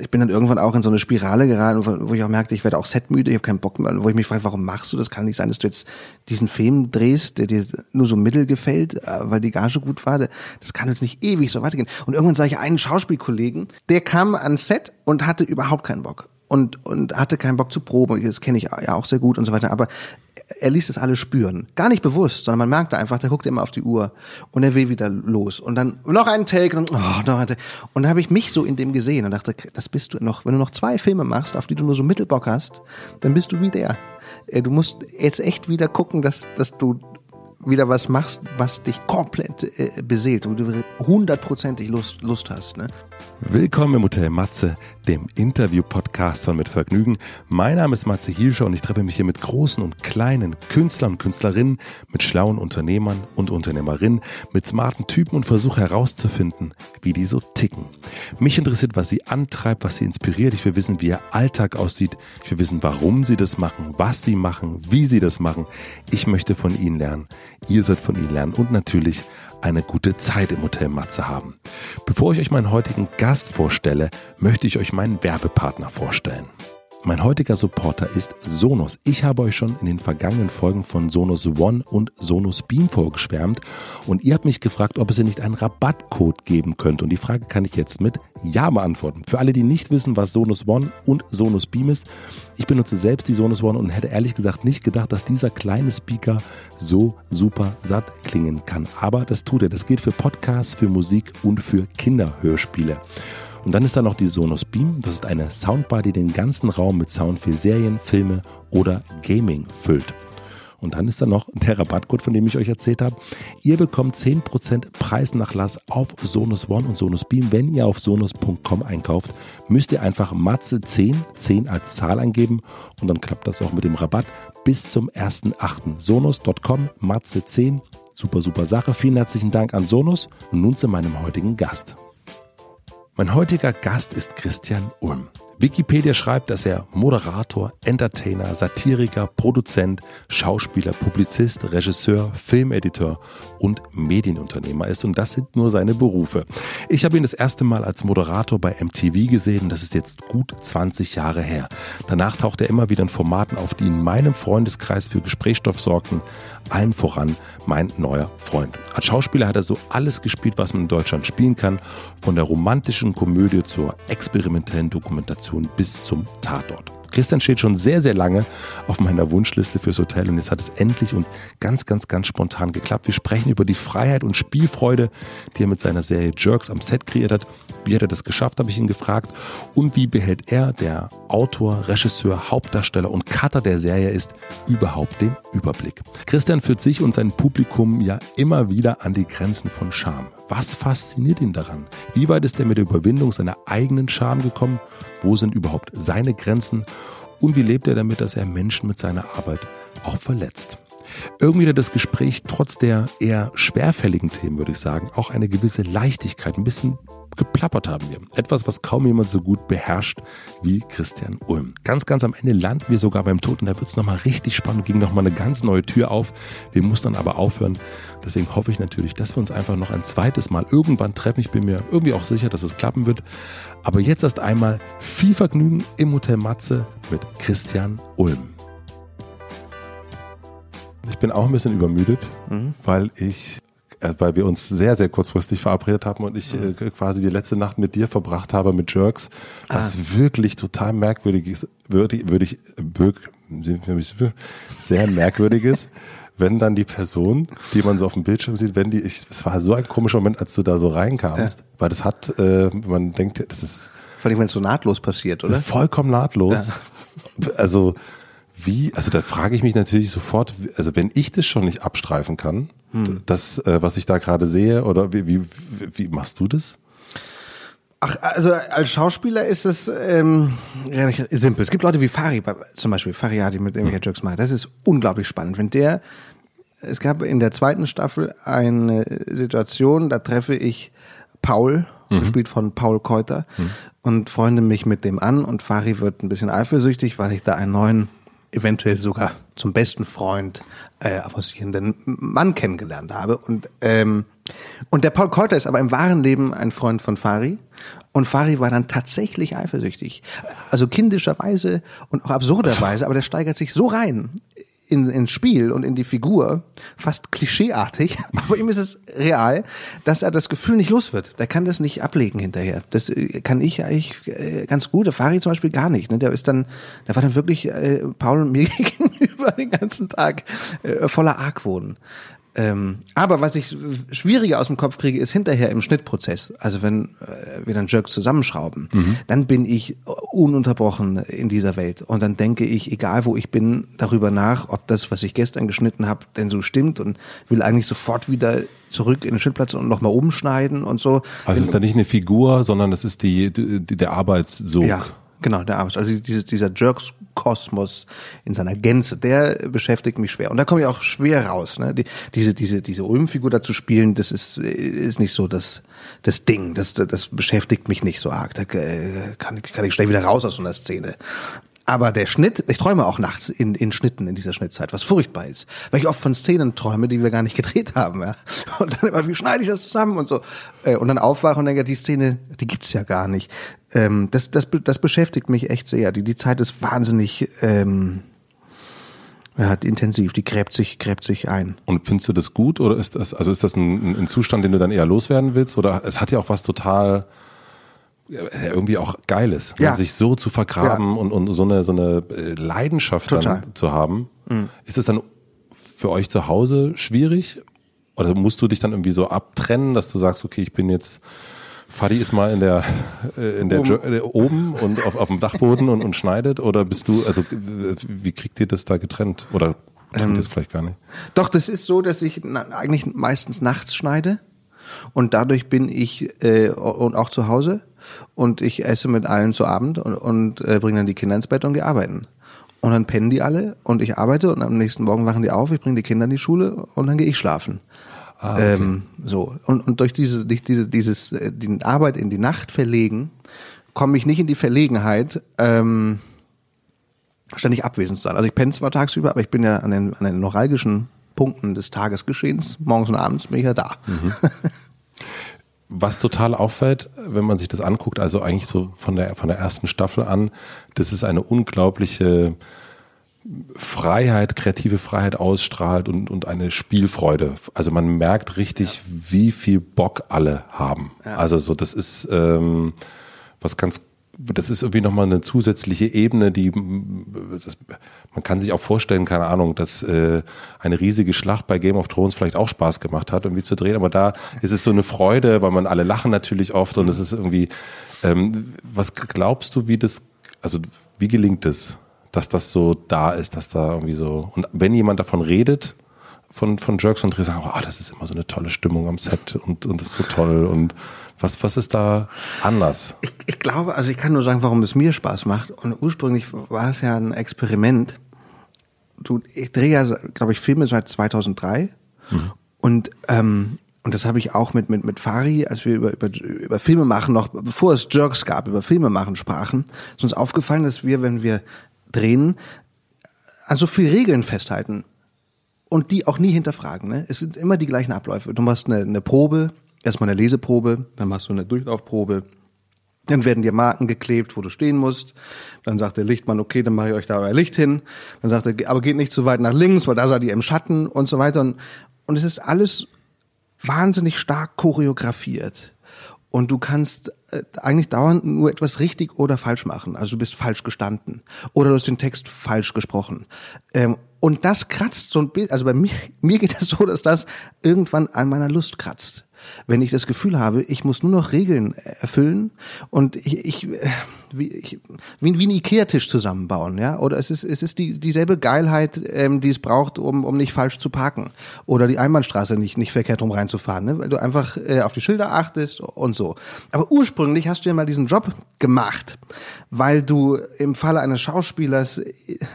ich bin dann irgendwann auch in so eine Spirale geraten, wo ich auch merkte, ich werde auch setmüde, ich habe keinen Bock mehr, wo ich mich frage, warum machst du das? Kann nicht sein, dass du jetzt diesen Film drehst, der dir nur so mittel gefällt, äh, weil die Gage gut war. Das kann jetzt nicht ewig so weitergehen. Und irgendwann sah ich einen Schauspielkollegen, der kam ans Set und hatte überhaupt keinen Bock und, und hatte keinen Bock zu proben. Das kenne ich ja auch sehr gut und so weiter. Aber er ließ das alle spüren. Gar nicht bewusst, sondern man merkte einfach, der guckt immer auf die Uhr und er will wieder los. Und dann noch einen Take und, oh, noch einen Take. und da habe ich mich so in dem gesehen und dachte, das bist du noch, wenn du noch zwei Filme machst, auf die du nur so Mittelbock hast, dann bist du wie der. Äh, du musst jetzt echt wieder gucken, dass, dass du wieder was machst, was dich komplett äh, beseelt, wo du hundertprozentig Lust, Lust hast. Ne? Willkommen im Hotel Matze, dem Interview-Podcast von Mit Vergnügen. Mein Name ist Matze Hielscher und ich treffe mich hier mit großen und kleinen Künstlern und Künstlerinnen, mit schlauen Unternehmern und Unternehmerinnen, mit smarten Typen und versuche herauszufinden, wie die so ticken. Mich interessiert, was sie antreibt, was sie inspiriert. Ich will wissen, wie ihr Alltag aussieht. Ich will wissen, warum sie das machen, was sie machen, wie sie das machen. Ich möchte von ihnen lernen. Ihr sollt von ihnen lernen und natürlich eine gute Zeit im Hotel Matze haben. Bevor ich euch meinen heutigen Gast vorstelle, möchte ich euch meinen Werbepartner vorstellen. Mein heutiger Supporter ist Sonos. Ich habe euch schon in den vergangenen Folgen von Sonos One und Sonos Beam vorgeschwärmt und ihr habt mich gefragt, ob es hier nicht einen Rabattcode geben könnte. Und die Frage kann ich jetzt mit Ja beantworten. Für alle, die nicht wissen, was Sonos One und Sonos Beam ist, ich benutze selbst die Sonos One und hätte ehrlich gesagt nicht gedacht, dass dieser kleine Speaker so super satt klingen kann. Aber das tut er. Das gilt für Podcasts, für Musik und für Kinderhörspiele. Und dann ist da noch die Sonos Beam. Das ist eine Soundbar, die den ganzen Raum mit Sound für Serien, Filme oder Gaming füllt. Und dann ist da noch der Rabattcode, von dem ich euch erzählt habe. Ihr bekommt 10% Preisnachlass auf Sonos One und Sonos Beam. Wenn ihr auf sonos.com einkauft, müsst ihr einfach Matze 10, 10 als Zahl eingeben und dann klappt das auch mit dem Rabatt bis zum 1.8. Sonos.com, Matze 10. Super, super Sache. Vielen herzlichen Dank an Sonos und nun zu meinem heutigen Gast. Mein heutiger Gast ist Christian Ulm. Wikipedia schreibt, dass er Moderator, Entertainer, Satiriker, Produzent, Schauspieler, Publizist, Regisseur, Filmeditor und Medienunternehmer ist. Und das sind nur seine Berufe. Ich habe ihn das erste Mal als Moderator bei MTV gesehen. Das ist jetzt gut 20 Jahre her. Danach taucht er immer wieder in Formaten auf, die in meinem Freundeskreis für Gesprächsstoff sorgten. Allen voran mein neuer Freund. Als Schauspieler hat er so alles gespielt, was man in Deutschland spielen kann. Von der romantischen Komödie zur experimentellen Dokumentation bis zum Tatort. Christian steht schon sehr, sehr lange auf meiner Wunschliste fürs Hotel und jetzt hat es endlich und ganz, ganz, ganz spontan geklappt. Wir sprechen über die Freiheit und Spielfreude, die er mit seiner Serie Jerks am Set kreiert hat. Wie hat er das geschafft, habe ich ihn gefragt. Und wie behält er, der Autor, Regisseur, Hauptdarsteller und Cutter der Serie ist, überhaupt den Überblick. Christian führt sich und sein Publikum ja immer wieder an die Grenzen von Charme. Was fasziniert ihn daran? Wie weit ist er mit der Überwindung seiner eigenen Charme gekommen? Wo sind überhaupt seine Grenzen? Und wie lebt er damit, dass er Menschen mit seiner Arbeit auch verletzt? Irgendwie hat das Gespräch trotz der eher schwerfälligen Themen, würde ich sagen, auch eine gewisse Leichtigkeit, ein bisschen geplappert haben wir. Etwas, was kaum jemand so gut beherrscht wie Christian Ulm. Ganz, ganz am Ende landen wir sogar beim Tod und da wird es nochmal richtig spannend, ging nochmal eine ganz neue Tür auf. Wir mussten dann aber aufhören. Deswegen hoffe ich natürlich, dass wir uns einfach noch ein zweites Mal irgendwann treffen. Ich bin mir irgendwie auch sicher, dass es klappen wird. Aber jetzt erst einmal viel Vergnügen im Hotel Matze mit Christian Ulm. Ich bin auch ein bisschen übermüdet, mhm. weil ich äh, weil wir uns sehr, sehr kurzfristig verabredet haben und ich äh, quasi die letzte Nacht mit dir verbracht habe mit Jerks, was ah. wirklich total merkwürdig ist, würdig, würdig, würdig, sehr merkwürdig ist, wenn dann die Person, die man so auf dem Bildschirm sieht, wenn die, ich, es war so ein komischer Moment, als du da so reinkamst, ja. weil das hat, äh, man denkt, das ist, vor allem, wenn es so nahtlos passiert, oder? Vollkommen nahtlos. Ja. Also, wie, also da frage ich mich natürlich sofort, also wenn ich das schon nicht abstreifen kann, hm. das, äh, was ich da gerade sehe, oder wie, wie, wie machst du das? Ach, also als Schauspieler ist es ähm, relativ simpel. Es gibt Leute wie Fari, zum Beispiel Fariadi mit irgendwelchen hm. Jokes macht. Das ist unglaublich spannend. Wenn der, es gab in der zweiten Staffel eine Situation, da treffe ich Paul, mhm. gespielt von Paul Keuter, mhm. und freunde mich mit dem an und Fari wird ein bisschen eifersüchtig, weil ich da einen neuen eventuell sogar zum besten Freund äh, avancierenden Mann kennengelernt habe. Und ähm, Und der Paul Keuter ist aber im wahren Leben ein Freund von Fari. Und Fari war dann tatsächlich eifersüchtig. Also kindischerweise und auch absurderweise, aber der steigert sich so rein in, ins Spiel und in die Figur, fast klischeeartig, aber ihm ist es real, dass er das Gefühl nicht los wird. Der kann das nicht ablegen hinterher. Das äh, kann ich eigentlich äh, ganz gut. Der Fari zum Beispiel gar nicht. Ne? Der ist dann, der war dann wirklich äh, Paul und mir gegenüber den ganzen Tag äh, voller Argwohn. Ähm, aber was ich schwieriger aus dem Kopf kriege, ist hinterher im Schnittprozess. Also wenn äh, wir dann Jerks zusammenschrauben, mhm. dann bin ich ununterbrochen in dieser Welt. Und dann denke ich, egal wo ich bin, darüber nach, ob das, was ich gestern geschnitten habe, denn so stimmt und will eigentlich sofort wieder zurück in den Schnittplatz und nochmal umschneiden und so. Also es ist da nicht eine Figur, sondern es ist die, die der Arbeitssog. Ja. Genau, der Arbeits. Also dieses, dieser Jerks-Kosmos in seiner Gänze, der beschäftigt mich schwer. Und da komme ich auch schwer raus. Ne? Die, diese, diese, diese Ulm-Figur da zu spielen, das ist, ist nicht so das, das Ding. Das, das beschäftigt mich nicht so arg. Da äh, kann, kann ich schnell wieder raus aus so einer Szene. Aber der Schnitt, ich träume auch nachts in, in Schnitten in dieser Schnittzeit, was furchtbar ist. Weil ich oft von Szenen träume, die wir gar nicht gedreht haben. Ja? Und dann immer, wie schneide ich das zusammen und so. Äh, und dann aufwache und denke, die Szene, die gibt's ja gar nicht. Ähm, das, das, das beschäftigt mich echt sehr. Die, die Zeit ist wahnsinnig ähm, ja, intensiv, die gräbt sich, gräbt sich ein. Und findest du das gut oder ist das, also ist das ein, ein Zustand, den du dann eher loswerden willst? Oder es hat ja auch was total irgendwie auch Geiles, ne? ja. sich so zu vergraben ja. und, und so eine so eine äh, Leidenschaft Total. dann zu haben. Mhm. Ist es dann für euch zu Hause schwierig oder musst du dich dann irgendwie so abtrennen, dass du sagst, okay, ich bin jetzt Fadi ist mal in der äh, in der oben, äh, oben und auf, auf dem Dachboden und, und schneidet oder bist du also wie kriegt ihr das da getrennt oder ähm, das vielleicht gar nicht? Doch, das ist so, dass ich eigentlich meistens nachts schneide und dadurch bin ich äh, und auch zu Hause und ich esse mit allen zu Abend und, und äh, bringe dann die Kinder ins Bett und gehe arbeiten. Und dann pennen die alle und ich arbeite und am nächsten Morgen wachen die auf, ich bringe die Kinder in die Schule und dann gehe ich schlafen. Ah, okay. ähm, so und, und durch diese, durch diese, dieses, äh, die Arbeit in die Nacht verlegen, komme ich nicht in die Verlegenheit, ähm, ständig abwesend zu sein. Also ich penne zwar tagsüber, aber ich bin ja an den, an den neuralgischen Punkten des Tagesgeschehens, morgens und abends bin ich ja da. Mhm. was total auffällt, wenn man sich das anguckt, also eigentlich so von der, von der ersten Staffel an, das ist eine unglaubliche Freiheit, kreative Freiheit ausstrahlt und, und eine Spielfreude. Also man merkt richtig, wie viel Bock alle haben. Ja. Also so, das ist ähm, was ganz das ist irgendwie nochmal eine zusätzliche Ebene, die das, man kann sich auch vorstellen, keine Ahnung, dass äh, eine riesige Schlacht bei Game of Thrones vielleicht auch Spaß gemacht hat, irgendwie zu drehen, aber da ist es so eine Freude, weil man alle lachen natürlich oft und es ist irgendwie, ähm, was glaubst du, wie das, also wie gelingt es, dass das so da ist, dass da irgendwie so, und wenn jemand davon redet, von, von Jerks und Dreh sagen, oh, das ist immer so eine tolle Stimmung am Set und, und das ist so toll und was, was ist da anders? Ich, ich glaube, also ich kann nur sagen, warum es mir Spaß macht. Und ursprünglich war es ja ein Experiment. Du, ich drehe ja, glaube ich, Filme seit 2003. Mhm. Und, ähm, und das habe ich auch mit, mit, mit Fari, als wir über, über, über Filme machen, noch bevor es Jerks gab, über Filme machen sprachen, ist uns aufgefallen, dass wir, wenn wir drehen, an so viel Regeln festhalten und die auch nie hinterfragen. Ne? Es sind immer die gleichen Abläufe. Du machst eine, eine Probe, erstmal eine Leseprobe, dann machst du eine Durchlaufprobe, dann werden dir Marken geklebt, wo du stehen musst. Dann sagt der Lichtmann, okay, dann mache ich euch da euer Licht hin. Dann sagt er, aber geht nicht zu weit nach links, weil da seid ihr im Schatten und so weiter. Und, und es ist alles wahnsinnig stark choreografiert. Und du kannst äh, eigentlich dauernd nur etwas richtig oder falsch machen. Also du bist falsch gestanden. Oder du hast den Text falsch gesprochen. Ähm, und das kratzt so ein bisschen, also bei mir, mir geht es so, dass das irgendwann an meiner Lust kratzt wenn ich das Gefühl habe, ich muss nur noch Regeln erfüllen und ich, ich wie, ich, wie, wie ein Ikea-Tisch zusammenbauen, ja? Oder es ist, es ist die, dieselbe Geilheit, ähm, die es braucht, um, um nicht falsch zu parken. Oder die Einbahnstraße nicht, nicht verkehrt rum reinzufahren, ne? Weil du einfach äh, auf die Schilder achtest und so. Aber ursprünglich hast du ja mal diesen Job gemacht, weil du im Falle eines Schauspielers,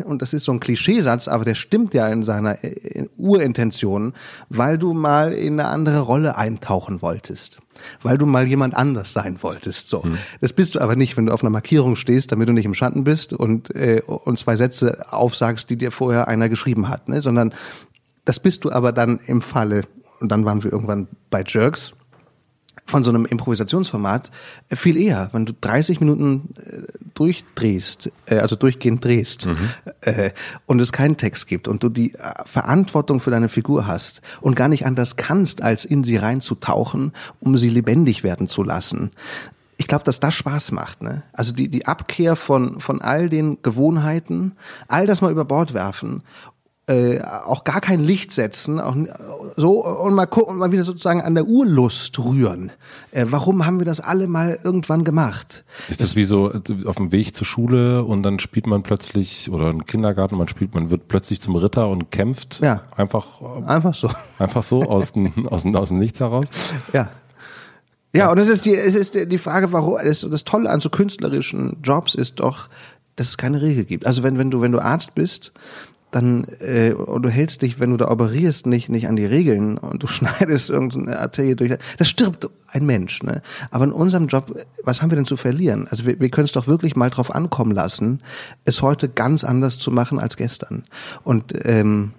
und das ist so ein Klischeesatz, aber der stimmt ja in seiner in Urintention, weil du mal in eine andere Rolle eintauchen wolltest weil du mal jemand anders sein wolltest. So, mhm. das bist du aber nicht, wenn du auf einer Markierung stehst, damit du nicht im Schatten bist und äh, und zwei Sätze aufsagst, die dir vorher einer geschrieben hat, ne? sondern das bist du aber dann im Falle und dann waren wir irgendwann bei Jerks von so einem Improvisationsformat viel eher, wenn du 30 Minuten äh, durchdrehst, äh, also durchgehend drehst mhm. äh, und es keinen Text gibt und du die Verantwortung für deine Figur hast und gar nicht anders kannst, als in sie reinzutauchen, um sie lebendig werden zu lassen. Ich glaube, dass das Spaß macht. Ne? Also die, die Abkehr von, von all den Gewohnheiten, all das mal über Bord werfen äh, auch gar kein Licht setzen, auch so und mal gucken, mal wieder sozusagen an der Urlust rühren. Äh, warum haben wir das alle mal irgendwann gemacht? Ist das wie so äh, auf dem Weg zur Schule und dann spielt man plötzlich oder im Kindergarten, man spielt, man wird plötzlich zum Ritter und kämpft? Ja. Einfach, einfach so. Einfach so aus dem, aus dem, aus dem Nichts heraus? Ja. Ja, und es ist die, es ist die Frage, warum, das, das Tolle an so künstlerischen Jobs ist doch, dass es keine Regel gibt. Also wenn, wenn du, wenn du Arzt bist, dann äh, und du hältst dich, wenn du da operierst, nicht nicht an die Regeln und du schneidest irgendeine Arterie durch, das stirbt ein Mensch. Ne? Aber in unserem Job, was haben wir denn zu verlieren? Also wir, wir können es doch wirklich mal drauf ankommen lassen, es heute ganz anders zu machen als gestern. Und ähm,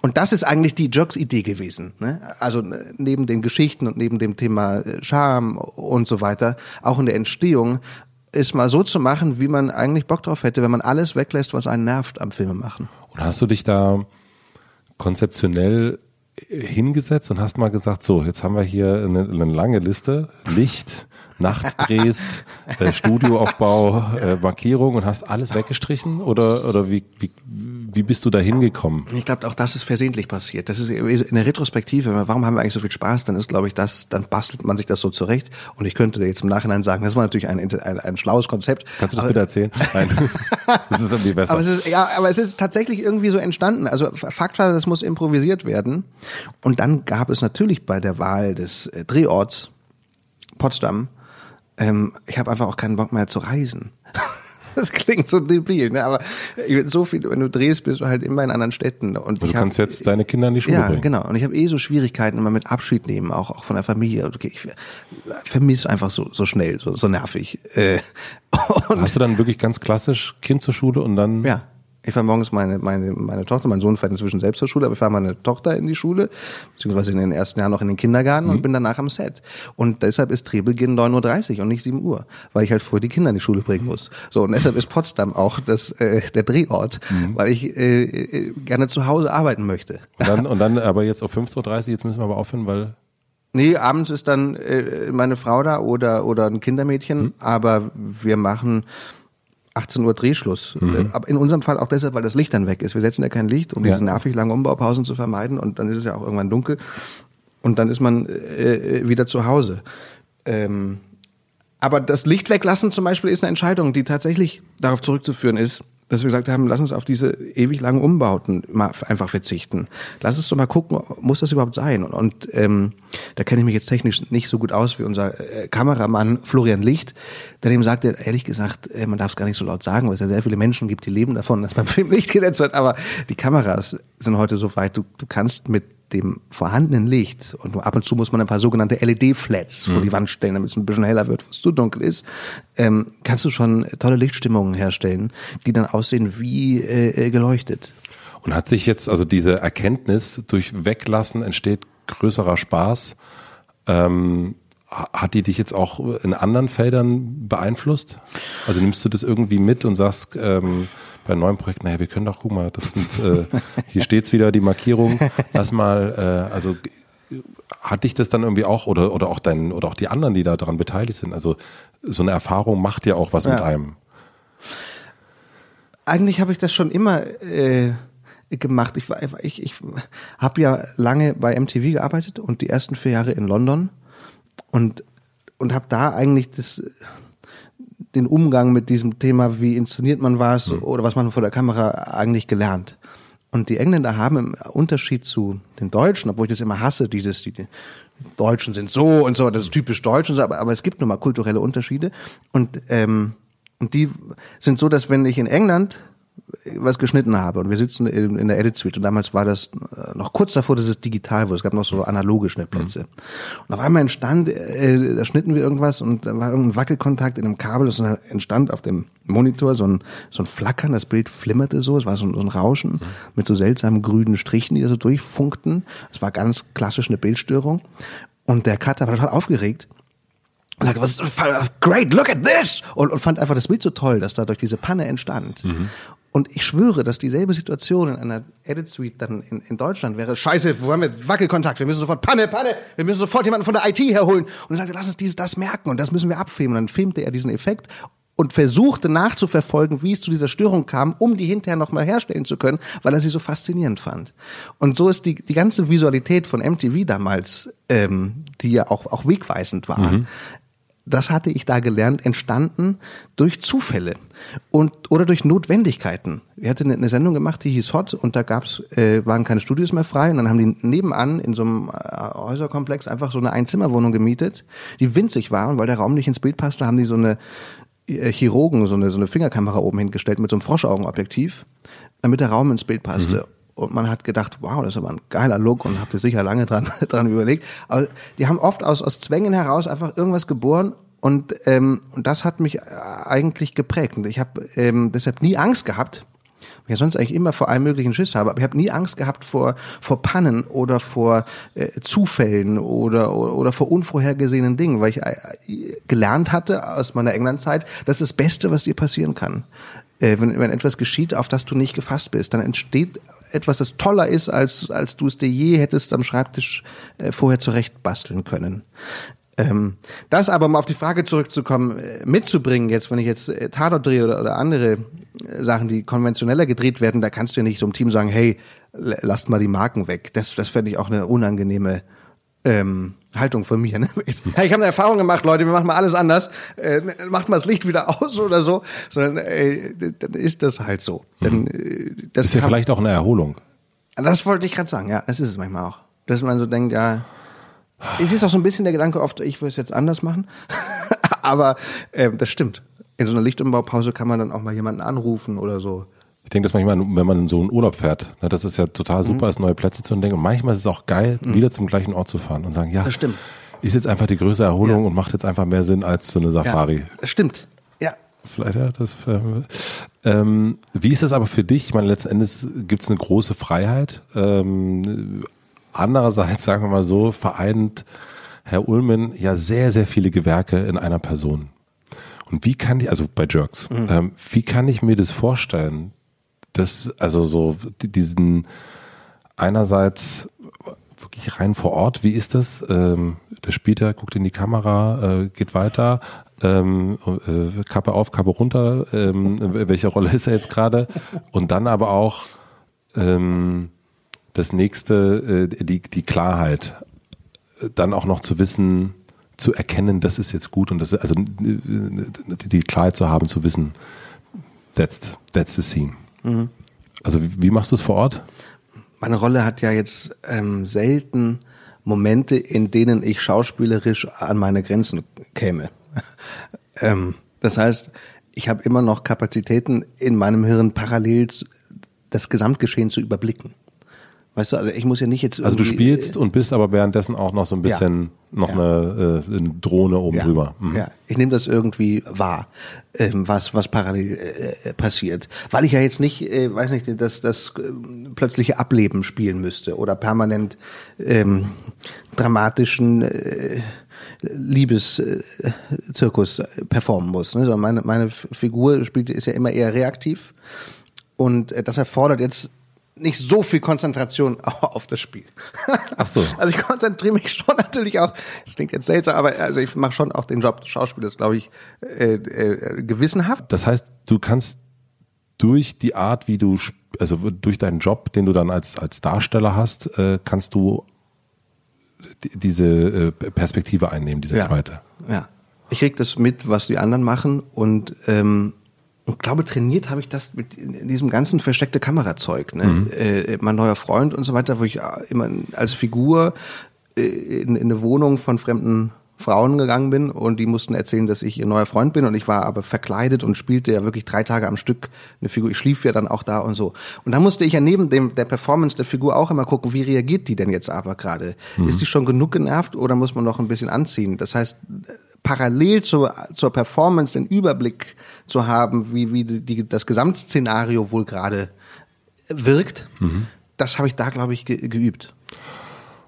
und das ist eigentlich die Jerks-Idee gewesen. Ne? Also äh, neben den Geschichten und neben dem Thema äh, Scham und so weiter, auch in der Entstehung, ist mal so zu machen, wie man eigentlich Bock drauf hätte, wenn man alles weglässt, was einen nervt am Filme machen. Und hast du dich da konzeptionell hingesetzt und hast mal gesagt, so, jetzt haben wir hier eine, eine lange Liste, Licht, Nachtdrehs, äh, Studioaufbau, äh, Markierung und hast alles weggestrichen oder oder wie wie wie bist du da hingekommen? Ich glaube, auch das ist versehentlich passiert. Das ist in der Retrospektive. Warum haben wir eigentlich so viel Spaß? Dann ist, glaube ich, das, dann bastelt man sich das so zurecht. Und ich könnte jetzt im Nachhinein sagen, das war natürlich ein, ein, ein schlaues Konzept. Kannst du das aber, bitte erzählen? Nein. das ist irgendwie besser. Aber es ist, ja, aber es ist tatsächlich irgendwie so entstanden. Also Fakt war, das muss improvisiert werden. Und dann gab es natürlich bei der Wahl des äh, Drehorts Potsdam ähm, ich habe einfach auch keinen Bock mehr zu reisen. Das klingt so debil, ne? aber so viel, wenn du drehst, bist du halt immer in anderen Städten. Und, und du kannst hab, jetzt deine Kinder in die Schule ja, bringen. genau. Und ich habe eh so Schwierigkeiten immer mit Abschied nehmen, auch, auch von der Familie. Okay, ich vermisse einfach so, so schnell, so, so nervig. Äh, Hast du dann wirklich ganz klassisch Kind zur Schule und dann? Ja. Ich fahre morgens meine, meine, meine Tochter, mein Sohn fährt inzwischen selbst zur Schule, aber ich fahre meine Tochter in die Schule, beziehungsweise in den ersten Jahren noch in den Kindergarten mhm. und bin danach am Set. Und deshalb ist Drehbeginn 9.30 Uhr und nicht 7 Uhr, weil ich halt früher die Kinder in die Schule bringen muss. So, und deshalb ist Potsdam auch das, äh, der Drehort, mhm. weil ich äh, äh gerne zu Hause arbeiten möchte. Und dann, und dann aber jetzt auf 15.30 Uhr, jetzt müssen wir aber aufhören, weil Nee, abends ist dann äh, meine Frau da oder, oder ein Kindermädchen, mhm. aber wir machen 18 Uhr Drehschluss. Mhm. In unserem Fall auch deshalb, weil das Licht dann weg ist. Wir setzen ja kein Licht, um ja. diese nervig langen Umbaupausen zu vermeiden und dann ist es ja auch irgendwann dunkel und dann ist man äh, wieder zu Hause. Ähm, aber das Licht weglassen zum Beispiel ist eine Entscheidung, die tatsächlich darauf zurückzuführen ist, dass wir gesagt haben, lass uns auf diese ewig langen Umbauten mal einfach verzichten. Lass uns doch mal gucken, muss das überhaupt sein? Und, und ähm, da kenne ich mich jetzt technisch nicht so gut aus wie unser äh, Kameramann Florian Licht, der dem sagte, ehrlich gesagt, äh, man darf es gar nicht so laut sagen, weil es ja sehr viele Menschen gibt, die leben davon, dass beim Film Licht gesetzt wird. Aber die Kameras sind heute so weit, du, du kannst mit dem vorhandenen Licht und ab und zu muss man ein paar sogenannte LED-Flats vor mhm. die Wand stellen, damit es ein bisschen heller wird, wo es zu dunkel ist, ähm, kannst du schon tolle Lichtstimmungen herstellen, die dann aussehen wie äh, äh, geleuchtet. Und hat sich jetzt also diese Erkenntnis durch Weglassen entsteht größerer Spaß, ähm, hat die dich jetzt auch in anderen Feldern beeinflusst? Also nimmst du das irgendwie mit und sagst, ähm, bei neuen Projekten, naja, wir können doch, guck mal, das sind, äh, hier steht's wieder, die Markierung, lass mal, äh, also hat dich das dann irgendwie auch oder oder auch dein oder auch die anderen, die da daran beteiligt sind? Also so eine Erfahrung macht ja auch was ja. mit einem. Eigentlich habe ich das schon immer äh, gemacht. Ich war ich ich habe ja lange bei MTV gearbeitet und die ersten vier Jahre in London und und habe da eigentlich das den Umgang mit diesem Thema, wie inszeniert man was mhm. oder was man vor der Kamera eigentlich gelernt. Und die Engländer haben im Unterschied zu den Deutschen, obwohl ich das immer hasse, dieses, die, Deutschen sind so und so, das ist typisch Deutsch und so, aber, aber es gibt nun mal kulturelle Unterschiede. Und, ähm, und die sind so, dass wenn ich in England was geschnitten habe und wir sitzen in, in der Edit Suite und damals war das äh, noch kurz davor, dass es digital wurde. Es gab noch so analoge Schnittplätze. Mhm. Und auf einmal entstand, äh, da schnitten wir irgendwas und da war irgendein Wackelkontakt in einem Kabel und dann entstand auf dem Monitor so ein, so ein Flackern, das Bild flimmerte so, es war so, so ein Rauschen mhm. mit so seltsamen grünen Strichen, die da so durchfunkten. Es war ganz klassisch eine Bildstörung. Und der Cutter war total aufgeregt und was, great, look at this! Und, und fand einfach das Bild so toll, dass dadurch diese Panne entstand. Mhm. Und ich schwöre, dass dieselbe Situation in einer Edit Suite dann in, in Deutschland wäre, scheiße, wo haben wir Wackelkontakt? Wir müssen sofort, Panne, Panne, wir müssen sofort jemanden von der IT herholen. Und er sagte, lass uns dieses, das merken und das müssen wir abfilmen. Und dann filmte er diesen Effekt und versuchte nachzuverfolgen, wie es zu dieser Störung kam, um die hinterher nochmal herstellen zu können, weil er sie so faszinierend fand. Und so ist die, die ganze Visualität von MTV damals, ähm, die ja auch, auch wegweisend war, mhm das hatte ich da gelernt, entstanden durch Zufälle und oder durch Notwendigkeiten. Ich hatte eine, Sendung gemacht, die hieß Hot und da gab's äh, waren keine Studios mehr frei und dann haben die nebenan in so einem äh, Häuserkomplex einfach so eine Einzimmerwohnung gemietet, die winzig war und weil der Raum nicht ins Bild passte, haben die so eine äh, Chirurgen so eine so eine Fingerkamera oben hingestellt mit so einem Froschaugenobjektiv, damit der Raum ins Bild passte. Mhm und man hat gedacht, wow, das ist aber ein geiler Look und habt ihr sicher lange dran, dran überlegt. Aber die haben oft aus, aus Zwängen heraus einfach irgendwas geboren und, ähm, und das hat mich eigentlich geprägt. Und ich habe ähm, deshalb nie Angst gehabt, ich ja sonst eigentlich immer vor allem möglichen Schiss habe, aber ich habe nie Angst gehabt vor, vor Pannen oder vor äh, Zufällen oder, oder, oder vor unvorhergesehenen Dingen, weil ich äh, gelernt hatte aus meiner Englandzeit, das ist das Beste, was dir passieren kann. Äh, wenn, wenn etwas geschieht, auf das du nicht gefasst bist, dann entsteht etwas, das toller ist, als, als du es dir je hättest am Schreibtisch äh, vorher zurecht basteln können. Ähm, das aber, um auf die Frage zurückzukommen, äh, mitzubringen jetzt, wenn ich jetzt äh, Tatort drehe oder, oder andere äh, Sachen, die konventioneller gedreht werden, da kannst du ja nicht so einem Team sagen, hey, lasst mal die Marken weg. Das, das fände ich auch eine unangenehme ähm, Haltung von mir. Ne? Ich, ich habe eine Erfahrung gemacht, Leute, wir machen mal alles anders. Äh, macht mal das Licht wieder aus oder so. Sondern äh, dann ist das halt so. Dann, äh, das ist ja vielleicht auch eine Erholung. Das wollte ich gerade sagen, ja, das ist es manchmal auch. Dass man so denkt, ja, es ist auch so ein bisschen der Gedanke oft, ich will es jetzt anders machen. Aber äh, das stimmt. In so einer Lichtumbaupause kann man dann auch mal jemanden anrufen oder so. Ich denke, dass manchmal, wenn man in so einen Urlaub fährt, ne, das ist ja total super, mhm. ist neue Plätze zu entdecken. Und manchmal ist es auch geil, mhm. wieder zum gleichen Ort zu fahren und sagen, ja, das stimmt. ist jetzt einfach die größere Erholung ja. und macht jetzt einfach mehr Sinn als so eine Safari. Ja, das stimmt. Ja. Vielleicht, ja, das. Ähm, wie ist das aber für dich? Ich meine, letzten Endes gibt es eine große Freiheit. Ähm, Andererseits, sagen wir mal so, vereint Herr Ullmann ja sehr, sehr viele Gewerke in einer Person. Und wie kann ich, also bei Jerks, mhm. ähm, wie kann ich mir das vorstellen, dass, also so diesen einerseits wirklich rein vor Ort, wie ist das? Ähm, der spielt er, guckt in die Kamera, äh, geht weiter, ähm, äh, Kappe auf, Kappe runter, ähm, welche Rolle ist er jetzt gerade? Und dann aber auch ähm, das nächste, äh, die, die Klarheit, dann auch noch zu wissen, zu erkennen, das ist jetzt gut und das also die Klarheit zu haben, zu wissen, that's, that's the scene. Mhm. Also wie, wie machst du es vor Ort? Meine Rolle hat ja jetzt ähm, selten Momente, in denen ich schauspielerisch an meine Grenzen käme. ähm, das heißt, ich habe immer noch Kapazitäten in meinem Hirn parallel das Gesamtgeschehen zu überblicken. Weißt du, also ich muss ja nicht jetzt. Also du spielst und bist aber währenddessen auch noch so ein bisschen ja, noch ja. Eine, äh, eine Drohne oben ja, drüber. Mhm. Ja, ich nehme das irgendwie wahr, ähm, was was parallel äh, passiert, weil ich ja jetzt nicht, äh, weiß nicht, das das äh, plötzliche Ableben spielen müsste oder permanent ähm, dramatischen äh, Liebeszirkus äh, performen muss. Ne? Sondern meine meine Figur spielt ist ja immer eher reaktiv und äh, das erfordert jetzt nicht so viel Konzentration auf das Spiel. Ach so. Also ich konzentriere mich schon natürlich auch, das klingt jetzt seltsam, aber also ich mache schon auch den Job des Schauspielers, glaube ich, äh, äh, gewissenhaft. Das heißt, du kannst durch die Art, wie du, also durch deinen Job, den du dann als, als Darsteller hast, äh, kannst du diese äh, Perspektive einnehmen, diese ja. zweite. Ja. Ich krieg das mit, was die anderen machen und ähm, und glaube, trainiert habe ich das mit diesem ganzen versteckte Kamerazeug. Ne? Mhm. Äh, mein neuer Freund und so weiter, wo ich immer als Figur äh, in, in eine Wohnung von fremden Frauen gegangen bin und die mussten erzählen, dass ich ihr neuer Freund bin und ich war aber verkleidet und spielte ja wirklich drei Tage am Stück eine Figur. Ich schlief ja dann auch da und so. Und da musste ich ja neben dem der Performance der Figur auch immer gucken, wie reagiert die denn jetzt aber gerade? Mhm. Ist die schon genug genervt oder muss man noch ein bisschen anziehen? Das heißt, parallel zur, zur Performance den Überblick zu haben, wie, wie die, das Gesamtszenario wohl gerade wirkt, mhm. das habe ich da, glaube ich, ge geübt.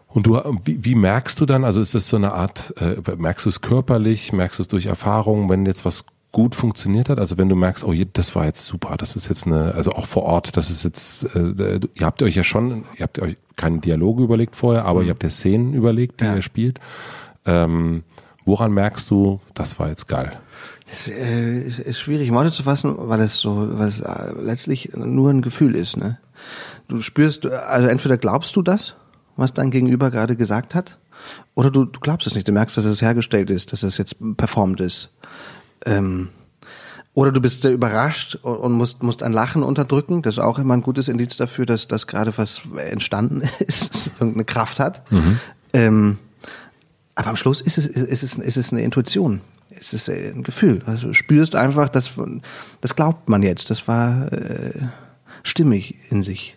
Und du, wie, wie merkst du dann, also ist das so eine Art, äh, merkst du es körperlich, merkst du es durch Erfahrung, wenn jetzt was gut funktioniert hat? Also wenn du merkst, oh, das war jetzt super, das ist jetzt eine, also auch vor Ort, das ist jetzt, äh, ihr habt euch ja schon, ihr habt euch keine Dialoge überlegt vorher, aber mhm. ihr habt ja Szenen überlegt, die ja. ihr spielt. Ähm, woran merkst du, das war jetzt geil? Es äh, ist schwierig in Worte zu fassen, weil es so, weil es äh, letztlich nur ein Gefühl ist. Ne? Du spürst, also entweder glaubst du das was dein Gegenüber gerade gesagt hat? Oder du, du glaubst es nicht, du merkst, dass es hergestellt ist, dass es jetzt performt ist. Ähm, oder du bist sehr überrascht und, musst, musst ein Lachen unterdrücken. Das ist auch immer ein gutes Indiz dafür, dass, dass gerade was entstanden ist, irgendeine Kraft hat. Mhm. Ähm, aber am Schluss ist es, ist es, ist es eine Intuition. Es ist ein Gefühl. Also du spürst einfach, das, das glaubt man jetzt. Das war äh, stimmig in sich.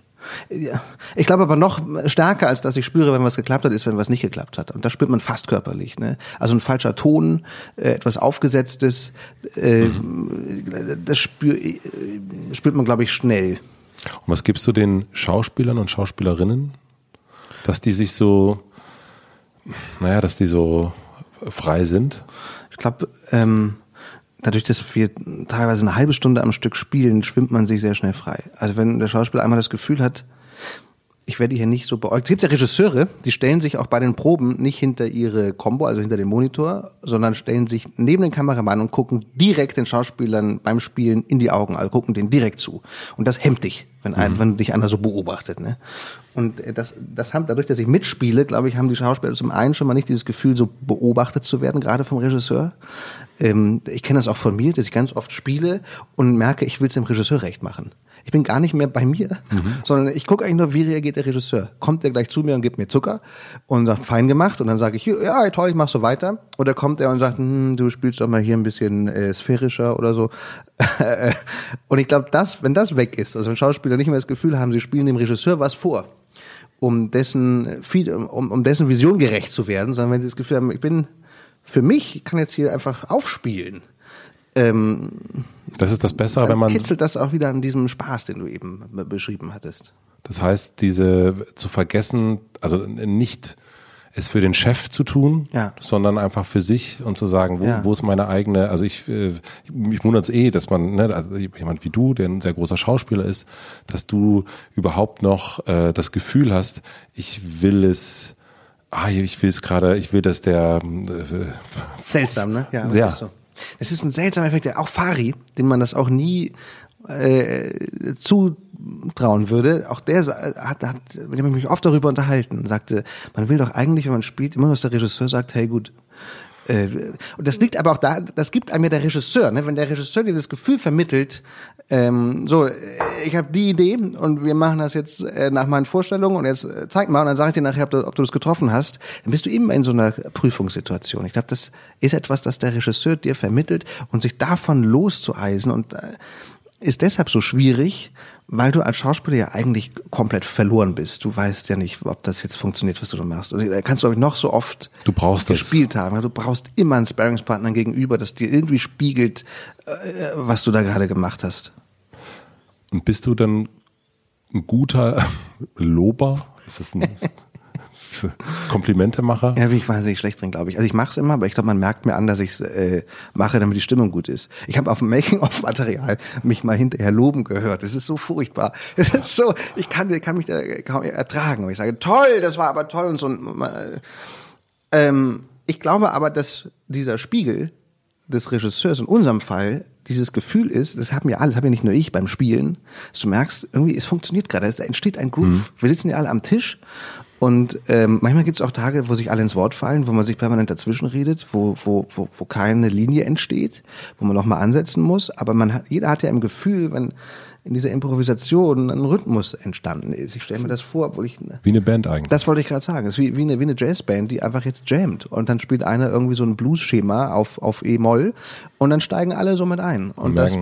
Ich glaube aber noch stärker, als dass ich spüre, wenn was geklappt hat, ist, wenn was nicht geklappt hat. Und das spürt man fast körperlich. Ne? Also ein falscher Ton, äh, etwas Aufgesetztes, äh, mhm. das spür, äh, spürt man, glaube ich, schnell. Und was gibst du den Schauspielern und Schauspielerinnen? Dass die sich so, naja, dass die so frei sind? Ich glaube, ähm, dadurch, dass wir teilweise eine halbe Stunde am Stück spielen, schwimmt man sich sehr schnell frei. Also wenn der Schauspieler einmal das Gefühl hat, ich werde hier nicht so beäugt. Es gibt ja Regisseure, die stellen sich auch bei den Proben nicht hinter ihre Combo, also hinter den Monitor, sondern stellen sich neben den Kameramann und gucken direkt den Schauspielern beim Spielen in die Augen, also gucken denen direkt zu. Und das hemmt dich, wenn, ein, mhm. wenn dich einer so beobachtet. Ne? Und das, das haben, dadurch, dass ich mitspiele, glaube ich, haben die Schauspieler zum einen schon mal nicht dieses Gefühl, so beobachtet zu werden, gerade vom Regisseur. Ähm, ich kenne das auch von mir, dass ich ganz oft spiele und merke, ich will es dem Regisseur recht machen. Ich bin gar nicht mehr bei mir, mhm. sondern ich gucke eigentlich nur, wie reagiert der Regisseur. Kommt der gleich zu mir und gibt mir Zucker und sagt, fein gemacht. Und dann sage ich, ja, toll, ich mach so weiter. Oder kommt er und sagt, hm, du spielst doch mal hier ein bisschen äh, sphärischer oder so. und ich glaube, das, wenn das weg ist, also wenn Schauspieler nicht mehr das Gefühl haben, sie spielen dem Regisseur was vor, um dessen, um, um dessen Vision gerecht zu werden, sondern wenn sie das Gefühl haben, ich bin für mich, ich kann jetzt hier einfach aufspielen ähm, das ist das Bessere, wenn man. kitzelt das auch wieder an diesem Spaß, den du eben beschrieben hattest. Das heißt, diese zu vergessen, also nicht es für den Chef zu tun, ja. sondern einfach für sich und zu sagen, wo, ja. wo ist meine eigene, also ich, äh, ich wundert es eh, dass man, ne, also jemand wie du, der ein sehr großer Schauspieler ist, dass du überhaupt noch äh, das Gefühl hast, ich will es, ah, ich will es gerade, ich will, dass der äh, Seltsam, ne? Ja. Ist so. Es ist ein seltsamer Effekt, auch Fari, dem man das auch nie äh, zutrauen würde, auch der hat, hat mit dem ich mich oft darüber unterhalten und sagte, man will doch eigentlich, wenn man spielt, immer nur, dass der Regisseur sagt, hey gut, äh, und das liegt aber auch da, das gibt einem ja der Regisseur, ne? wenn der Regisseur dir das Gefühl vermittelt, ähm, so, ich habe die Idee und wir machen das jetzt äh, nach meinen Vorstellungen und jetzt äh, zeig mal und dann sage ich dir nachher, ob du, ob du das getroffen hast, dann bist du immer in so einer Prüfungssituation. Ich glaube, das ist etwas, das der Regisseur dir vermittelt und sich davon loszueisen und äh, ist deshalb so schwierig, weil du als Schauspieler ja eigentlich komplett verloren bist. Du weißt ja nicht, ob das jetzt funktioniert, was du da machst. Und da kannst du auch noch so oft du brauchst gespielt das. haben. Du brauchst immer einen Sparringspartner gegenüber, das dir irgendwie spiegelt, äh, was du da gerade gemacht hast. Und bist du dann ein guter Lober? Ist das ein Komplimentemacher? Ja, wie ich wahnsinnig schlecht drin, glaube ich. Also ich mache es immer, aber ich glaube, man merkt mir an, dass ich es äh, mache, damit die Stimmung gut ist. Ich habe auf dem Making-of-Material mich mal hinterher loben gehört. Es ist so furchtbar. Es ist so, ich kann, kann mich da kaum ertragen. Und ich sage, toll, das war aber toll und so. Ähm, ich glaube aber, dass dieser Spiegel des Regisseurs in unserem Fall dieses Gefühl ist, das haben ja alle, das haben ja nicht nur ich beim Spielen, dass du merkst, irgendwie, es funktioniert gerade, da entsteht ein Groove. Mhm. Wir sitzen ja alle am Tisch und ähm, manchmal gibt es auch Tage, wo sich alle ins Wort fallen, wo man sich permanent dazwischen redet, wo, wo, wo, wo keine Linie entsteht, wo man nochmal ansetzen muss. Aber man hat, jeder hat ja im Gefühl, wenn in dieser Improvisation ein Rhythmus entstanden ist. Ich stelle mir das vor, obwohl ich. Wie eine Band eigentlich. Das wollte ich gerade sagen. Es ist wie, wie, eine, wie eine Jazzband, die einfach jetzt jammt. Und dann spielt einer irgendwie so ein Blues-Schema auf, auf E-Moll und dann steigen alle so mit ein. Und das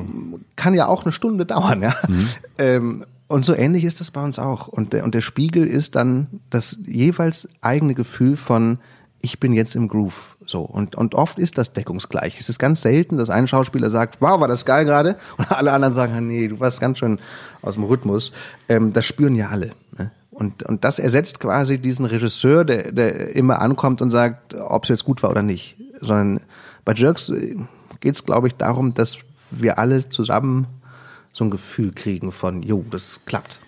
kann ja auch eine Stunde dauern, ja. Mhm. Ähm, und so ähnlich ist das bei uns auch. Und der, und der Spiegel ist dann das jeweils eigene Gefühl von, ich bin jetzt im Groove. So. Und, und oft ist das deckungsgleich. Es ist ganz selten, dass ein Schauspieler sagt, wow, war das geil gerade? Und alle anderen sagen, nee, du warst ganz schön aus dem Rhythmus. Ähm, das spüren ja alle. Ne? Und, und das ersetzt quasi diesen Regisseur, der, der immer ankommt und sagt, ob es jetzt gut war oder nicht. Sondern bei Jerks äh, geht es, glaube ich, darum, dass wir alle zusammen so ein Gefühl kriegen von, jo, das klappt.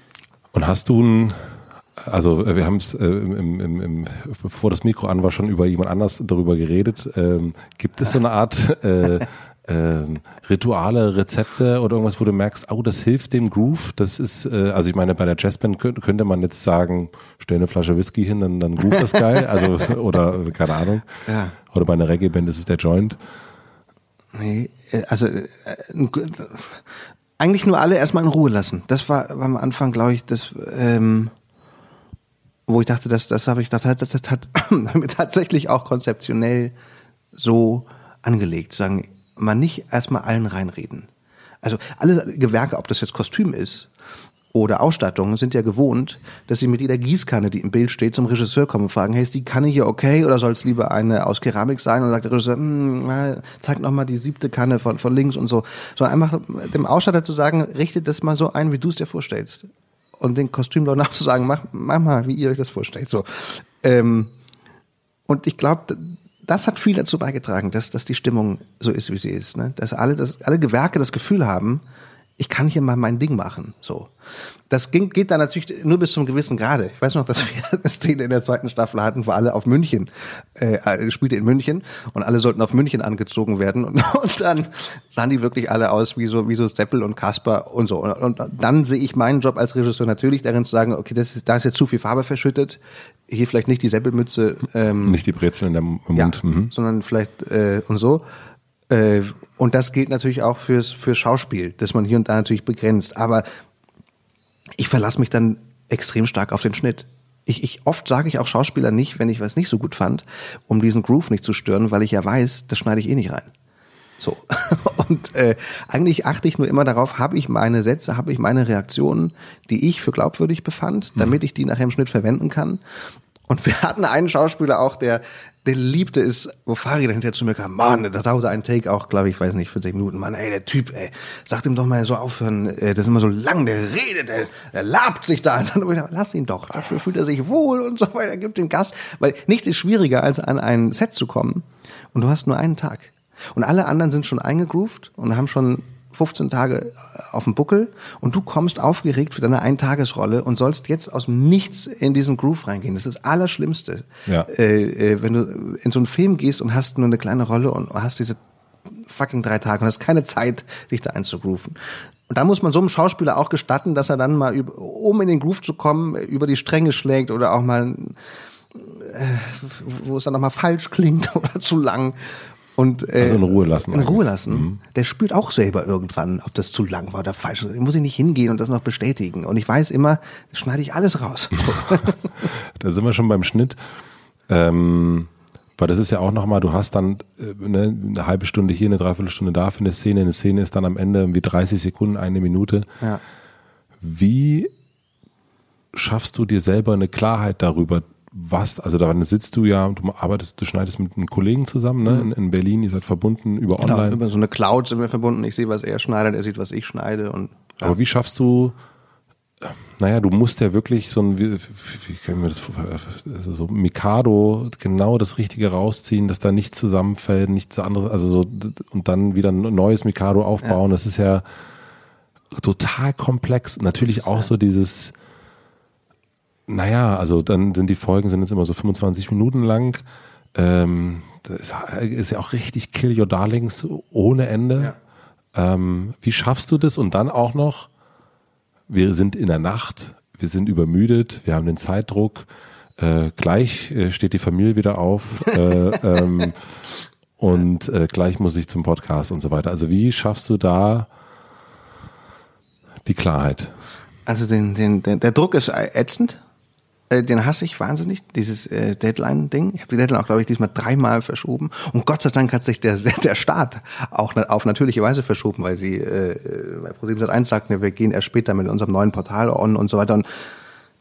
Und hast du ein also äh, wir haben es, äh, im, bevor das Mikro an war, schon über jemand anders darüber geredet. Ähm, gibt es so eine Art äh, äh, Rituale, Rezepte oder irgendwas, wo du merkst, oh, das hilft dem Groove? Das ist, äh, also ich meine, bei der Jazzband könnte, könnte man jetzt sagen, stell eine Flasche Whisky hin, dann, dann groove das geil. Also, oder keine Ahnung. Ja. Oder bei einer Reggae-Band ist es der Joint. Nee, äh, also äh, eigentlich nur alle erstmal in Ruhe lassen. Das war, war am Anfang, glaube ich, das ähm, wo ich dachte, das, das habe ich das, das, das hat mir tatsächlich auch konzeptionell so angelegt, sagen, man nicht erstmal allen reinreden. Also alle Gewerke, ob das jetzt Kostüm ist oder Ausstattung, sind ja gewohnt, dass sie mit jeder Gießkanne, die im Bild steht, zum Regisseur kommen und fragen, hey, ist die Kanne hier okay oder soll es lieber eine aus Keramik sein? Und sagt der Regisseur, hm, zeig noch mal die siebte Kanne von, von links und so. So einfach dem Ausstatter zu sagen, richtet das mal so ein, wie du es dir vorstellst und den Kostümleuten auch zu sagen, mach, mach mal, wie ihr euch das vorstellt. So. Ähm, und ich glaube, das hat viel dazu beigetragen, dass, dass die Stimmung so ist, wie sie ist. Ne? Dass alle, dass alle Gewerke das Gefühl haben, ich kann hier mal mein Ding machen. So. Das ging, geht dann natürlich nur bis zum gewissen Grade. Ich weiß noch, dass wir eine Szene in der zweiten Staffel hatten, wo alle auf München, äh, äh, spielte in München und alle sollten auf München angezogen werden und, und dann sahen die wirklich alle aus wie so, wie so Seppel und Kasper und so. Und, und dann sehe ich meinen Job als Regisseur natürlich darin zu sagen, okay, das ist, da ist jetzt zu viel Farbe verschüttet, hier vielleicht nicht die Seppelmütze. Ähm, nicht die Brezel in der Mund. Ja, mhm. sondern vielleicht äh, und so. Äh, und das gilt natürlich auch fürs, fürs Schauspiel, dass man hier und da natürlich begrenzt. Aber ich verlasse mich dann extrem stark auf den Schnitt. Ich, ich, oft sage ich auch Schauspieler nicht, wenn ich was nicht so gut fand, um diesen Groove nicht zu stören, weil ich ja weiß, das schneide ich eh nicht rein. So. Und äh, eigentlich achte ich nur immer darauf, habe ich meine Sätze, habe ich meine Reaktionen, die ich für glaubwürdig befand, mhm. damit ich die nachher im Schnitt verwenden kann. Und wir hatten einen Schauspieler auch, der der liebte es, wo Fari dann hinterher zu mir kam, Mann, da dauerte ein Take auch, glaube ich, weiß nicht, 40 Minuten, Mann, ey, der Typ, ey, sagt ihm doch mal so aufhören, äh, das ist immer so lang, der redet, der, der labt sich da, und dann, lass ihn doch, dafür fühlt er sich wohl und so weiter, gibt den Gas, weil nichts ist schwieriger, als an ein Set zu kommen und du hast nur einen Tag. Und alle anderen sind schon eingegroovt und haben schon 15 Tage äh, auf dem Buckel und du kommst aufgeregt für deine Eintagesrolle und sollst jetzt aus dem Nichts in diesen Groove reingehen. Das ist das Allerschlimmste. Ja. Äh, äh, wenn du in so einen Film gehst und hast nur eine kleine Rolle und hast diese fucking drei Tage und hast keine Zeit, dich da einzugrooven. Und da muss man so einem Schauspieler auch gestatten, dass er dann mal, um in den Groove zu kommen, über die Stränge schlägt oder auch mal, äh, wo es dann nochmal falsch klingt oder zu lang. Und, äh, also in Ruhe lassen. In eigentlich. Ruhe lassen. Mhm. Der spürt auch selber irgendwann, ob das zu lang war oder falsch. Da muss ich nicht hingehen und das noch bestätigen. Und ich weiß immer, schneide ich alles raus. da sind wir schon beim Schnitt. Ähm, weil das ist ja auch nochmal, du hast dann äh, ne, eine halbe Stunde hier, eine Dreiviertelstunde da für eine Szene. Eine Szene ist dann am Ende wie 30 Sekunden, eine Minute. Ja. Wie schaffst du dir selber eine Klarheit darüber, was, also daran sitzt du ja, du arbeitest, du schneidest mit einem Kollegen zusammen, ne, mhm. in, in, Berlin, ihr seid verbunden über genau, online. Über so eine Cloud sind wir verbunden. Ich sehe, was er schneidet, er sieht, was ich schneide und. Ja. Aber wie schaffst du, naja, du musst ja wirklich so ein, wie, wie können wir das, also so Mikado, genau das Richtige rausziehen, dass da nichts zusammenfällt, nichts anderes, also so, und dann wieder ein neues Mikado aufbauen, ja. das ist ja total komplex. Natürlich auch so dieses, naja, also dann sind die Folgen sind jetzt immer so 25 Minuten lang. Ähm, das ist ja auch richtig Kill Your Darlings ohne Ende. Ja. Ähm, wie schaffst du das? Und dann auch noch, wir sind in der Nacht, wir sind übermüdet, wir haben den Zeitdruck, äh, gleich äh, steht die Familie wieder auf äh, ähm, und äh, gleich muss ich zum Podcast und so weiter. Also wie schaffst du da die Klarheit? Also den, den, der, der Druck ist ätzend. Äh, den hasse ich wahnsinnig, dieses äh, Deadline-Ding. Ich habe die Deadline auch, glaube ich, diesmal dreimal verschoben. Und Gott sei Dank hat sich der, der Start auch auf natürliche Weise verschoben, weil die äh, bei Pro7 1 sagten, wir gehen erst später mit unserem neuen Portal on und so weiter. Und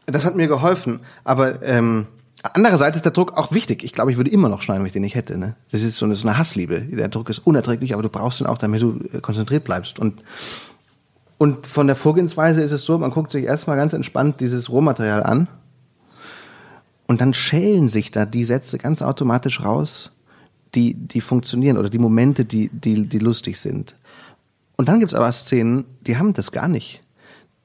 das hat mir geholfen. Aber ähm, andererseits ist der Druck auch wichtig. Ich glaube, ich würde immer noch schneiden, wenn ich den nicht hätte. Ne? Das ist so eine, so eine Hassliebe. Der Druck ist unerträglich, aber du brauchst ihn auch, damit du äh, konzentriert bleibst. Und und von der Vorgehensweise ist es so, man guckt sich erstmal ganz entspannt dieses Rohmaterial an und dann schälen sich da die Sätze ganz automatisch raus, die, die funktionieren oder die Momente, die, die, die lustig sind. Und dann gibt's aber Szenen, die haben das gar nicht.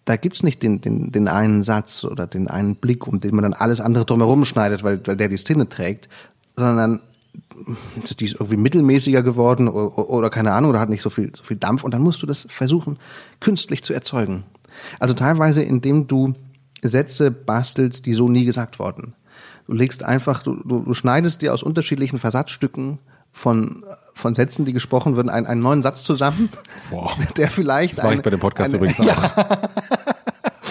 Da gibt's nicht den, den, den einen Satz oder den einen Blick, um den man dann alles andere drumherum schneidet, weil, weil der die Szene trägt, sondern die ist irgendwie mittelmäßiger geworden oder, oder keine Ahnung, oder hat nicht so viel, so viel Dampf und dann musst du das versuchen, künstlich zu erzeugen. Also teilweise, indem du Sätze bastelst, die so nie gesagt wurden. Du legst einfach, du, du, du schneidest dir aus unterschiedlichen Versatzstücken von, von Sätzen, die gesprochen würden, einen, einen neuen Satz zusammen, wow. der vielleicht. Das mache ich bei dem Podcast eine, übrigens auch. Ja.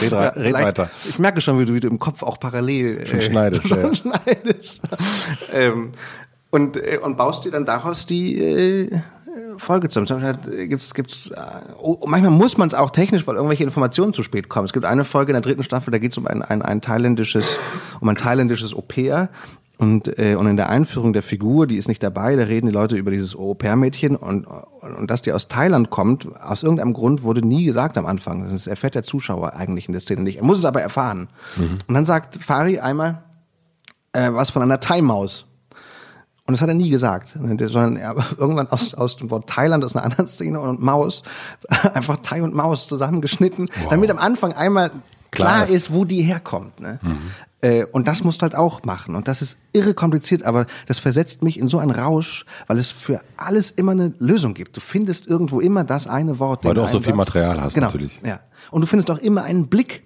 red, red weiter. Ich merke schon, wie du, wie du im Kopf auch parallel schon äh, schneidest. Schon ja. schneidest. ähm, und, äh, und baust dir dann daraus die äh, Folge zusammen. Gibt's, gibt's, äh, oh, manchmal muss man es auch technisch, weil irgendwelche Informationen zu spät kommen. Es gibt eine Folge in der dritten Staffel, da geht es um ein, ein, ein thailändisches, um ein thailändisches Au-pair. Und, äh, und in der Einführung der Figur, die ist nicht dabei, da reden die Leute über dieses Au-pair-Mädchen und, und, und dass die aus Thailand kommt, aus irgendeinem Grund wurde nie gesagt am Anfang. Das erfährt der Zuschauer eigentlich in der Szene nicht. Er muss es aber erfahren. Mhm. Und dann sagt Fari einmal äh, was von einer Thai-Maus. Und das hat er nie gesagt, sondern er irgendwann aus, aus dem Wort Thailand, aus einer anderen Szene und Maus, einfach Thai und Maus zusammengeschnitten, wow. damit am Anfang einmal klar, klar ist, wo die herkommt. Ne? Mhm. Äh, und das musst du halt auch machen. Und das ist irre kompliziert, aber das versetzt mich in so einen Rausch, weil es für alles immer eine Lösung gibt. Du findest irgendwo immer das eine Wort. Weil du auch so viel Material hast, genau, natürlich. Ja. Und du findest auch immer einen Blick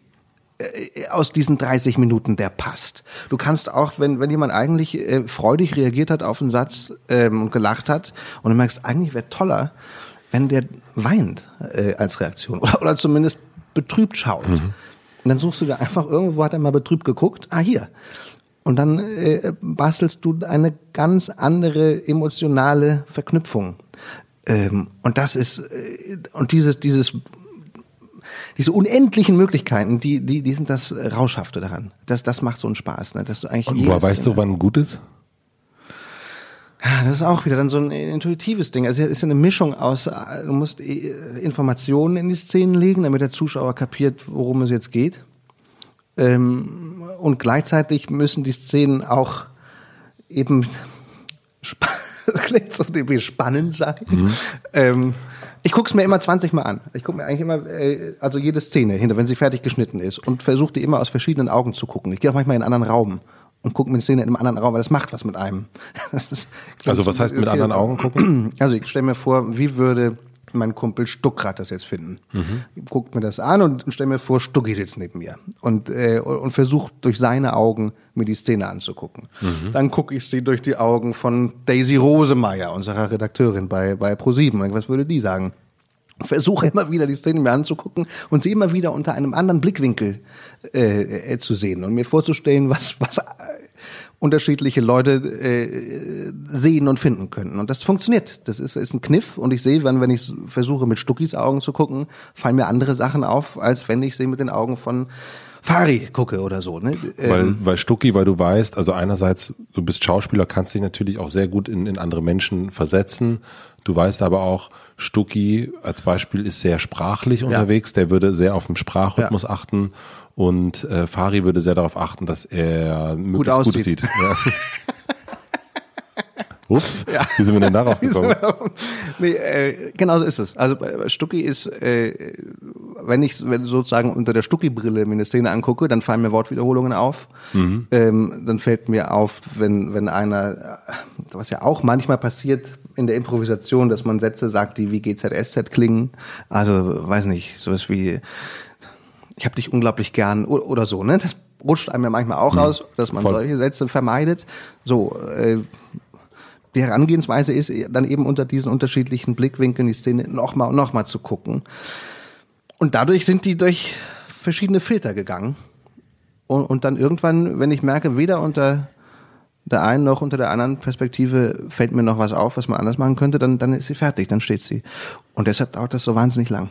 aus diesen 30 Minuten, der passt. Du kannst auch, wenn, wenn jemand eigentlich äh, freudig reagiert hat auf einen Satz ähm, und gelacht hat und du merkst, eigentlich wäre toller, wenn der weint äh, als Reaktion oder, oder zumindest betrübt schaut. Mhm. Und dann suchst du da einfach irgendwo, hat er mal betrübt geguckt, ah hier. Und dann äh, bastelst du eine ganz andere emotionale Verknüpfung. Ähm, und das ist, äh, und dieses, dieses diese unendlichen Möglichkeiten, die, die, die sind das Rauschhafte daran. Das, das macht so einen Spaß. Ne? Dass du eigentlich Und woher weißt du, wann gut ist? Ja, das ist auch wieder dann so ein intuitives Ding. Also es ist eine Mischung aus, du musst äh, Informationen in die Szenen legen, damit der Zuschauer kapiert, worum es jetzt geht. Ähm, und gleichzeitig müssen die Szenen auch eben klingt so spannend sein. Mhm. Ähm, ich gucke es mir immer 20 Mal an. Ich gucke mir eigentlich immer, äh, also jede Szene hinter, wenn sie fertig geschnitten ist und versuche die immer aus verschiedenen Augen zu gucken. Ich gehe auch manchmal in einen anderen Raum und gucke mir die Szene in einem anderen Raum, weil das macht was mit einem. Ist, also was heißt mit anderen Augen gucken? Also ich stelle mir vor, wie würde mein Kumpel Stuckrad das jetzt finden. Mhm. Guckt mir das an und stell mir vor, Stucki sitzt neben mir und, äh, und versucht durch seine Augen mir die Szene anzugucken. Mhm. Dann gucke ich sie durch die Augen von Daisy Rosemeyer, unserer Redakteurin bei, bei ProSieben. Was würde die sagen? versuche immer wieder die Szene mir anzugucken und sie immer wieder unter einem anderen Blickwinkel äh, äh, zu sehen und mir vorzustellen, was, was unterschiedliche Leute äh, sehen und finden könnten. Und das funktioniert. Das ist, ist ein Kniff. Und ich sehe, wenn, wenn ich versuche, mit Stuckis Augen zu gucken, fallen mir andere Sachen auf, als wenn ich sie mit den Augen von Fari gucke oder so. Ne? Weil, ähm, weil Stucki, weil du weißt, also einerseits, du bist Schauspieler, kannst dich natürlich auch sehr gut in, in andere Menschen versetzen. Du weißt aber auch, Stucki als Beispiel ist sehr sprachlich unterwegs, ja. der würde sehr auf den Sprachrhythmus ja. achten und äh, Fari würde sehr darauf achten, dass er möglichst gut, gut sieht. Ja. Ups, ja. wie sind wir denn darauf gekommen? nee, äh, genau so ist es. Also Stucki ist, äh, wenn ich sozusagen unter der Stucki-Brille mir eine Szene angucke, dann fallen mir Wortwiederholungen auf. Mhm. Ähm, dann fällt mir auf, wenn, wenn einer, was ja auch manchmal passiert in der Improvisation, dass man Sätze sagt, die wie GZSZ klingen. Also, weiß nicht, sowas wie ich habe dich unglaublich gern oder so, ne? Das rutscht einem ja manchmal auch mhm. raus, dass man Voll. solche Sätze vermeidet. So, äh, die Herangehensweise ist dann eben unter diesen unterschiedlichen Blickwinkeln die Szene nochmal und nochmal zu gucken. Und dadurch sind die durch verschiedene Filter gegangen. Und, und dann irgendwann, wenn ich merke, weder unter der einen noch unter der anderen Perspektive fällt mir noch was auf, was man anders machen könnte, dann, dann ist sie fertig, dann steht sie. Und deshalb dauert das so wahnsinnig lang.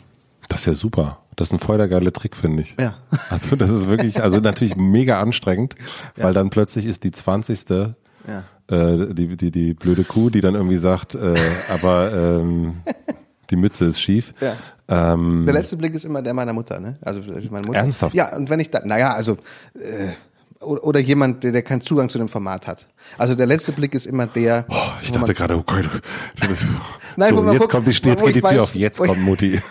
Das ist ja super. Das ist ein voll der geile Trick, finde ich. Ja. Also das ist wirklich, also natürlich mega anstrengend, ja. weil dann plötzlich ist die zwanzigste ja. äh, die, die, die blöde Kuh, die dann irgendwie sagt, äh, aber ähm, die Mütze ist schief. Ja. Ähm, der letzte Blick ist immer der meiner Mutter, ne? Also meine Mutter. Ernsthaft? Ja, und wenn ich da, naja, also äh, oder jemand, der, der keinen Zugang zu dem Format hat. Also der letzte Blick ist immer der. Oh, ich dachte gerade, oh Gott, das, Nein, so, jetzt guckt, kommt die, jetzt geht die Tür weiß, auf, jetzt kommt Mutti.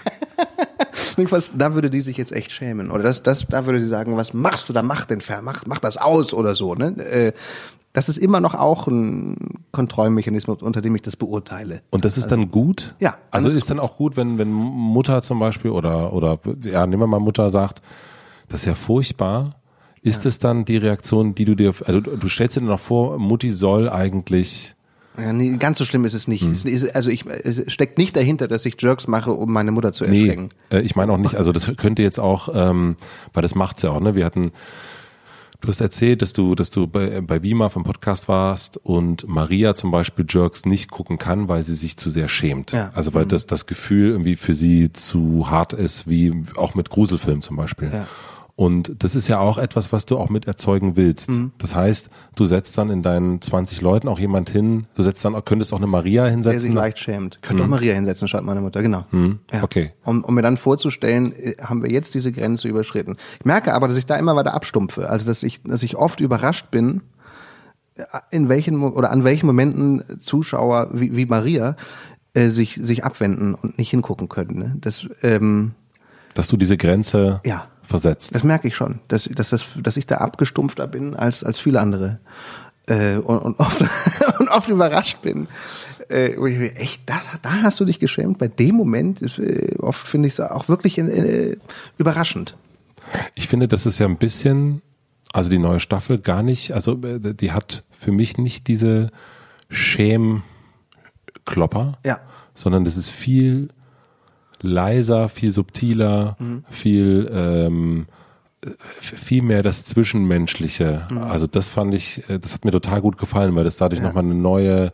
Da würde die sich jetzt echt schämen. Oder das, das, da würde sie sagen, was machst du da? Mach den Fer, mach, mach das aus oder so. Ne? Äh, das ist immer noch auch ein Kontrollmechanismus, unter dem ich das beurteile. Und das ist also, dann gut? Ja. Also ist dann auch gut, wenn, wenn Mutter zum Beispiel oder, oder, ja, nehmen wir mal Mutter sagt, das ist ja furchtbar. Ist ja. es dann die Reaktion, die du dir, also du stellst dir dann noch vor, Mutti soll eigentlich ja, nee, ganz so schlimm ist es nicht. Hm. Es, also ich, es steckt nicht dahinter, dass ich Jerks mache, um meine Mutter zu erschrecken. Nee, äh, ich meine auch nicht, also das könnte jetzt auch, ähm, weil das macht's ja auch, ne? Wir hatten, du hast erzählt, dass du, dass du bei, bei Bima vom Podcast warst und Maria zum Beispiel Jerks nicht gucken kann, weil sie sich zu sehr schämt. Ja. Also weil mhm. das, das Gefühl irgendwie für sie zu hart ist, wie auch mit Gruselfilmen zum Beispiel. Ja. Und das ist ja auch etwas, was du auch mit erzeugen willst. Mhm. Das heißt, du setzt dann in deinen 20 Leuten auch jemand hin, du setzt dann, könntest auch eine Maria hinsetzen. Der sich leicht schämt. Könnte mhm. auch Maria hinsetzen, schreibt meine Mutter, genau. Mhm. Ja. Okay. Um, um mir dann vorzustellen, äh, haben wir jetzt diese Grenze überschritten. Ich merke aber, dass ich da immer weiter abstumpfe. Also, dass ich, dass ich oft überrascht bin, äh, in welchen oder an welchen Momenten Zuschauer wie, wie Maria äh, sich, sich abwenden und nicht hingucken können. Ne? Das, ähm, dass du diese Grenze ja versetzt. Das merke ich schon, dass, dass, das, dass ich da abgestumpfter bin als, als viele andere. Äh, und, und, oft, und oft überrascht bin. Äh, ich, echt, das, da hast du dich geschämt? Bei dem Moment ist, äh, oft finde ich es auch wirklich äh, überraschend. Ich finde, das ist ja ein bisschen, also die neue Staffel gar nicht, also äh, die hat für mich nicht diese Schämklopper, ja. sondern das ist viel leiser, viel subtiler, mhm. viel ähm, viel mehr das Zwischenmenschliche. Mhm. Also das fand ich, äh, das hat mir total gut gefallen, weil das dadurch ja. nochmal eine neue,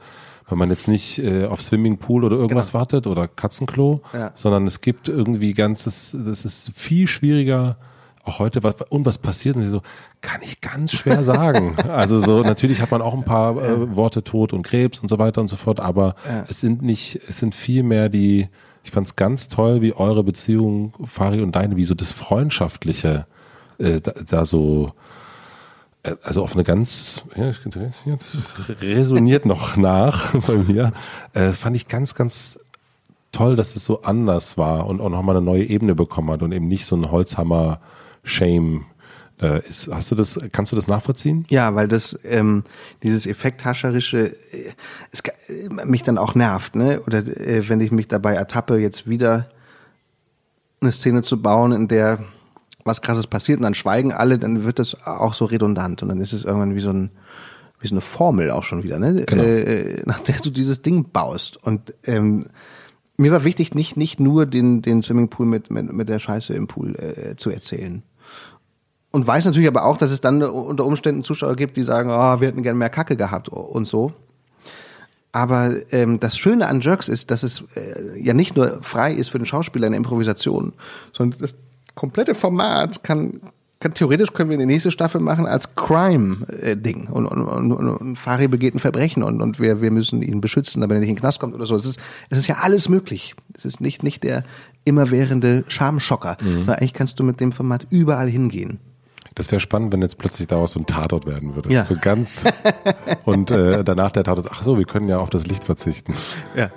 wenn man jetzt nicht äh, auf Swimmingpool oder irgendwas genau. wartet oder Katzenklo, ja. sondern es gibt irgendwie ganzes, das ist viel schwieriger, auch heute, was, und was passiert? Und sie so, kann ich ganz schwer sagen. also so, natürlich hat man auch ein paar äh, Worte Tod und Krebs und so weiter und so fort, aber ja. es sind nicht, es sind viel mehr die, ich fand es ganz toll, wie eure Beziehung, Fari und deine, wie so das Freundschaftliche äh, da, da so, äh, also auf eine ganz, ja, resoniert noch nach bei mir, äh, fand ich ganz, ganz toll, dass es so anders war und auch nochmal eine neue Ebene bekommen hat und eben nicht so ein Holzhammer-Shame äh, ist, hast du das, kannst du das nachvollziehen? Ja, weil das ähm, dieses Effekthascherische äh, es, äh, mich dann auch nervt, ne? Oder äh, wenn ich mich dabei ertappe, jetzt wieder eine Szene zu bauen, in der was krasses passiert und dann schweigen alle, dann wird das auch so redundant und dann ist es irgendwann wie so ein wie so eine Formel auch schon wieder, ne? Genau. Äh, nach der du dieses Ding baust. Und ähm, mir war wichtig, nicht, nicht nur den, den Swimmingpool mit, mit, mit der Scheiße im Pool äh, zu erzählen. Und weiß natürlich aber auch, dass es dann unter Umständen Zuschauer gibt, die sagen, oh, wir hätten gerne mehr Kacke gehabt und so. Aber ähm, das Schöne an Jerks ist, dass es äh, ja nicht nur frei ist für den Schauspieler eine Improvisation, sondern das komplette Format kann, kann theoretisch können wir die nächste Staffel machen als Crime-Ding und, und, und, und Fari begeht ein Verbrechen und, und wir, wir müssen ihn beschützen, damit er nicht in den Knast kommt oder so. Es ist, es ist ja alles möglich. Es ist nicht, nicht der immerwährende Schamschocker. Mhm. Eigentlich kannst du mit dem Format überall hingehen. Das wäre spannend, wenn jetzt plötzlich daraus so ein Tatort werden würde. Ja. So ganz und äh, danach der Tatort, ach so, wir können ja auf das Licht verzichten. Ja.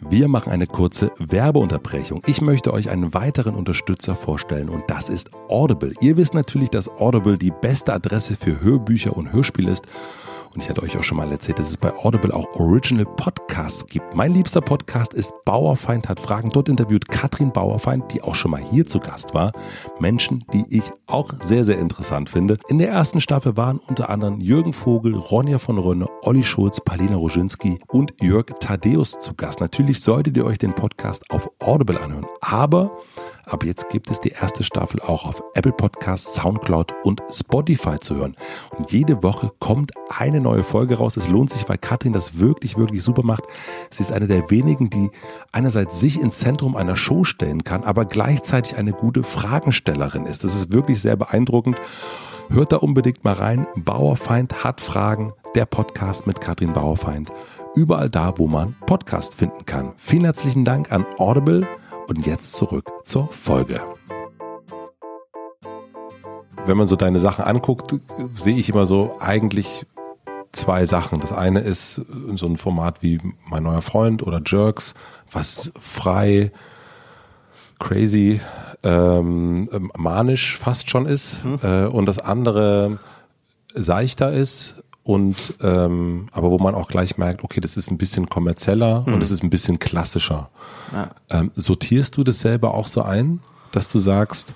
Wir machen eine kurze Werbeunterbrechung. Ich möchte euch einen weiteren Unterstützer vorstellen und das ist Audible. Ihr wisst natürlich, dass Audible die beste Adresse für Hörbücher und Hörspiele ist und ich hatte euch auch schon mal erzählt, dass es bei Audible auch Original Podcasts gibt. Mein liebster Podcast ist Bauerfeind hat Fragen. Dort interviewt Katrin Bauerfeind, die auch schon mal hier zu Gast war. Menschen, die ich auch sehr, sehr interessant finde. In der ersten Staffel waren unter anderem Jürgen Vogel, Ronja von Rönne, Olli Schulz, Palina Roginski und Jörg Thaddeus zu Gast. Natürlich solltet ihr euch den Podcast auf Audible anhören. Aber aber jetzt gibt es die erste Staffel auch auf Apple Podcasts, Soundcloud und Spotify zu hören. Und jede Woche kommt eine neue Folge raus. Es lohnt sich, weil Katrin das wirklich, wirklich super macht. Sie ist eine der wenigen, die einerseits sich ins Zentrum einer Show stellen kann, aber gleichzeitig eine gute Fragenstellerin ist. Das ist wirklich sehr beeindruckend. Hört da unbedingt mal rein. Bauerfeind hat Fragen. Der Podcast mit Katrin Bauerfeind. Überall da, wo man Podcast finden kann. Vielen herzlichen Dank an Audible und jetzt zurück zur Folge. Wenn man so deine Sachen anguckt, sehe ich immer so eigentlich zwei Sachen. Das eine ist so ein Format wie Mein neuer Freund oder Jerks, was frei, crazy, ähm, manisch fast schon ist. Äh, und das andere seichter ist und ähm, aber wo man auch gleich merkt, okay, das ist ein bisschen kommerzieller mhm. und es ist ein bisschen klassischer. Ja. Ähm, sortierst du das selber auch so ein, dass du sagst,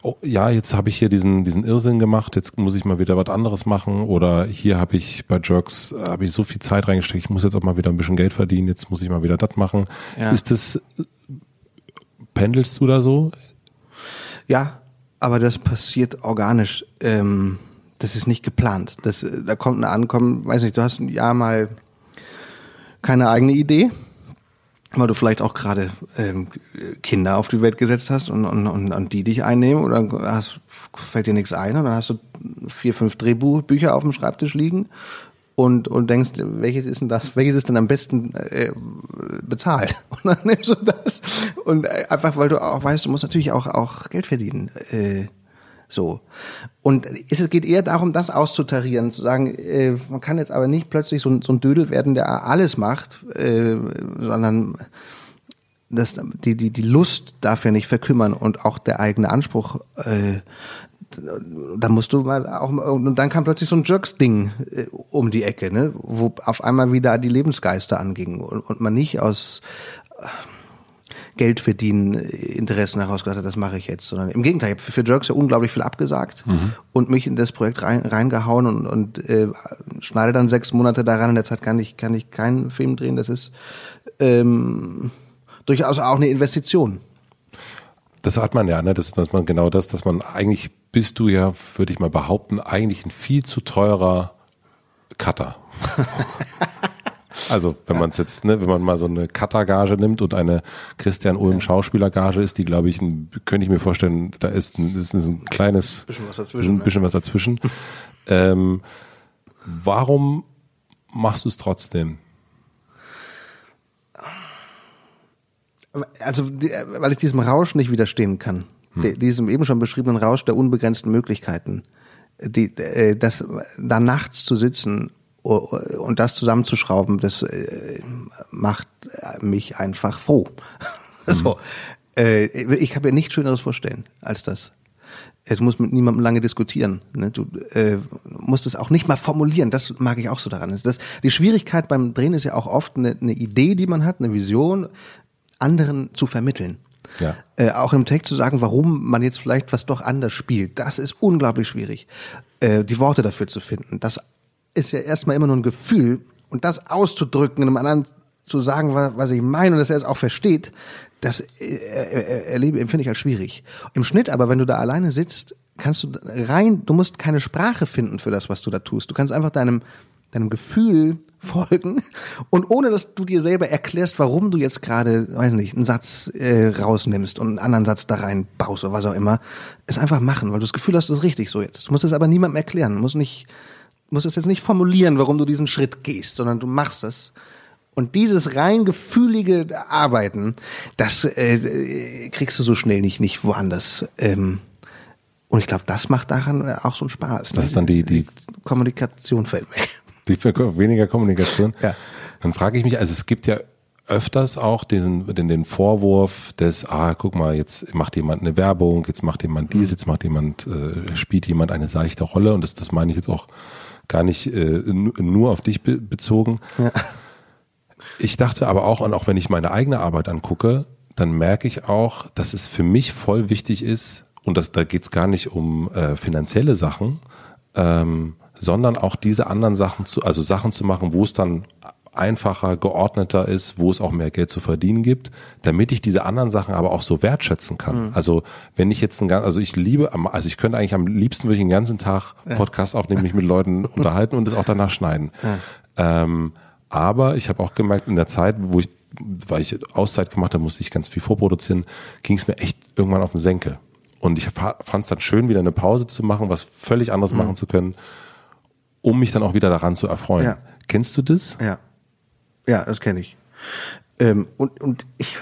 oh, ja, jetzt habe ich hier diesen diesen Irrsinn gemacht, jetzt muss ich mal wieder was anderes machen oder hier habe ich bei Jerks habe ich so viel Zeit reingesteckt, ich muss jetzt auch mal wieder ein bisschen Geld verdienen, jetzt muss ich mal wieder das machen. Ja. Ist das pendelst du da so? Ja, aber das passiert organisch. Ähm das ist nicht geplant. Das, äh, da kommt eine Ankommen, weiß nicht, du hast ein Jahr mal keine eigene Idee, weil du vielleicht auch gerade ähm, Kinder auf die Welt gesetzt hast und, und, und, und die dich einnehmen oder hast, fällt dir nichts ein und dann hast du vier, fünf Drehbücher auf dem Schreibtisch liegen und, und denkst, welches ist denn das, welches ist denn am besten äh, bezahlt? Und dann nimmst du das und äh, einfach, weil du auch weißt, du musst natürlich auch, auch Geld verdienen. Äh, so. Und es geht eher darum, das auszutarieren, zu sagen, äh, man kann jetzt aber nicht plötzlich so, so ein Dödel werden, der alles macht, äh, sondern das, die, die, die Lust darf ja nicht verkümmern und auch der eigene Anspruch, äh, da musst du mal auch, und dann kam plötzlich so ein Jerks-Ding äh, um die Ecke, ne, wo auf einmal wieder die Lebensgeister angingen und, und man nicht aus, Geld verdienen Interessen herausgesagt hat, das mache ich jetzt. Sondern im Gegenteil, ich habe für Jerks ja unglaublich viel abgesagt mhm. und mich in das Projekt rein, reingehauen und, und äh, schneide dann sechs Monate daran. In der Zeit kann ich, kann ich keinen Film drehen. Das ist ähm, durchaus auch eine Investition. Das hat man ja, ne? Das, dass man genau das, dass man eigentlich bist du ja, würde ich mal behaupten, eigentlich ein viel zu teurer Cutter. Also wenn man es jetzt, ne, wenn man mal so eine Cutter-Gage nimmt und eine Christian Ulm Schauspieler-Gage ist, die glaube ich, ein, könnte ich mir vorstellen, da ist ein, ist ein kleines, bisschen was dazwischen. Bisschen was dazwischen. ähm, warum machst du es trotzdem? Also, weil ich diesem Rausch nicht widerstehen kann. Hm. Diesem eben schon beschriebenen Rausch der unbegrenzten Möglichkeiten. Die, äh, das, da nachts zu sitzen und das zusammenzuschrauben, das äh, macht mich einfach froh. Mhm. so, äh, ich kann mir nichts Schöneres vorstellen als das. Du musst mit niemandem lange diskutieren. Ne? Du äh, musst es auch nicht mal formulieren. Das mag ich auch so daran. Das, die Schwierigkeit beim Drehen ist ja auch oft eine, eine Idee, die man hat, eine Vision, anderen zu vermitteln. Ja. Äh, auch im Text zu sagen, warum man jetzt vielleicht was doch anders spielt. Das ist unglaublich schwierig. Äh, die Worte dafür zu finden, das ist ja erstmal immer nur ein Gefühl und das auszudrücken, einem anderen zu sagen, was ich meine und dass er es auch versteht, das äh, äh, erlebe, empfinde ich als schwierig. Im Schnitt aber, wenn du da alleine sitzt, kannst du rein, du musst keine Sprache finden für das, was du da tust. Du kannst einfach deinem, deinem Gefühl folgen und ohne dass du dir selber erklärst, warum du jetzt gerade, weiß nicht, einen Satz äh, rausnimmst und einen anderen Satz da rein baust oder was auch immer, es einfach machen, weil du das Gefühl hast, das ist richtig so jetzt. Du musst es aber niemandem erklären, du musst nicht musst es jetzt nicht formulieren, warum du diesen Schritt gehst, sondern du machst es. Und dieses rein gefühlige Arbeiten, das äh, kriegst du so schnell nicht, nicht woanders. Ähm, und ich glaube, das macht daran auch so einen Spaß. Das ne? ist dann die, die Kommunikation fällt weg. Die weniger Kommunikation. Ja. Dann frage ich mich, also es gibt ja öfters auch diesen, den, den Vorwurf des, ah, guck mal, jetzt macht jemand eine Werbung, jetzt macht jemand dies, jetzt macht jemand, äh, spielt jemand eine seichte Rolle und das, das meine ich jetzt auch gar nicht äh, nur auf dich be bezogen. Ja. Ich dachte aber auch, und auch wenn ich meine eigene Arbeit angucke, dann merke ich auch, dass es für mich voll wichtig ist, und das, da geht es gar nicht um äh, finanzielle Sachen, ähm, sondern auch diese anderen Sachen zu, also Sachen zu machen, wo es dann einfacher, geordneter ist, wo es auch mehr Geld zu verdienen gibt, damit ich diese anderen Sachen aber auch so wertschätzen kann. Mhm. Also wenn ich jetzt ein ganz, also ich liebe, also ich könnte eigentlich am liebsten würde ich den ganzen Tag Podcast aufnehmen, mich mit Leuten unterhalten und es auch danach schneiden. Ja. Ähm, aber ich habe auch gemerkt, in der Zeit, wo ich, weil ich Auszeit gemacht habe, musste ich ganz viel vorproduzieren, ging es mir echt irgendwann auf den Senkel. Und ich fand es dann schön, wieder eine Pause zu machen, was völlig anderes mhm. machen zu können, um mich dann auch wieder daran zu erfreuen. Ja. Kennst du das? Ja. Ja, das kenne ich. Ähm, und, und ich,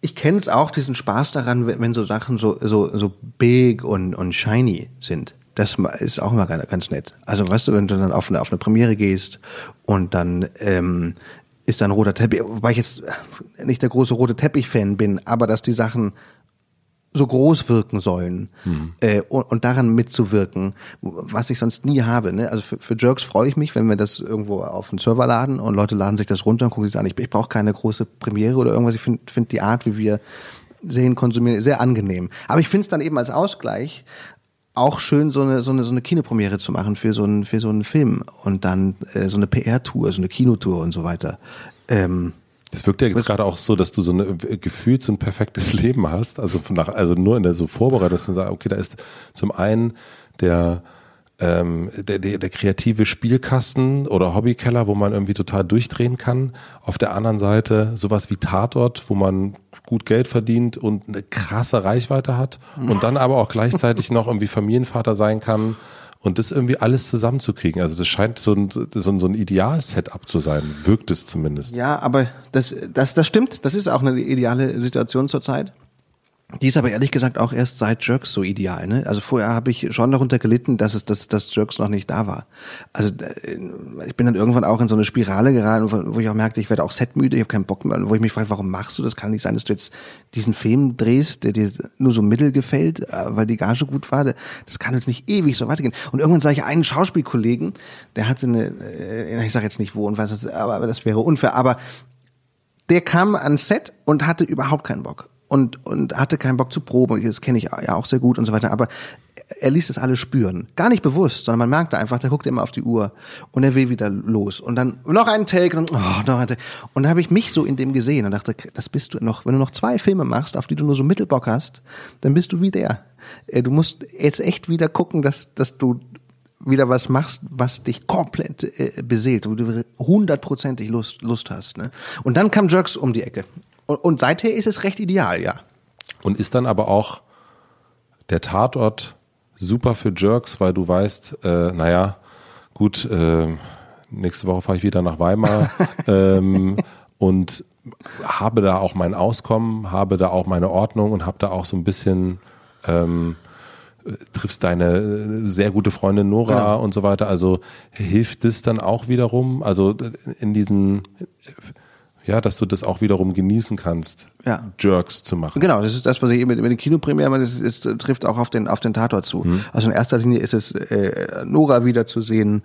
ich kenne es auch, diesen Spaß daran, wenn, wenn so Sachen so, so, so big und, und shiny sind. Das ist auch immer ganz nett. Also weißt du, wenn du dann auf eine, auf eine Premiere gehst und dann ähm, ist da ein roter Teppich, wobei ich jetzt nicht der große rote Teppich-Fan bin, aber dass die Sachen so groß wirken sollen mhm. äh, und, und, daran mitzuwirken, was ich sonst nie habe. Ne? Also für, für Jerks freue ich mich, wenn wir das irgendwo auf den Server laden und Leute laden sich das runter und gucken sich das an. Ich, ich brauche keine große Premiere oder irgendwas. Ich finde find die Art, wie wir sehen, konsumieren, sehr angenehm. Aber ich finde es dann eben als Ausgleich auch schön, so eine, so eine, so eine Kinopremiere zu machen für so einen, für so einen Film und dann äh, so eine PR-Tour, so eine Kinotour und so weiter. Ähm, es wirkt ja jetzt gerade auch so, dass du so ein gefühlt so ein perfektes Leben hast. Also von nach, also nur in der so Vorbereitung, dass du sagst, okay, da ist zum einen der, ähm, der, der, der kreative Spielkasten oder Hobbykeller, wo man irgendwie total durchdrehen kann. Auf der anderen Seite sowas wie Tatort, wo man gut Geld verdient und eine krasse Reichweite hat und dann aber auch gleichzeitig noch irgendwie Familienvater sein kann und das irgendwie alles zusammenzukriegen. Also das scheint so ein, so ein, so ein Ideal-Setup zu sein, wirkt es zumindest. Ja, aber das, das, das stimmt. Das ist auch eine ideale Situation zurzeit. Die ist aber ehrlich gesagt auch erst seit Jerks so ideal. Ne? Also vorher habe ich schon darunter gelitten, dass es dass, dass Jerks noch nicht da war. Also äh, ich bin dann irgendwann auch in so eine Spirale geraten, wo ich auch merkte, ich werde auch setmüde, ich habe keinen Bock mehr, wo ich mich frage, warum machst du das? Kann nicht sein, dass du jetzt diesen Film drehst, der dir nur so mittel gefällt, äh, weil die Gage gut war. Das kann jetzt nicht ewig so weitergehen. Und irgendwann sah ich einen Schauspielkollegen, der hatte eine, äh, ich sage jetzt nicht wo und was, aber das wäre unfair, aber der kam ans Set und hatte überhaupt keinen Bock und, und hatte keinen Bock zu proben. Das kenne ich ja auch sehr gut und so weiter. Aber er ließ das alles spüren. Gar nicht bewusst, sondern man merkte einfach, der guckt immer auf die Uhr und er will wieder los. Und dann noch einen Take und, oh, noch einen Take. Und da habe ich mich so in dem gesehen und dachte, das bist du noch, wenn du noch zwei Filme machst, auf die du nur so Mittelbock hast, dann bist du wie der. Äh, du musst jetzt echt wieder gucken, dass, dass du wieder was machst, was dich komplett äh, beseelt, wo du hundertprozentig Lust, Lust hast. Ne? Und dann kam Jerks um die Ecke. Und, und seither ist es recht ideal, ja. Und ist dann aber auch der Tatort super für Jerks, weil du weißt, äh, naja, gut, äh, nächste Woche fahre ich wieder nach Weimar ähm, und habe da auch mein Auskommen, habe da auch meine Ordnung und habe da auch so ein bisschen ähm, triffst deine sehr gute Freundin Nora ja. und so weiter. Also hilft das dann auch wiederum? Also in diesem ja, dass du das auch wiederum genießen kannst, ja. Jerks zu machen. Genau, das ist das, was ich eben mit, mit den Kinopremieren, das, ist, das trifft auch auf den auf den Tatort zu. Hm. Also in erster Linie ist es äh, Nora wiederzusehen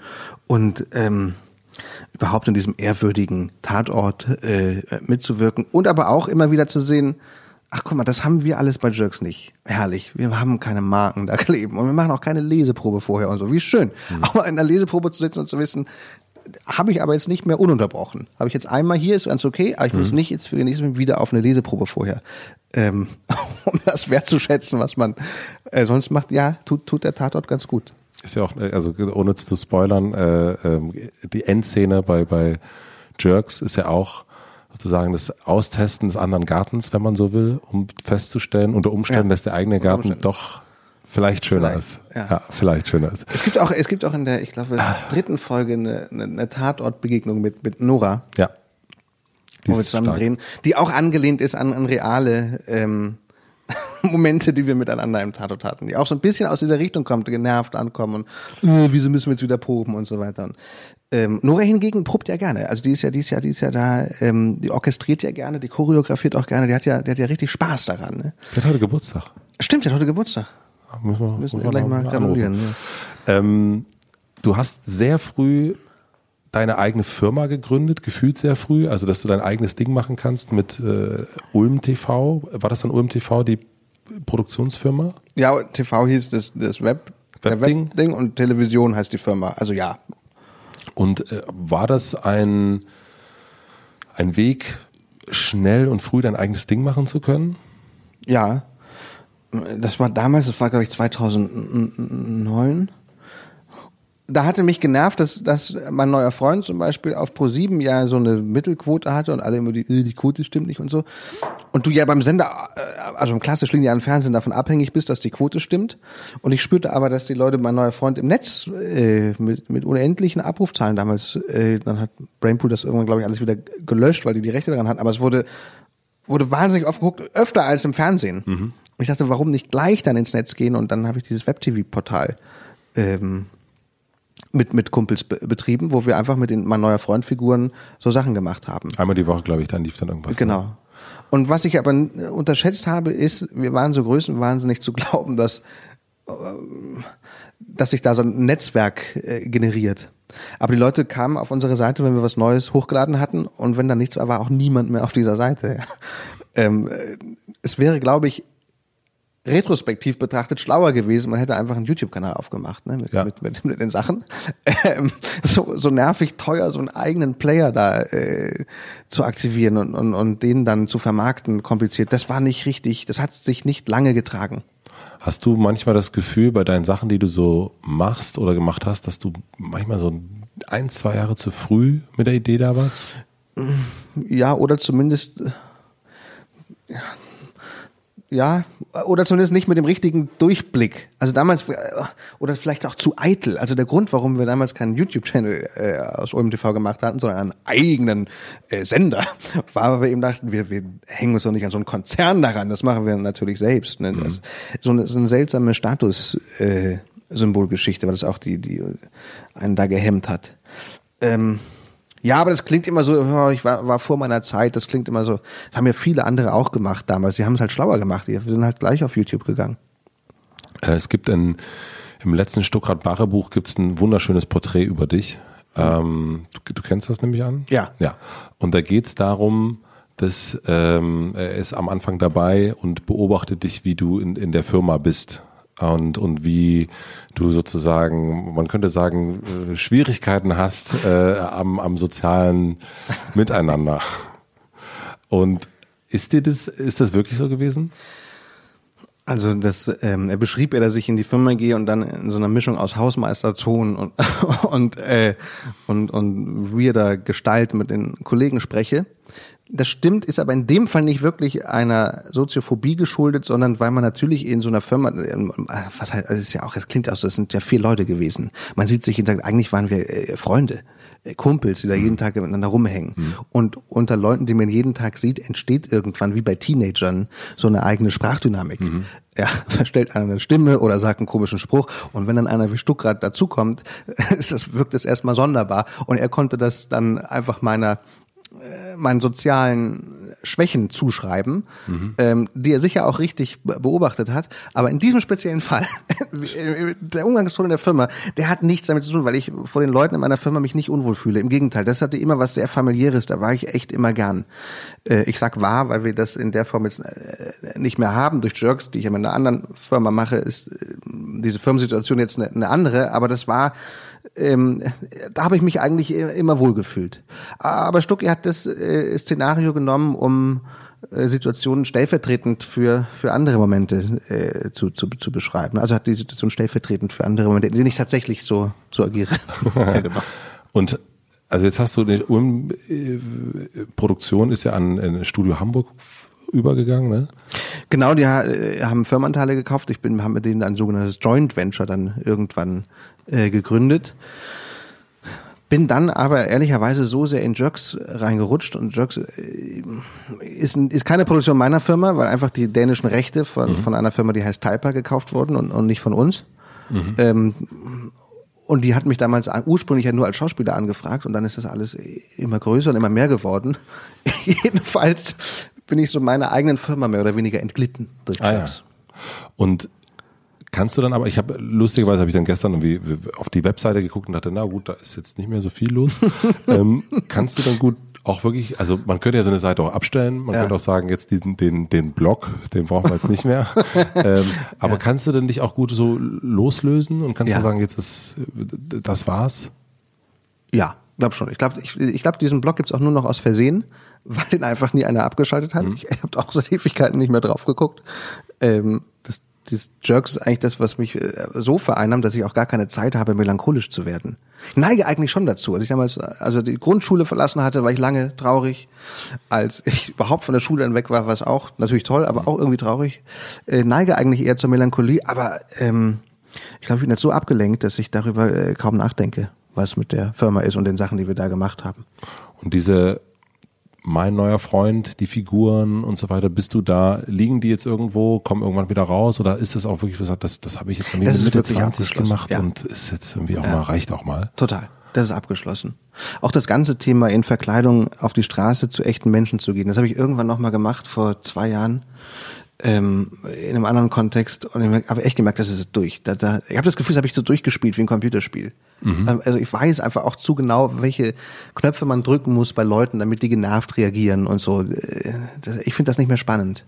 und ähm, überhaupt in diesem ehrwürdigen Tatort äh, mitzuwirken und aber auch immer wieder zu sehen, ach guck mal, das haben wir alles bei Jerks nicht. Herrlich, wir haben keine Marken da kleben und wir machen auch keine Leseprobe vorher und so. Wie schön, mhm. aber in der Leseprobe zu sitzen und zu wissen, habe ich aber jetzt nicht mehr ununterbrochen. Habe ich jetzt einmal hier, ist ganz okay, aber ich mhm. muss nicht jetzt für den nächsten Mal wieder auf eine Leseprobe vorher. Ähm, um das wertzuschätzen, was man äh, sonst macht. Ja, tut, tut der Tatort ganz gut. Ist ja auch, äh, also ohne zu spoilern, äh, äh, die Endszene bei, bei Jerks ist ja auch sozusagen das Austesten des anderen Gartens, wenn man so will, um festzustellen, unter Umständen, ja, dass der eigene Garten doch vielleicht schöner vielleicht, ist. Ja. ja. vielleicht schöner ist. Es gibt auch, es gibt auch in der, ich glaube, ah. dritten Folge eine, eine, eine Tatortbegegnung mit, mit Nora. Ja. Die wo wir zusammen stark. drehen, die auch angelehnt ist an, an reale ähm, Momente, die wir miteinander im Tatort hatten, die auch so ein bisschen aus dieser Richtung kommt, genervt ankommen und äh, wieso müssen wir jetzt wieder proben und so weiter. Und, ähm, Nora hingegen probt ja gerne. Also die ist ja, die ist ja, die ist ja da, ähm, die orchestriert ja gerne, die choreografiert auch gerne, die hat ja, die hat ja richtig Spaß daran. Ne? Die hat heute Geburtstag. Stimmt, die hat heute Geburtstag. Müssen wir, müssen wir gleich mal gratulieren. Ja. Ähm, du hast sehr früh deine eigene Firma gegründet, gefühlt sehr früh, also dass du dein eigenes Ding machen kannst mit äh, Ulm TV. War das dann Ulm TV, die Produktionsfirma? Ja, TV hieß das, das Web, Webding Web und Television heißt die Firma. Also ja. Und äh, war das ein, ein Weg, schnell und früh dein eigenes Ding machen zu können? Ja, das war damals, das war glaube ich 2009 da hatte mich genervt, dass, dass mein neuer Freund zum Beispiel auf Pro7 ja so eine Mittelquote hatte und alle immer die, äh, die Quote stimmt nicht und so. Und du ja beim Sender, äh, also im klassisch linearen Fernsehen davon abhängig bist, dass die Quote stimmt. Und ich spürte aber, dass die Leute, mein neuer Freund im Netz äh, mit, mit unendlichen Abrufzahlen damals, äh, dann hat Brainpool das irgendwann, glaube ich, alles wieder gelöscht, weil die die Rechte daran hatten. Aber es wurde, wurde wahnsinnig oft geguckt, öfter als im Fernsehen. Mhm. Und ich dachte, warum nicht gleich dann ins Netz gehen? Und dann habe ich dieses Web-TV-Portal ähm, mit, mit Kumpels betrieben, wo wir einfach mit den mein neuer Freundfiguren so Sachen gemacht haben. Einmal die Woche, glaube ich, dann lief dann irgendwas. Genau. Ne? Und was ich aber unterschätzt habe, ist, wir waren so größenwahnsinnig zu glauben, dass, äh, dass sich da so ein Netzwerk äh, generiert. Aber die Leute kamen auf unsere Seite, wenn wir was Neues hochgeladen hatten und wenn da nichts war, war auch niemand mehr auf dieser Seite. ähm, äh, es wäre, glaube ich, retrospektiv betrachtet schlauer gewesen. Man hätte einfach einen YouTube-Kanal aufgemacht, ne, mit, ja. mit, mit, mit, den Sachen. Ähm, so, so nervig teuer, so einen eigenen Player da äh, zu aktivieren und, und, und den dann zu vermarkten, kompliziert. Das war nicht richtig, das hat sich nicht lange getragen. Hast du manchmal das Gefühl bei deinen Sachen, die du so machst oder gemacht hast, dass du manchmal so ein, zwei Jahre zu früh mit der Idee da warst? Ja, oder zumindest ja, ja, oder zumindest nicht mit dem richtigen Durchblick. Also damals, oder vielleicht auch zu eitel. Also der Grund, warum wir damals keinen YouTube-Channel äh, aus OMTV gemacht hatten, sondern einen eigenen äh, Sender, war, weil wir eben dachten, wir, wir hängen uns doch nicht an so einen Konzern daran, das machen wir natürlich selbst. Ne? Das, mhm. so, eine, so eine seltsame Status- äh, Symbolgeschichte, weil das auch die, die einen da gehemmt hat. Ähm, ja, aber das klingt immer so, oh, ich war, war vor meiner Zeit, das klingt immer so, das haben ja viele andere auch gemacht damals. Die haben es halt schlauer gemacht, die sind halt gleich auf YouTube gegangen. Äh, es gibt ein, im letzten Stuckrad-Barre Buch gibt es ein wunderschönes Porträt über dich. Ähm, du, du, kennst das nämlich an? Ja. Ja. Und da geht es darum, dass ähm, er ist am Anfang dabei und beobachtet dich, wie du in, in der Firma bist und, und wie du sozusagen, man könnte sagen, äh, Schwierigkeiten hast äh, am, am sozialen Miteinander. Und ist dir das, ist das wirklich so gewesen? Also das, ähm, er beschrieb ja, dass ich in die Firma gehe und dann in so einer Mischung aus Hausmeisterton und und äh, und und weirder Gestalt mit den Kollegen spreche. Das stimmt, ist aber in dem Fall nicht wirklich einer Soziophobie geschuldet, sondern weil man natürlich in so einer Firma, ähm, was heißt, also ist ja auch, es klingt aus, das sind ja vier Leute gewesen. Man sieht sich jeden Tag, eigentlich waren wir äh, Freunde. Äh, Kumpels, die da jeden mhm. Tag miteinander rumhängen. Mhm. Und unter Leuten, die man jeden Tag sieht, entsteht irgendwann, wie bei Teenagern, so eine eigene Sprachdynamik. Mhm. Ja, verstellt einer eine Stimme oder sagt einen komischen Spruch. Und wenn dann einer wie Stuckrad dazukommt, ist das, wirkt es erstmal sonderbar. Und er konnte das dann einfach meiner meinen sozialen Schwächen zuschreiben, mhm. ähm, die er sicher auch richtig beobachtet hat. Aber in diesem speziellen Fall, der Umgangston in der Firma, der hat nichts damit zu tun, weil ich vor den Leuten in meiner Firma mich nicht unwohl fühle. Im Gegenteil, das hatte immer was sehr familiäres. Da war ich echt immer gern. Äh, ich sag wahr, weil wir das in der Form jetzt äh, nicht mehr haben. Durch Jerks, die ich in einer anderen Firma mache, ist äh, diese Firmensituation jetzt eine, eine andere. Aber das war ähm, da habe ich mich eigentlich immer wohlgefühlt. Aber Stucki hat das äh, Szenario genommen, um äh, Situationen stellvertretend für, für andere Momente äh, zu, zu, zu beschreiben. Also hat die Situation stellvertretend für andere Momente, in denen ich tatsächlich so, so agiere. genau. Und also jetzt hast du die um, äh, Produktion ist ja an, an Studio Hamburg übergegangen, ne? Genau, die äh, haben Firmenanteile gekauft. Ich bin, haben mit denen ein sogenanntes Joint Venture dann irgendwann äh, gegründet. Bin dann aber ehrlicherweise so sehr in Jerks reingerutscht und Jerks äh, ist, ist keine Produktion meiner Firma, weil einfach die dänischen Rechte von, mhm. von einer Firma, die heißt Typer, gekauft wurden und, und nicht von uns. Mhm. Ähm, und die hat mich damals ursprünglich ja nur als Schauspieler angefragt und dann ist das alles immer größer und immer mehr geworden. Jedenfalls bin ich so meiner eigenen Firma mehr oder weniger entglitten durch Jerks. Ah, ja. Und Kannst du dann aber, ich habe lustigerweise habe ich dann gestern irgendwie auf die Webseite geguckt und dachte, na gut, da ist jetzt nicht mehr so viel los. ähm, kannst du dann gut auch wirklich, also man könnte ja so eine Seite auch abstellen, man ja. könnte auch sagen, jetzt diesen, den, den Blog, den brauchen wir jetzt nicht mehr. ähm, aber ja. kannst du denn dich auch gut so loslösen und kannst ja. du sagen, jetzt ist, das war's? Ja, glaub schon. Ich glaube, ich, ich glaub, diesen Blog gibt's auch nur noch aus Versehen, weil den einfach nie einer abgeschaltet hat. Ich habe auch seit Ewigkeiten nicht mehr drauf geguckt. Ähm, das, Jerks ist eigentlich das, was mich äh, so vereinnahmt, dass ich auch gar keine Zeit habe, melancholisch zu werden. Ich neige eigentlich schon dazu. Als ich damals also die Grundschule verlassen hatte, war ich lange traurig. Als ich überhaupt von der Schule dann weg war, war es auch natürlich toll, aber auch irgendwie traurig. Äh, neige eigentlich eher zur Melancholie, aber ähm, ich glaube, ich bin jetzt so abgelenkt, dass ich darüber äh, kaum nachdenke, was mit der Firma ist und den Sachen, die wir da gemacht haben. Und diese mein neuer Freund, die Figuren und so weiter, bist du da, liegen die jetzt irgendwo, kommen irgendwann wieder raus oder ist das auch wirklich gesagt, das, das habe ich jetzt irgendwie Das ist Mitte wirklich 20 abgeschlossen, gemacht ja. und ist jetzt irgendwie auch Ja. mal, reicht auch mal. Total. Das ist abgeschlossen. Auch das ganze Thema in Verkleidung auf die Straße zu echten Menschen zu gehen, das habe ich irgendwann nochmal gemacht vor zwei Jahren ähm, in einem anderen Kontext und ich habe echt gemerkt, das ist durch. Da, da, ich habe das Gefühl, das habe ich so durchgespielt wie ein Computerspiel. Ähm, Also ich weiß einfach auch zu genau, welche Knöpfe man drücken muss bei Leuten, damit die genervt reagieren und so. Äh, Ich finde das nicht mehr spannend.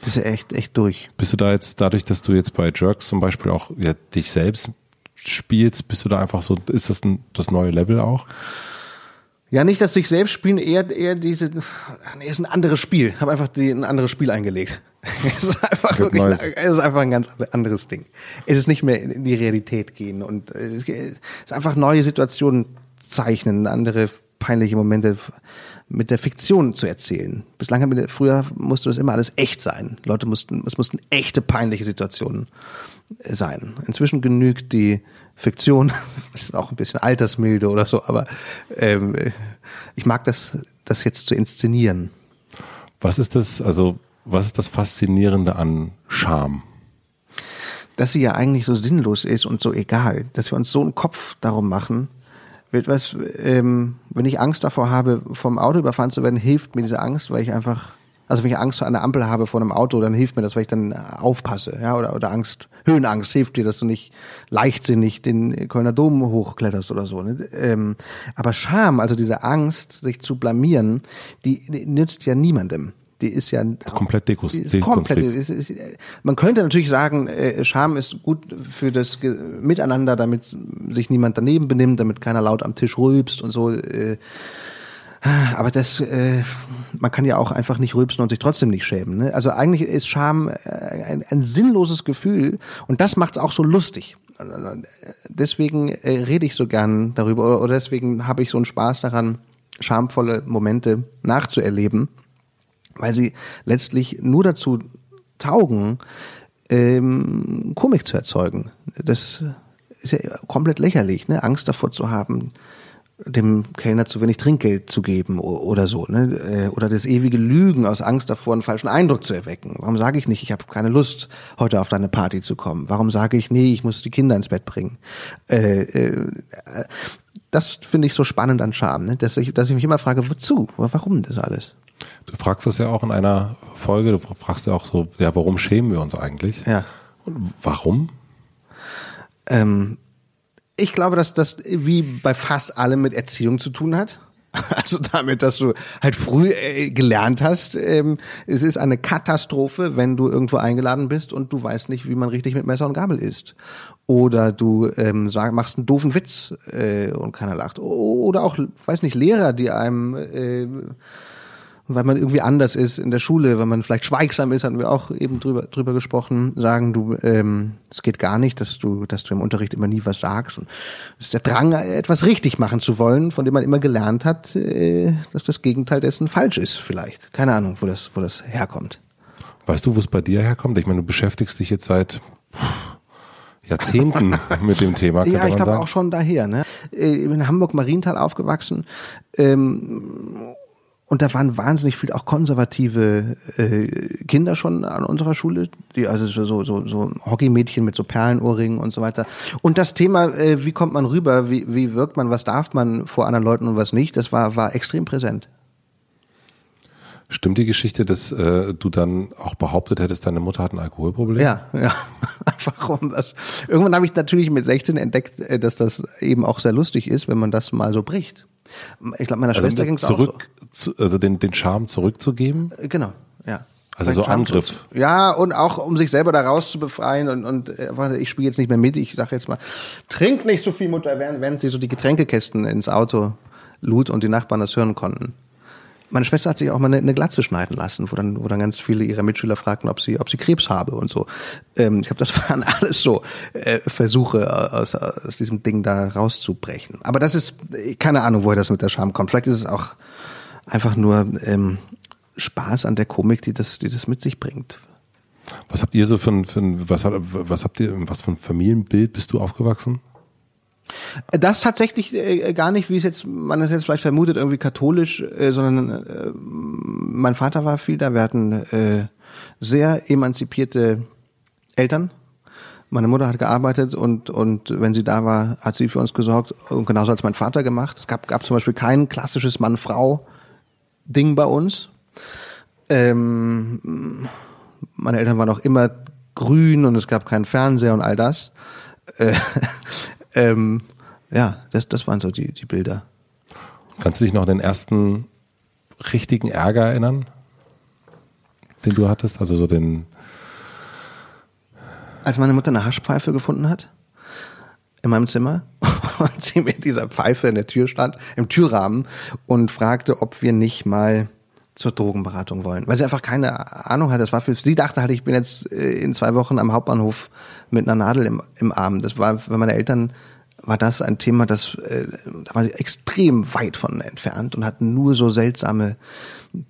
Das ist echt, echt durch. Bist du da jetzt, dadurch, dass du jetzt bei Jerks zum Beispiel auch ja, dich selbst spielst, bist du da einfach so, ist das ein, das neue Level auch? Ja, nicht das sich selbst spielen, eher, eher diese, nee, ist ein anderes Spiel. Habe einfach die, ein anderes Spiel eingelegt. es ist einfach wirklich, es ist einfach ein ganz anderes Ding. Es ist nicht mehr in die Realität gehen und äh, es ist einfach neue Situationen zeichnen, andere peinliche Momente mit der Fiktion zu erzählen. Bislang haben wir, früher musste das immer alles echt sein. Leute mussten, es mussten echte peinliche Situationen sein. Inzwischen genügt die Fiktion, das ist auch ein bisschen Altersmilde oder so, aber ähm, ich mag das, das jetzt zu inszenieren. Was ist das, also, was ist das Faszinierende an Scham? Dass sie ja eigentlich so sinnlos ist und so egal, dass wir uns so einen Kopf darum machen, wird was, ähm, wenn ich Angst davor habe, vom Auto überfahren zu werden, hilft mir diese Angst, weil ich einfach, also wenn ich Angst vor einer Ampel habe vor einem Auto, dann hilft mir das, weil ich dann aufpasse, ja, oder, oder Angst, Höhenangst hilft dir, dass du nicht leichtsinnig den Kölner Dom hochkletterst oder so. Ne? Ähm, aber Scham, also diese Angst, sich zu blamieren, die, die nützt ja niemandem. Die ist ja Komplett ist komplett. dekonstruiert. Es ist, man könnte natürlich sagen, äh, Scham ist gut für das Miteinander, damit sich niemand daneben benimmt, damit keiner laut am Tisch rülpst und so. Äh, aber das, äh, man kann ja auch einfach nicht rülpsen und sich trotzdem nicht schämen. Ne? Also eigentlich ist Scham äh, ein, ein sinnloses Gefühl und das macht es auch so lustig. Deswegen äh, rede ich so gern darüber oder, oder deswegen habe ich so einen Spaß daran, schamvolle Momente nachzuerleben weil sie letztlich nur dazu taugen, ähm, Komik zu erzeugen. Das ist ja komplett lächerlich, ne? Angst davor zu haben, dem Kellner zu wenig Trinkgeld zu geben oder so, ne? Äh, Oder das ewige Lügen aus Angst davor, einen falschen Eindruck zu erwecken. Warum sage ich nicht, ich habe keine Lust, heute auf deine Party zu kommen? Warum sage ich, nee, ich muss die Kinder ins Bett bringen? Äh, äh, das finde ich so spannend an Scham, ne? dass, ich, dass ich mich immer frage, wozu? Warum das alles? Du fragst das ja auch in einer Folge, du fragst ja auch so, ja, warum schämen wir uns eigentlich? Ja. Und warum? Ähm, ich glaube, dass das wie bei fast allem mit Erziehung zu tun hat. Also damit, dass du halt früh äh, gelernt hast, ähm, es ist eine Katastrophe, wenn du irgendwo eingeladen bist und du weißt nicht, wie man richtig mit Messer und Gabel isst. Oder du ähm, sag, machst einen doofen Witz äh, und keiner lacht. Oder auch, weiß nicht, Lehrer, die einem äh, weil man irgendwie anders ist in der Schule, weil man vielleicht schweigsam ist, hatten wir auch eben drüber, drüber gesprochen, sagen du, ähm, es geht gar nicht, dass du, dass du im Unterricht immer nie was sagst. Und es ist der Drang, etwas richtig machen zu wollen, von dem man immer gelernt hat, äh, dass das Gegenteil dessen falsch ist, vielleicht. Keine Ahnung, wo das, wo das herkommt. Weißt du, wo es bei dir herkommt? Ich meine, du beschäftigst dich jetzt seit Jahrzehnten mit dem Thema, Ja, ich glaube auch schon daher. Ne? Äh, Ich bin in Hamburg-Marienthal aufgewachsen. Ähm, und da waren wahnsinnig viel auch konservative äh, Kinder schon an unserer Schule, die also so so so Hockeymädchen mit so Perlenohrringen und so weiter. Und das Thema, äh, wie kommt man rüber, wie wie wirkt man, was darf man vor anderen Leuten und was nicht, das war war extrem präsent. Stimmt die Geschichte, dass äh, du dann auch behauptet hättest, deine Mutter hat ein Alkoholproblem? Ja, ja. Einfach um das. Irgendwann habe ich natürlich mit 16 entdeckt, äh, dass das eben auch sehr lustig ist, wenn man das mal so bricht. Ich glaube, meiner Also Schwester ging es auch so. zu, also den, den Charme zurückzugeben? Äh, Genau, ja. Also so Angriff. Ja, und auch um sich selber da raus zu befreien und, und äh, ich spiele jetzt nicht mehr mit, ich sage jetzt mal, trink nicht so viel Mutter, während, während sie so die Getränkekästen ins Auto lud und die Nachbarn das hören konnten. Meine Schwester hat sich auch mal eine, eine Glatze schneiden lassen, wo dann, wo dann ganz viele ihrer Mitschüler fragten, ob sie, ob sie Krebs habe und so. Ähm, ich glaube, das waren alles so äh, Versuche, aus, aus diesem Ding da rauszubrechen. Aber das ist keine Ahnung, woher das mit der Scham kommt. Vielleicht ist es auch einfach nur ähm, Spaß an der Komik, die das, die das mit sich bringt. Was habt ihr so für ein, für ein was, was habt ihr, was für ein Familienbild bist du aufgewachsen? Das tatsächlich äh, gar nicht, wie es jetzt man es jetzt vielleicht vermutet, irgendwie katholisch, äh, sondern äh, mein Vater war viel da. Wir hatten äh, sehr emanzipierte Eltern. Meine Mutter hat gearbeitet und und wenn sie da war, hat sie für uns gesorgt und genauso als mein Vater gemacht. Es gab gab zum Beispiel kein klassisches Mann-Frau-Ding bei uns. Ähm, meine Eltern waren auch immer grün und es gab keinen Fernseher und all das. Äh, ähm, ja, das, das waren so die, die Bilder. Kannst du dich noch an den ersten richtigen Ärger erinnern, den du hattest? Also so den. Als meine Mutter eine Haschpfeife gefunden hat in meinem Zimmer und sie mit dieser Pfeife in der Tür stand, im Türrahmen und fragte, ob wir nicht mal zur Drogenberatung wollen, weil sie einfach keine Ahnung hat. Das war für sie dachte halt, ich bin jetzt äh, in zwei Wochen am Hauptbahnhof mit einer Nadel im, im Arm. Das war für meine Eltern war das ein Thema, das äh, da war sie extrem weit von entfernt und hatten nur so seltsame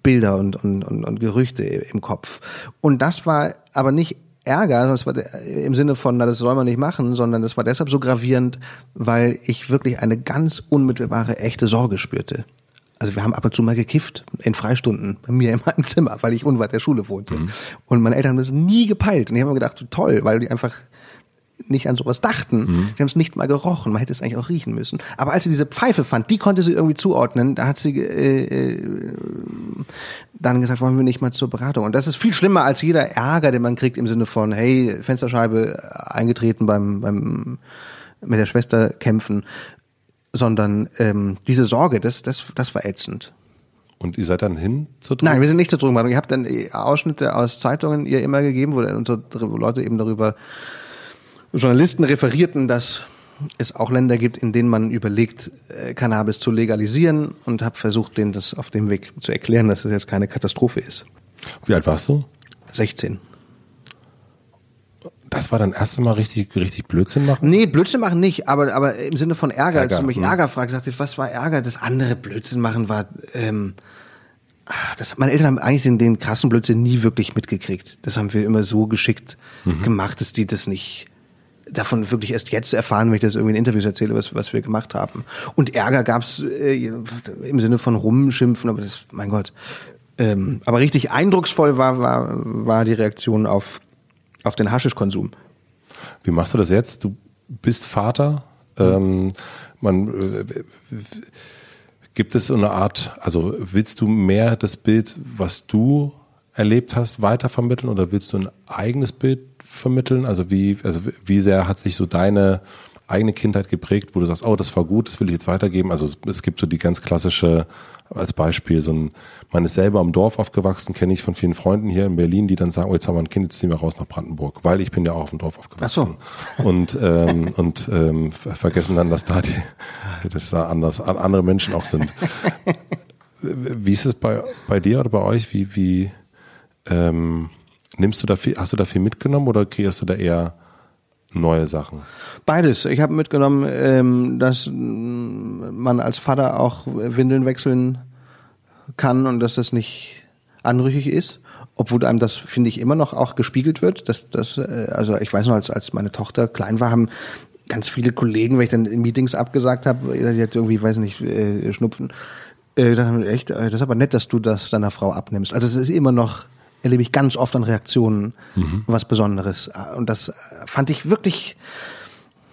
Bilder und, und, und, und Gerüchte im Kopf. Und das war aber nicht Ärger, das war im Sinne von, na, das soll man nicht machen, sondern das war deshalb so gravierend, weil ich wirklich eine ganz unmittelbare, echte Sorge spürte. Also wir haben ab und zu mal gekifft in Freistunden bei mir in meinem Zimmer, weil ich unweit der Schule wohnte. Mhm. Und meine Eltern haben das nie gepeilt. Und die haben mir gedacht, toll, weil die einfach nicht an sowas dachten. Mhm. Die haben es nicht mal gerochen. Man hätte es eigentlich auch riechen müssen. Aber als sie diese Pfeife fand, die konnte sie irgendwie zuordnen. Da hat sie äh, äh, dann gesagt, wollen wir nicht mal zur Beratung. Und das ist viel schlimmer als jeder Ärger, den man kriegt im Sinne von, hey, Fensterscheibe eingetreten beim, beim mit der Schwester kämpfen, sondern ähm, diese Sorge, das, das, das war ätzend. Und ihr seid dann hin zur Drogen? Nein, wir sind nicht zur Drogenberatung. Ihr habt dann Ausschnitte aus Zeitungen ihr immer gegeben, wo unsere Leute eben darüber Journalisten referierten, dass es auch Länder gibt, in denen man überlegt, äh, Cannabis zu legalisieren und habe versucht, denen das auf dem Weg zu erklären, dass es jetzt keine Katastrophe ist. Wie alt warst du? 16. Das war dann erste Mal richtig, richtig Blödsinn machen? Nee, Blödsinn machen nicht, aber, aber im Sinne von Ärger, Ärger als du mich hm. Ärger fragst, sagte ich, was war Ärger? Das andere Blödsinn machen war, ähm, das, meine Eltern haben eigentlich den, den krassen Blödsinn nie wirklich mitgekriegt. Das haben wir immer so geschickt mhm. gemacht, dass die das nicht davon wirklich erst jetzt erfahren, wenn ich das irgendwie in Interviews erzähle, was, was wir gemacht haben. Und Ärger gab's äh, im Sinne von rumschimpfen, aber das, mein Gott. Ähm, aber richtig eindrucksvoll war, war, war die Reaktion auf, auf den Haschischkonsum. Wie machst du das jetzt? Du bist Vater. Ähm, man äh, gibt es so eine Art, also willst du mehr das Bild, was du erlebt hast, weitervermitteln oder willst du ein eigenes Bild vermitteln? Also wie, also wie sehr hat sich so deine eigene Kindheit geprägt, wo du sagst, oh, das war gut, das will ich jetzt weitergeben. Also es, gibt so die ganz klassische, als Beispiel, so ein, man ist selber im Dorf aufgewachsen, kenne ich von vielen Freunden hier in Berlin, die dann sagen, oh, jetzt haben wir ein Kind, jetzt ziehen wir raus nach Brandenburg, weil ich bin ja auch auf dem Dorf aufgewachsen. Ach so. Und, ähm, und ähm, vergessen dann, dass da die, dass da anders, andere Menschen auch sind. Wie ist es bei, bei dir oder bei euch? Wie, wie, ähm, nimmst du da viel, hast du da viel mitgenommen oder kriegst du da eher neue Sachen? Beides. Ich habe mitgenommen, ähm, dass man als Vater auch Windeln wechseln kann und dass das nicht anrüchig ist. Obwohl einem das, finde ich, immer noch auch gespiegelt wird. Dass, dass, äh, also ich weiß noch, als, als meine Tochter klein war, haben ganz viele Kollegen, wenn ich dann in Meetings abgesagt habe, sie hat irgendwie, weiß nicht, äh, Schnupfen, äh, dann echt, äh, das ist aber nett, dass du das deiner Frau abnimmst. Also es ist immer noch erlebe ich ganz oft an Reaktionen mhm. was Besonderes. Und das fand ich wirklich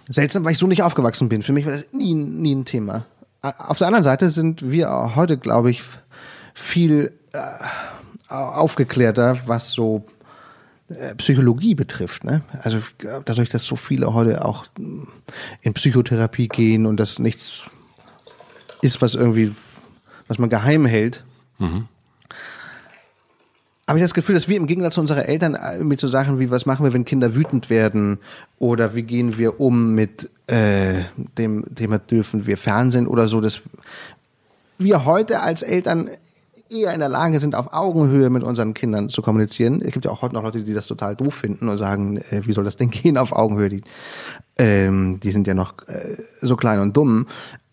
seltsam, weil ich so nicht aufgewachsen bin. Für mich war das nie, nie ein Thema. Auf der anderen Seite sind wir heute, glaube ich, viel äh, aufgeklärter, was so äh, Psychologie betrifft. Ne? Also dadurch, dass so viele heute auch in Psychotherapie gehen und das nichts ist, was irgendwie, was man geheim hält, mhm habe ich das Gefühl, dass wir im Gegensatz zu unseren Eltern mit so Sachen wie, was machen wir, wenn Kinder wütend werden oder wie gehen wir um mit äh, dem Thema, dürfen wir Fernsehen oder so, dass wir heute als Eltern eher in der Lage sind, auf Augenhöhe mit unseren Kindern zu kommunizieren. Es gibt ja auch heute noch Leute, die das total doof finden und sagen, äh, wie soll das denn gehen auf Augenhöhe? Die, ähm, die sind ja noch äh, so klein und dumm.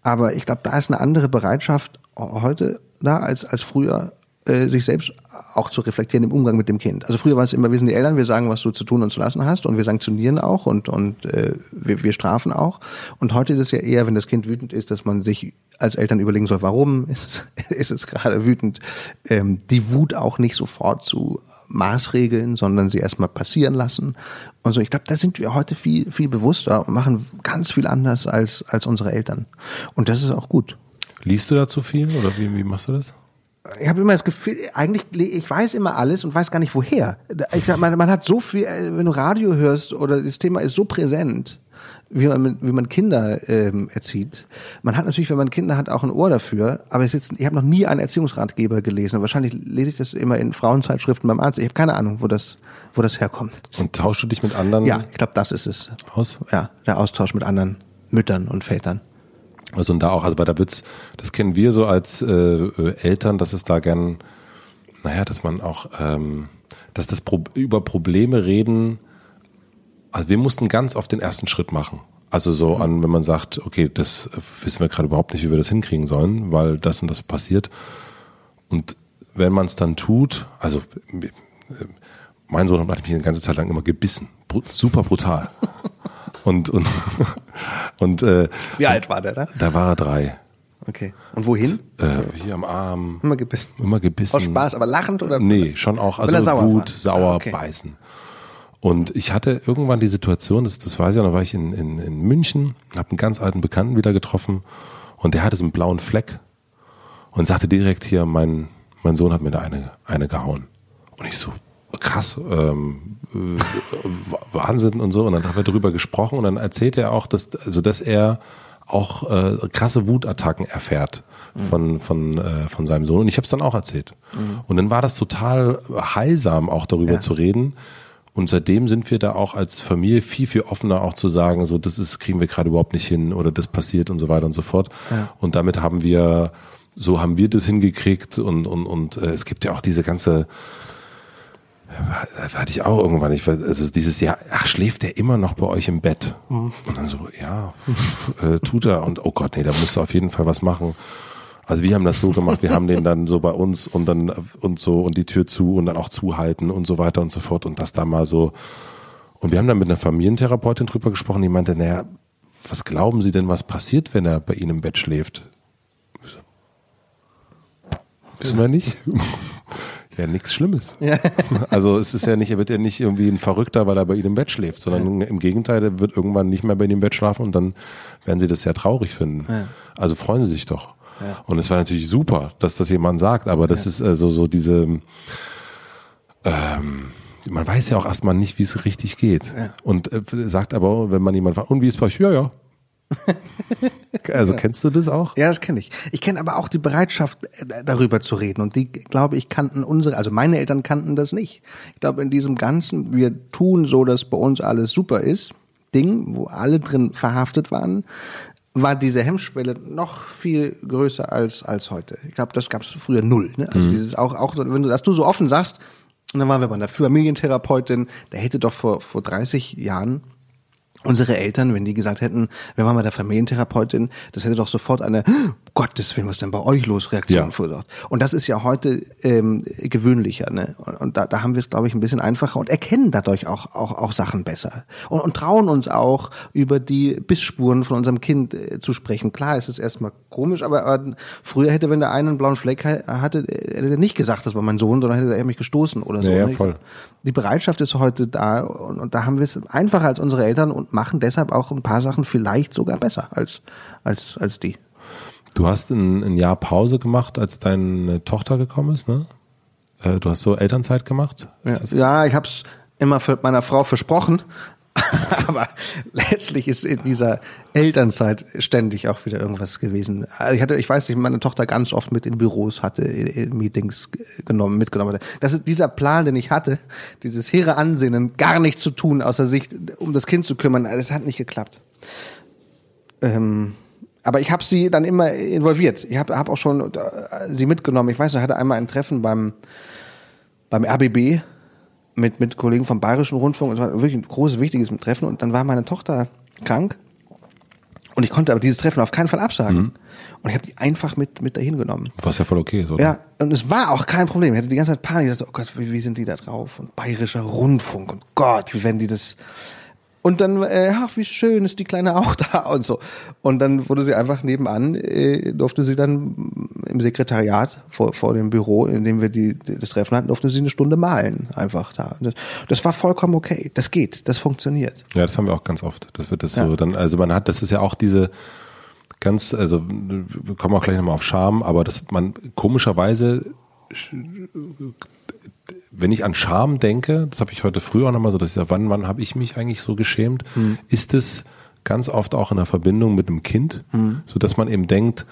Aber ich glaube, da ist eine andere Bereitschaft heute da als, als früher, äh, sich selbst auch zu reflektieren im Umgang mit dem Kind. Also früher war es immer, wir sind die Eltern, wir sagen, was du zu tun und zu lassen hast und wir sanktionieren auch und, und äh, wir, wir strafen auch. Und heute ist es ja eher, wenn das Kind wütend ist, dass man sich als Eltern überlegen soll, warum ist es, ist es gerade wütend, ähm, die Wut auch nicht sofort zu maßregeln, sondern sie erstmal passieren lassen. Und so, ich glaube, da sind wir heute viel, viel bewusster und machen ganz viel anders als, als unsere Eltern. Und das ist auch gut. Liest du dazu viel oder wie, wie machst du das? Ich habe immer das Gefühl, eigentlich, ich weiß immer alles und weiß gar nicht woher. Ich sag, man, man hat so viel, äh, wenn du Radio hörst oder das Thema ist so präsent, wie man, wie man Kinder ähm, erzieht. Man hat natürlich, wenn man Kinder hat, auch ein Ohr dafür, aber es ist, ich habe noch nie einen Erziehungsratgeber gelesen. Wahrscheinlich lese ich das immer in Frauenzeitschriften beim Arzt. Ich habe keine Ahnung, wo das, wo das herkommt. Und tauschst du dich mit anderen? Ja, ich glaube, das ist es. Aus? Ja, der Austausch mit anderen Müttern und Vätern. Also und da auch, also bei der Witz, das kennen wir so als äh, äh, Eltern, dass es da gern, naja, dass man auch, ähm, dass das Pro über Probleme reden, also wir mussten ganz oft den ersten Schritt machen. Also so an, wenn man sagt, okay, das wissen wir gerade überhaupt nicht, wie wir das hinkriegen sollen, weil das und das passiert. Und wenn man es dann tut, also äh, mein Sohn hat mich eine ganze Zeit lang immer gebissen, super brutal. Und, und, und äh, Wie alt war der da? Da war er drei. Okay. Und wohin? Äh, hier am Arm. Immer gebissen. Immer gebissen. Aus Spaß, aber lachend oder? Nee, schon auch, also sauer Wut, war. sauer, Ah, okay. beißen. Und ich hatte irgendwann die Situation, das, das weiß ich ja, da war ich in, in, in München, habe einen ganz alten Bekannten wieder getroffen und der hatte so einen blauen Fleck und sagte direkt hier, mein, mein Sohn hat mir da eine, eine gehauen. Und ich so, krass, ähm, äh, Wahnsinn und so. Und dann haben wir darüber gesprochen und dann erzählt er auch, dass, also dass er auch äh, krasse Wutattacken erfährt von, von, äh, von seinem Sohn. Und ich habe es dann auch erzählt. Und dann war das total heilsam, auch darüber Ja. zu reden. Und seitdem sind wir da auch als Familie viel, viel offener auch zu sagen, so das ist, kriegen wir gerade überhaupt nicht hin oder das passiert und so weiter und so fort. Ja. Und damit haben wir, so haben wir das hingekriegt und, und, und äh, es gibt ja auch diese ganze, da hatte ich auch irgendwann, ich weiß, also dieses Jahr, ach, schläft der immer noch bei euch im Bett? Und dann so, ja, äh, tut er. Und oh Gott, nee, da musst du auf jeden Fall was machen. Also wir haben das so gemacht, wir haben den dann so bei uns und dann und so und die Tür zu und dann auch zuhalten und so weiter und so fort und das da mal so. Und wir haben dann mit einer Familientherapeutin drüber gesprochen, die meinte, naja, was glauben Sie denn, was passiert, wenn er bei Ihnen im Bett schläft? Wissen wir nicht. Ja, nichts Schlimmes. Ja. Also es ist ja nicht, er wird ja nicht irgendwie ein Verrückter, weil er bei Ihnen im Bett schläft, sondern im Gegenteil, er wird irgendwann nicht mehr bei Ihnen im Bett schlafen und dann werden Sie das sehr traurig finden. Ja. Also freuen Sie sich doch. Ja. Und es war natürlich super, dass das jemand sagt, aber das ist also so diese, ähm, man weiß ja auch erstmal nicht, wie es richtig geht. Ja. Und äh, sagt aber, wenn man jemand fragt, und wie ist bei euch? Ja, ja. also kennst du das auch? Ja, das kenne ich. Ich kenne aber auch die Bereitschaft, äh, darüber zu reden. Und die, glaube ich, kannten unsere, also meine Eltern kannten das nicht. Ich glaube, in diesem ganzen, wir tun so, dass bei uns alles super ist, Ding, wo alle drin verhaftet waren, war diese Hemmschwelle noch viel größer als, als heute. Ich glaube, das gab es früher null. Ne? Also dieses auch, auch, wenn du, dass du so offen sagst, und dann waren wir bei einer Familientherapeutin, der hätte doch vor, vor 30 Jahren unsere Eltern, wenn die gesagt hätten, wir waren bei der Familientherapeutin, das hätte doch sofort eine Gottes Willen, was denn bei euch los Reaktion Ja. verursacht. Und das ist ja heute ähm, gewöhnlicher, ne? Und, und da, da haben wir es, glaube ich, ein bisschen einfacher und erkennen dadurch auch auch, auch Sachen besser und, und trauen uns auch über die Bissspuren von unserem Kind äh, zu sprechen. Klar, es ist erstmal komisch, aber, aber früher hätte, wenn der eine einen blauen Fleck ha- hatte, äh, hätte er nicht gesagt, das war mein Sohn, sondern hätte er mich gestoßen oder so. Ja, ja, ne? Voll. die Bereitschaft ist heute da und, und da haben wir es einfacher als unsere Eltern und machen deshalb auch ein paar Sachen vielleicht sogar besser als, als, als die. Du hast ein, ein Jahr Pause gemacht, als deine Tochter gekommen ist, ne? Äh, Du hast so Elternzeit gemacht? Ja, ja ich habe es immer für meiner Frau versprochen, Aber letztlich ist in dieser Elternzeit ständig auch wieder irgendwas gewesen. Also ich hatte, ich weiß nicht, meine Tochter ganz oft mit in Büros hatte, in Meetings genommen, mitgenommen hatte. Das ist dieser Plan, den ich hatte, dieses hehre Ansinnen, gar nichts zu tun, außer sich um das Kind zu kümmern. Das hat nicht geklappt. Ähm, aber ich habe sie dann immer involviert. Ich habe hab auch schon äh, sie mitgenommen. Ich weiß noch, ich hatte einmal ein Treffen beim beim RBB mit, mit Kollegen vom Bayerischen Rundfunk. Es war wirklich ein großes, wichtiges Treffen. Und dann war meine Tochter krank. Und ich konnte aber dieses Treffen auf keinen Fall absagen. Mhm. Und ich habe die einfach mit, mit dahin genommen. Was ja voll okay ist, oder? Ja, und es war auch kein Problem. Ich hatte die ganze Zeit Panik. Ich dachte, oh Gott, wie, wie sind die da drauf? Und Bayerischer Rundfunk. Und Gott, wie werden die das und dann, äh, ach, wie schön ist die Kleine auch da und so. Und dann wurde sie einfach nebenan, äh, durfte sie dann im Sekretariat vor, vor dem Büro, in dem wir die, das Treffen hatten, durfte sie eine Stunde malen, einfach da. Das, das war vollkommen okay. Das geht, das funktioniert. Ja, das haben wir auch ganz oft. Das wird das ja. so dann, also man hat, das ist ja auch diese ganz, also wir kommen auch gleich nochmal auf Scham, aber dass man komischerweise wenn ich an Scham denke, das habe ich heute früher auch nochmal so, dass ich sage, wann, wann habe ich mich eigentlich so geschämt, mhm. ist es ganz oft auch in der Verbindung mit einem Kind, mhm. so dass man eben denkt,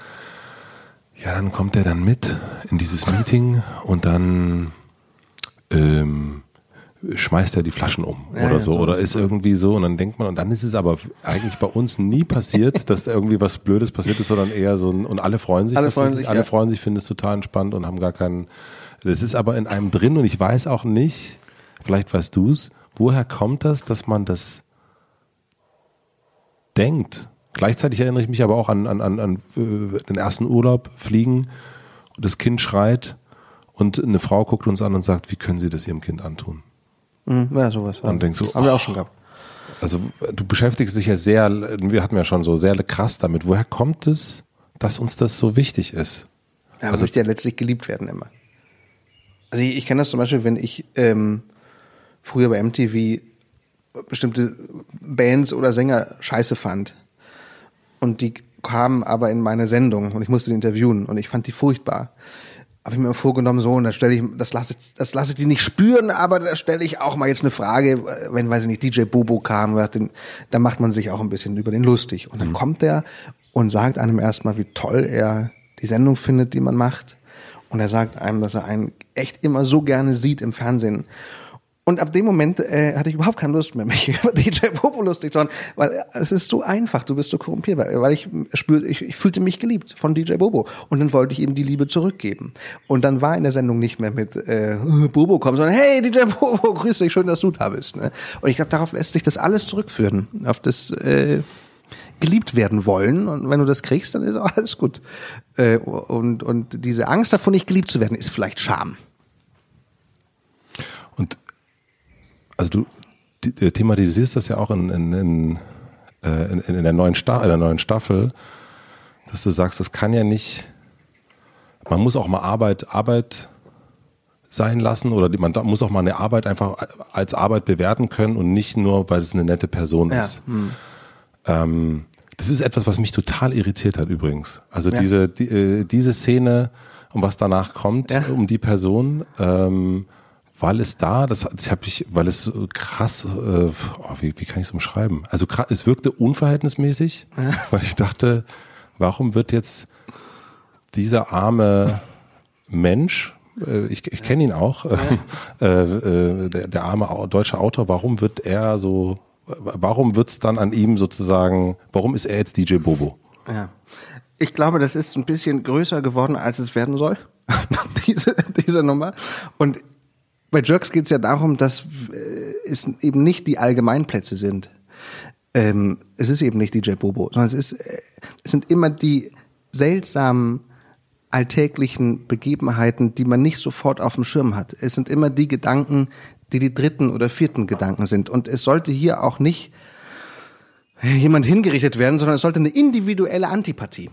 ja, dann kommt er dann mit in dieses Meeting und dann ähm, schmeißt er die Flaschen um ja, oder ja, so oder ist irgendwie so und dann denkt man und dann ist es aber eigentlich bei uns nie passiert, dass da irgendwie was Blödes passiert ist, sondern eher so ein und alle freuen sich, alle freuen sich, alle ja. freuen sich, finden es total entspannt und haben gar keinen das ist aber in einem drin und ich weiß auch nicht, vielleicht weißt du es, woher kommt das, dass man das denkt? Gleichzeitig erinnere ich mich aber auch an, an, an, an äh, den ersten Urlaub, fliegen, und das Kind schreit und eine Frau guckt uns an und sagt, wie können Sie das Ihrem Kind antun? Mhm, ja, sowas. Ja. Und denkst so, haben wir auch schon gehabt. Also du beschäftigst dich ja sehr, wir hatten ja schon so sehr krass damit. Woher kommt es, dass uns das so wichtig ist? Ja, also, möchte ja letztlich geliebt werden immer. Also ich, ich kenne das zum Beispiel, wenn ich ähm, früher bei MTV bestimmte Bands oder Sänger scheiße fand. Und die kamen aber in meine Sendung und ich musste die interviewen und ich fand die furchtbar. Habe ich mir vorgenommen, so, und da stelle ich, das lasse ich, das lasse ich die nicht spüren, aber da stelle ich auch mal jetzt eine Frage, wenn, weiß ich nicht, DJ Bobo kam, da macht man sich auch ein bisschen über den lustig. Und dann mhm. kommt der und sagt einem erstmal, wie toll er die Sendung findet, die man macht. Und er sagt einem, dass er einen echt immer so gerne sieht im Fernsehen. Und ab dem Moment äh, hatte ich überhaupt keine Lust mehr, mich über DJ Popo lustig zu machen, weil es ist so einfach, du bist so korrumpiert, weil ich spürte, ich, ich fühlte mich geliebt von DJ Bobo und dann wollte ich ihm die Liebe zurückgeben. Und dann war in der Sendung nicht mehr mit äh, Bobo kommen, sondern hey DJ Bobo, grüß dich, schön, dass du da bist. Ne? Und ich glaube, darauf lässt sich das alles zurückführen, auf das äh, geliebt werden wollen. Und wenn du das kriegst, dann ist alles gut. Äh, und, und diese Angst davon, nicht geliebt zu werden, ist vielleicht Scham. Und also du thematisierst das ja auch in, in, in, äh, in, in der, neuen Sta in der neuen Staffel, dass du sagst, das kann ja nicht, man muss auch mal Arbeit, Arbeit sein lassen oder man muss auch mal eine Arbeit einfach als Arbeit bewerten können und nicht nur, weil es eine nette Person ja. ist. Hm. Ähm, das ist etwas, was mich total irritiert hat übrigens. Also ja. diese, die, äh, diese Szene, um was danach kommt, ja. um die Person, ähm, weil es da, das, das habe ich, weil es krass, äh, oh, wie, wie kann ich es umschreiben? Also es wirkte unverhältnismäßig, ja. weil ich dachte, warum wird jetzt dieser arme Mensch, äh, ich, ich kenne ihn auch, äh, äh, der, der arme deutsche Autor, warum wird er so warum wird es dann an ihm sozusagen, warum ist er jetzt DJ Bobo? Ja. Ich glaube, das ist ein bisschen größer geworden, als es werden soll, diese, diese Nummer. Und bei Jerks geht es ja darum, dass äh, es eben nicht die Allgemeinplätze sind. Ähm, es ist eben nicht DJ Bobo, sondern es, ist, äh, es sind immer die seltsamen alltäglichen Begebenheiten, die man nicht sofort auf dem Schirm hat. Es sind immer die Gedanken, die die dritten oder vierten Gedanken sind. Und es sollte hier auch nicht jemand hingerichtet werden, sondern es sollte eine individuelle Antipathie.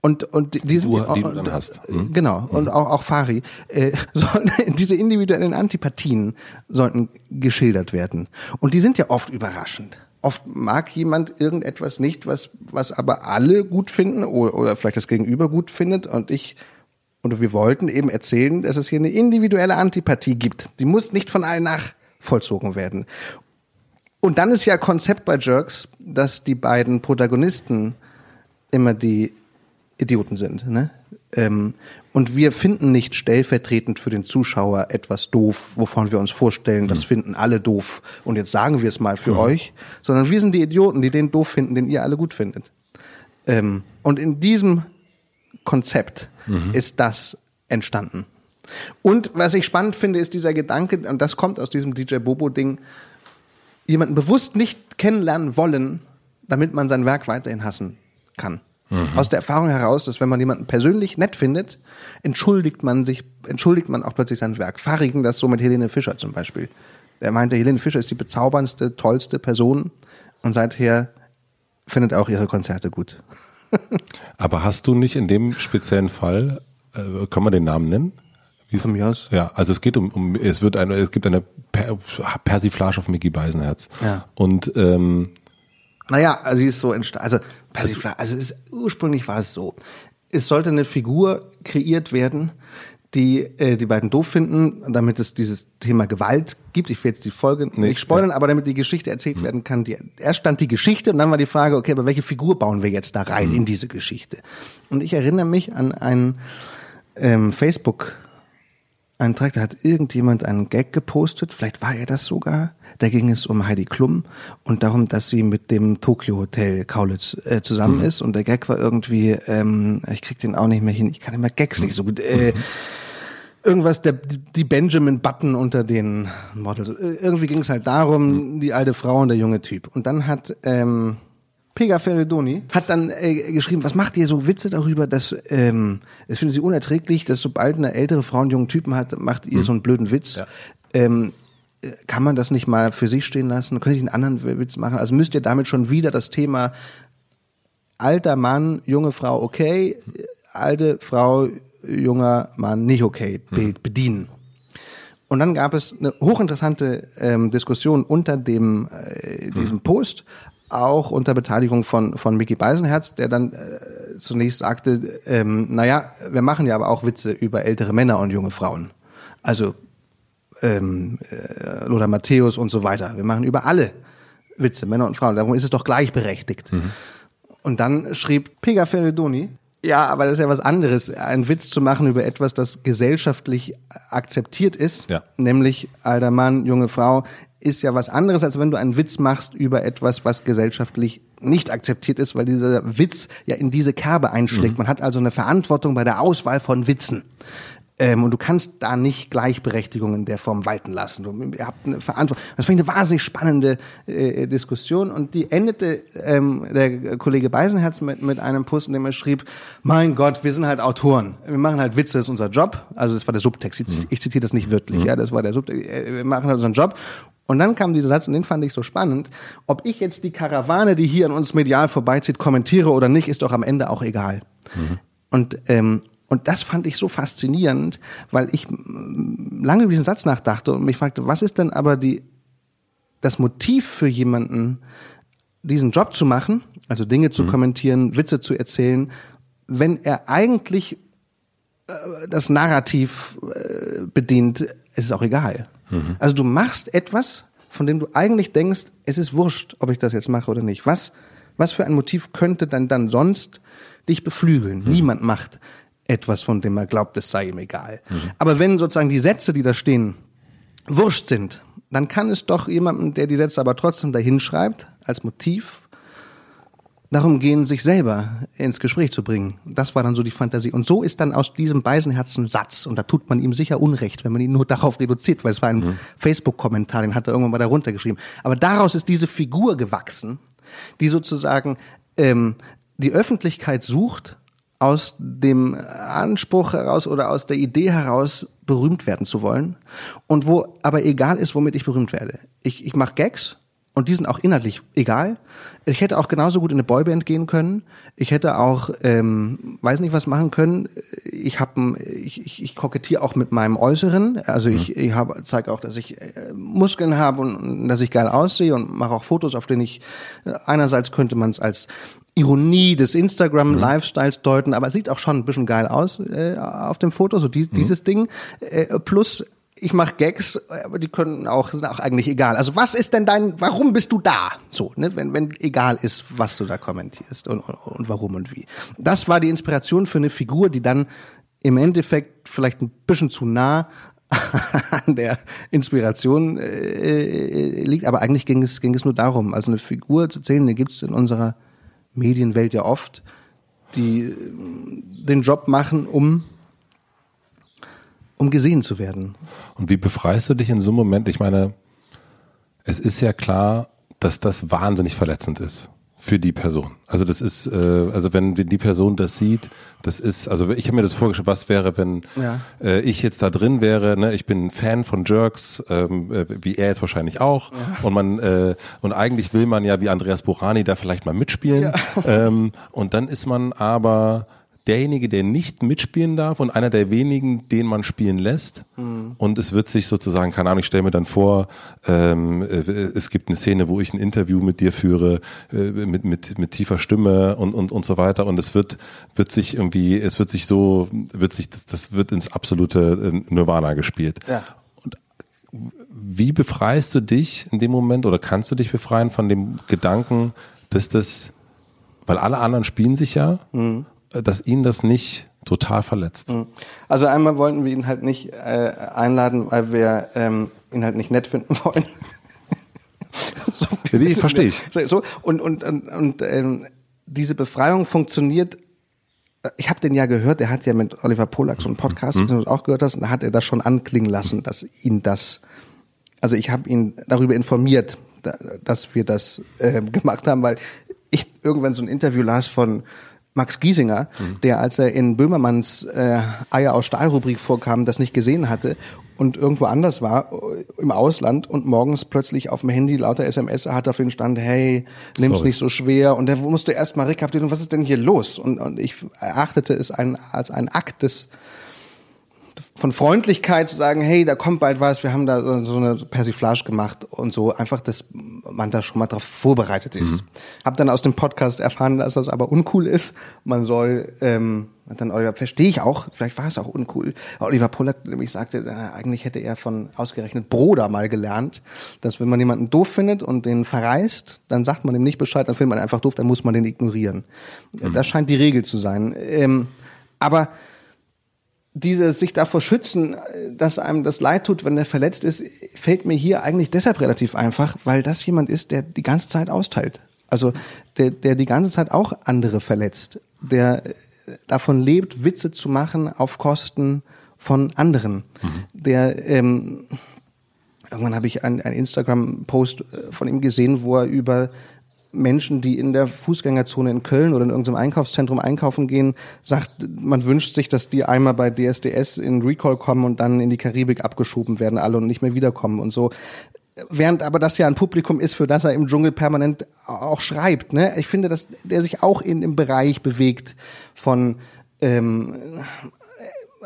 Und, und diese, die, du, die du dann hast. Mhm. Genau, mhm. und auch, auch Fari. Äh, sollen, diese individuellen Antipathien sollten geschildert werden. Und die sind ja oft überraschend. Oft mag jemand irgendetwas nicht, was, was aber alle gut finden oder, oder vielleicht das Gegenüber gut findet. Und ich und wir wollten eben erzählen, dass es hier eine individuelle Antipathie gibt. Die muss nicht von allen nachvollzogen werden. Und dann ist ja Konzept bei Jerks, dass die beiden Protagonisten immer die Idioten sind. Ne? Ähm, und wir finden nicht stellvertretend für den Zuschauer etwas doof, wovon wir uns vorstellen, das finden alle doof. Und jetzt sagen wir es mal für euch, sondern wir sind die Idioten, die den doof finden, den ihr alle gut findet. Ähm, und in diesem Konzept ist das entstanden. Und was ich spannend finde, ist dieser Gedanke, und das kommt aus diesem DJ Bobo-Ding, jemanden bewusst nicht kennenlernen wollen, damit man sein Werk weiterhin hassen kann. Aus der Erfahrung heraus, dass wenn man jemanden persönlich nett findet, entschuldigt man sich, entschuldigt man auch plötzlich sein Werk. Fahrigen das so mit Helene Fischer zum Beispiel. Der meinte, Helene Fischer ist die bezauberndste, tollste Person und seither findet auch ihre Konzerte gut. Aber hast du nicht in dem speziellen Fall, äh, kann man den Namen nennen? Von mir aus. Ja, also es geht um, um es wird eine, es gibt eine per Persiflage auf Mickey Beisenherz. Ja. Und ähm, Naja, also sie ist so entstanden. Also, Persifla, also ist, ursprünglich war es so. Es sollte eine Figur kreiert werden, die äh, die beiden doof finden, damit es dieses Thema Gewalt gibt. Ich will jetzt die Folge Nee, nicht spoilern, aber damit die Geschichte erzählt werden kann. Die, erst stand die Geschichte und dann war die Frage, okay, aber welche Figur bauen wir jetzt da rein in diese Geschichte? Und ich erinnere mich an einen ähm, Facebook Eintrag, da hat irgendjemand einen Gag gepostet, vielleicht war er das sogar. Da ging es um Heidi Klum und darum, dass sie mit dem Tokyo Hotel Kaulitz äh, zusammen ist. Und der Gag war irgendwie, ähm, ich krieg den auch nicht mehr hin, ich kann immer Gags nicht so gut. Äh, irgendwas, der, die Benjamin Button unter den Models. Äh, Irgendwie ging es halt darum, die alte Frau und der junge Typ. Und dann hat ähm, Pega Ferredoni hat dann äh, geschrieben, was macht ihr so Witze darüber, dass ähm, es finden sie unerträglich, dass sobald eine ältere Frau einen jungen Typen hat, macht ihr so einen blöden Witz. Ja. Ähm, äh, kann man das nicht mal für sich stehen lassen? Könnte ich einen anderen Witz machen? Also müsst ihr damit schon wieder das Thema alter Mann, junge Frau okay, alte Frau, junger Mann nicht okay be bedienen. Und dann gab es eine hochinteressante ähm, Diskussion unter dem äh, diesem Post, auch unter Beteiligung von von Mickey Beisenherz, der dann äh, zunächst sagte, ähm, naja, wir machen ja aber auch Witze über ältere Männer und junge Frauen. Also ähm, äh, Lothar Matthäus und so weiter. Wir machen über alle Witze, Männer und Frauen. Darum ist es doch gleichberechtigt. Und dann schrieb Pega Ferredoni, ja, aber das ist ja was anderes, einen Witz zu machen über etwas, das gesellschaftlich akzeptiert ist, Ja. nämlich alter Mann, junge Frau, ist ja was anderes, als wenn du einen Witz machst über etwas, was gesellschaftlich nicht akzeptiert ist, weil dieser Witz ja in diese Kerbe einschlägt. Man hat also eine Verantwortung bei der Auswahl von Witzen. Ähm, und du kannst da nicht Gleichberechtigung in der Form walten lassen. Du, ihr habt eine Verantwortung. Das fand ich eine wahnsinnig spannende äh, Diskussion und die endete ähm, der Kollege Beisenherz mit, mit einem Post, in dem er schrieb, mein Gott, wir sind halt Autoren. Wir machen halt Witze, das ist unser Job. Also das war der Subtext. Ich, ich zitiere das nicht wörtlich. Ja, das war der Subtext. Äh, Wir machen halt unseren Job. Und dann kam dieser Satz, und den fand ich so spannend. Ob ich jetzt die Karawane, die hier an uns medial vorbeizieht, kommentiere oder nicht, ist doch am Ende auch egal. Und, ähm, und das fand ich so faszinierend, weil ich lange über diesen Satz nachdachte und mich fragte, was ist denn aber die, das Motiv für jemanden, diesen Job zu machen, also Dinge zu kommentieren, Witze zu erzählen, wenn er eigentlich äh, das Narrativ äh, bedient, es ist auch egal. Also du machst etwas, von dem du eigentlich denkst, es ist wurscht, ob ich das jetzt mache oder nicht. Was, was für ein Motiv könnte dann dann sonst dich beflügeln? Niemand macht etwas, von dem er glaubt, es sei ihm egal. Aber wenn sozusagen die Sätze, die da stehen, wurscht sind, dann kann es doch jemandem, der die Sätze aber trotzdem dahin schreibt, als Motiv, darum gehen, sich selber ins Gespräch zu bringen. Das war dann so die Fantasie. Und so ist dann aus diesem Beisenherzen Satz, und da tut man ihm sicher Unrecht, wenn man ihn nur darauf reduziert, weil es war ein Facebook-Kommentar, den hat er irgendwann mal darunter geschrieben. Aber daraus ist diese Figur gewachsen, die sozusagen ähm, die Öffentlichkeit sucht, aus dem Anspruch heraus oder aus der Idee heraus berühmt werden zu wollen und wo aber egal ist, womit ich berühmt werde. Ich, ich mache Gags und die sind auch inhaltlich egal. Ich hätte auch genauso gut in eine Boyband gehen können. Ich hätte auch, ähm, weiß nicht, was machen können. Ich habe, ich, ich, ich kokettiere auch mit meinem Äußeren. Also ich, ich habe, zeige auch, dass ich äh, Muskeln habe und, und dass ich geil aussehe und mache auch Fotos, auf denen ich äh, einerseits könnte man es als Ironie des Instagram-Lifestyles deuten, aber es sieht auch schon ein bisschen geil aus äh, auf dem Foto, so die, dieses Ding. Äh, plus ich mache Gags, aber die können auch, sind auch eigentlich egal. Also was ist denn dein, warum bist du da? So, ne? wenn, wenn egal ist, was du da kommentierst und, und, und warum und wie. Das war die Inspiration für eine Figur, die dann im Endeffekt vielleicht ein bisschen zu nah an der Inspiration äh, äh, liegt, aber eigentlich ging es, ging es nur darum, also eine Figur zu zählen, die gibt es in unserer Medienwelt ja oft, die äh, den Job machen, um um gesehen zu werden. Und wie befreist du dich in so einem Moment? Ich meine, es ist ja klar, dass das wahnsinnig verletzend ist für die Person. Also das ist, äh, also wenn die Person das sieht, das ist, also ich habe mir das vorgestellt, was wäre, wenn ja. äh, ich jetzt da drin wäre, ne? ich bin Fan von Jerks, ähm, äh, wie er jetzt wahrscheinlich auch, ja. und man äh, und eigentlich will man ja wie Andreas Burani da vielleicht mal mitspielen, ja. ähm, und dann ist man aber derjenige, der nicht mitspielen darf und einer der wenigen, den man spielen lässt. Mhm. Und es wird sich sozusagen, keine Ahnung, ich stelle mir dann vor, ähm, äh, es gibt eine Szene, wo ich ein Interview mit dir führe, äh, mit, mit, mit tiefer Stimme und, und, und so weiter. Und es wird, wird sich irgendwie, es wird sich so, wird sich, das, das wird ins absolute äh, Nirvana gespielt. Ja. Und wie befreist du dich in dem Moment oder kannst du dich befreien von dem Gedanken, dass das, weil alle anderen spielen sich ja mhm dass ihn das nicht total verletzt. Mhm. Also einmal wollten wir ihn halt nicht äh, einladen, weil wir ähm, ihn halt nicht nett finden wollen. so nee, verstehe ich. So, und und, und, und ähm, diese Befreiung funktioniert äh, ich habe den ja gehört, der hat ja mit Oliver Polak so einen Podcast, mhm. du auch gehört hast, und da hat er das schon anklingen lassen, dass ihn das, also ich habe ihn darüber informiert, dass wir das äh, gemacht haben, weil ich irgendwann so ein Interview las von Max Giesinger, mhm. der als er in Böhmermanns äh, Eier aus Stahl-Rubrik vorkam, das nicht gesehen hatte und irgendwo anders war, äh, im Ausland und morgens plötzlich auf dem Handy lauter SMS hat auf den Stand, hey, nimm's Sorry. nicht so schwer und der musste erst mal rekapitulieren, was ist denn hier los? Und, und ich erachtete es ein, als ein Akt des von Freundlichkeit zu sagen, hey, da kommt bald was, wir haben da so eine Persiflage gemacht und so, einfach, dass man da schon mal drauf vorbereitet ist. Mhm. Hab dann aus dem Podcast erfahren, dass das aber uncool ist. Man soll, ähm, dann Oliver, verstehe ich auch, vielleicht war es auch uncool. Oliver Pollack nämlich sagte, äh, eigentlich hätte er von ausgerechnet Broder mal gelernt, dass wenn man jemanden doof findet und den verreist, dann sagt man ihm nicht Bescheid, dann findet man einfach doof, dann muss man den ignorieren. Mhm. Das scheint die Regel zu sein. Ähm, aber dieses sich davor schützen, dass einem das leid tut, wenn er verletzt ist, fällt mir hier eigentlich deshalb relativ einfach, weil das jemand ist, der die ganze Zeit austeilt. Also der, der die ganze Zeit auch andere verletzt, der davon lebt, Witze zu machen auf Kosten von anderen, mhm. der ähm, irgendwann habe ich einen, einen Instagram-Post äh, von ihm gesehen, wo er über Menschen, die in der Fußgängerzone in Köln oder in irgendeinem Einkaufszentrum einkaufen gehen, sagt, man wünscht sich, dass die einmal bei DSDS in Recall kommen und dann in die Karibik abgeschoben werden alle und nicht mehr wiederkommen und so. Während aber das ja ein Publikum ist, für das er im Dschungel permanent auch schreibt. Ne? Ich finde, dass der sich auch in dem Bereich bewegt von ähm,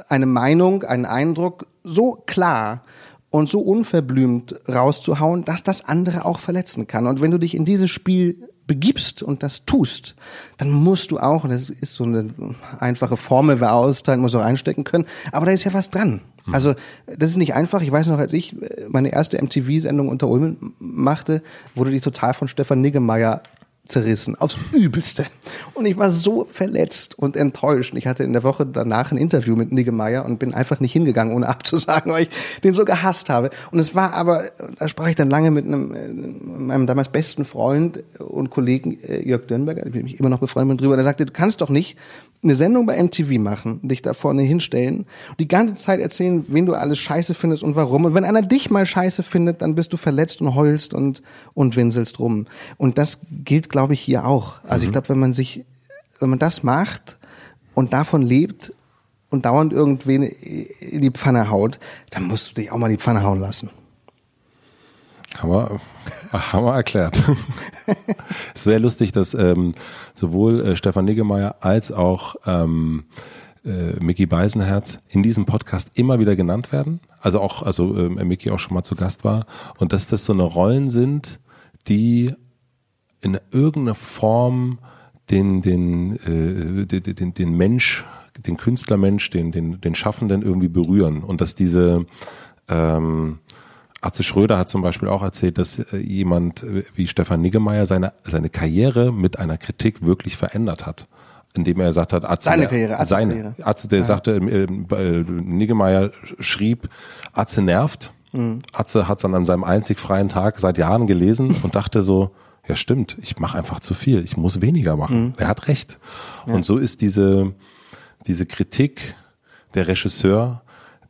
eine Meinung, einen Eindruck so klar und so unverblümt rauszuhauen, dass das andere auch verletzen kann. Und wenn du dich in dieses Spiel begibst und das tust, dann musst du auch, und das ist so eine einfache Formel, wer austeilen muss, auch reinstecken können, aber da ist ja was dran. Hm. Also das ist nicht einfach. Ich weiß noch, als ich meine erste MTV-Sendung unter Ulmen machte, wurde die total von Stefan Niggemeier zerrissen, aufs Übelste. Und ich war so verletzt und enttäuscht. Ich hatte in der Woche danach ein Interview mit Niggemeier und bin einfach nicht hingegangen, ohne abzusagen, weil ich den so gehasst habe. Und es war aber, da sprach ich dann lange mit einem, äh, meinem damals besten Freund und Kollegen äh, Jörg Dürnberger, ich bin mich immer noch befreundet mit drüber, der sagte, du kannst doch nicht eine Sendung bei MTV machen, dich da vorne hinstellen und die ganze Zeit erzählen, wen du alles scheiße findest und warum. Und wenn einer dich mal scheiße findet, dann bist du verletzt und heulst und, und winselst rum. Und das gilt, glaube ich, hier auch. Also mhm. ich glaube, wenn man sich, wenn man das macht und davon lebt und dauernd irgendwen in die Pfanne haut, dann musst du dich auch mal in die Pfanne hauen lassen. Haben haben wir erklärt. Sehr lustig, dass ähm, sowohl äh, Stefan Niggemeier als auch ähm, äh, Mickey Beisenherz in diesem Podcast immer wieder genannt werden. Also auch, also äh, Mickey auch schon mal zu Gast war. Und dass das so eine Rollen sind, die in irgendeiner Form den, den, äh, den, den, den Mensch, den Künstlermensch, den, den, den Schaffenden irgendwie berühren. Und dass diese Ähm, Atze Schröder hat zum Beispiel auch erzählt, dass äh, jemand wie Stefan Niggemeier seine, seine Karriere mit einer Kritik wirklich verändert hat. Indem er gesagt hat, Atze, Seine Karriere, Atzes seine, Karriere. Atze, der sagte, äh, äh, Niggemeier schrieb, Atze nervt. Mhm. Atze hat es dann an seinem einzig freien Tag seit Jahren gelesen und dachte so, ja stimmt, ich mache einfach zu viel, ich muss weniger machen. Mhm. Er hat recht. Und so ist diese, diese Kritik der Regisseur,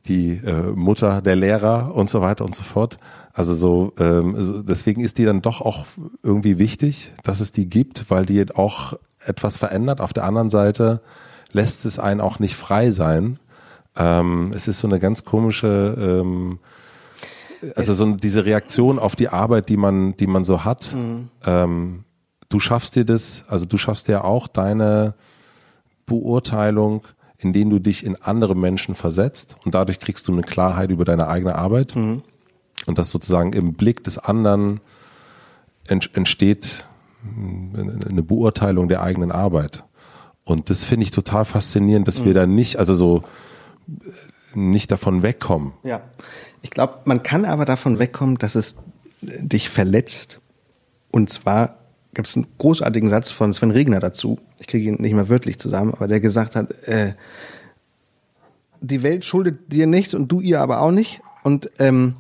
die äh, Mutter der Lehrer und so weiter und so fort. Also so, ähm, also deswegen ist die dann doch auch irgendwie wichtig, dass es die gibt, weil die auch etwas verändert. Auf der anderen Seite lässt es einen auch nicht frei sein. Ähm, es ist so eine ganz komische, ähm, also so diese Reaktion auf die Arbeit, die man, die man so hat. Ähm, du schaffst dir das, also du schaffst dir auch deine Beurteilung, in denen du dich in andere Menschen versetzt und dadurch kriegst du eine Klarheit über deine eigene Arbeit und das sozusagen im Blick des anderen ent entsteht eine Beurteilung der eigenen Arbeit. Und das finde ich total faszinierend, dass wir da nicht, also so nicht davon wegkommen. Ja. Ich glaube, man kann aber davon wegkommen, dass es dich verletzt. Und zwar gibt es einen großartigen Satz von Sven Regner dazu. Ich kriege ihn nicht mehr wörtlich zusammen, aber der gesagt hat, äh, die Welt schuldet dir nichts und du ihr aber auch nicht. Und ähm,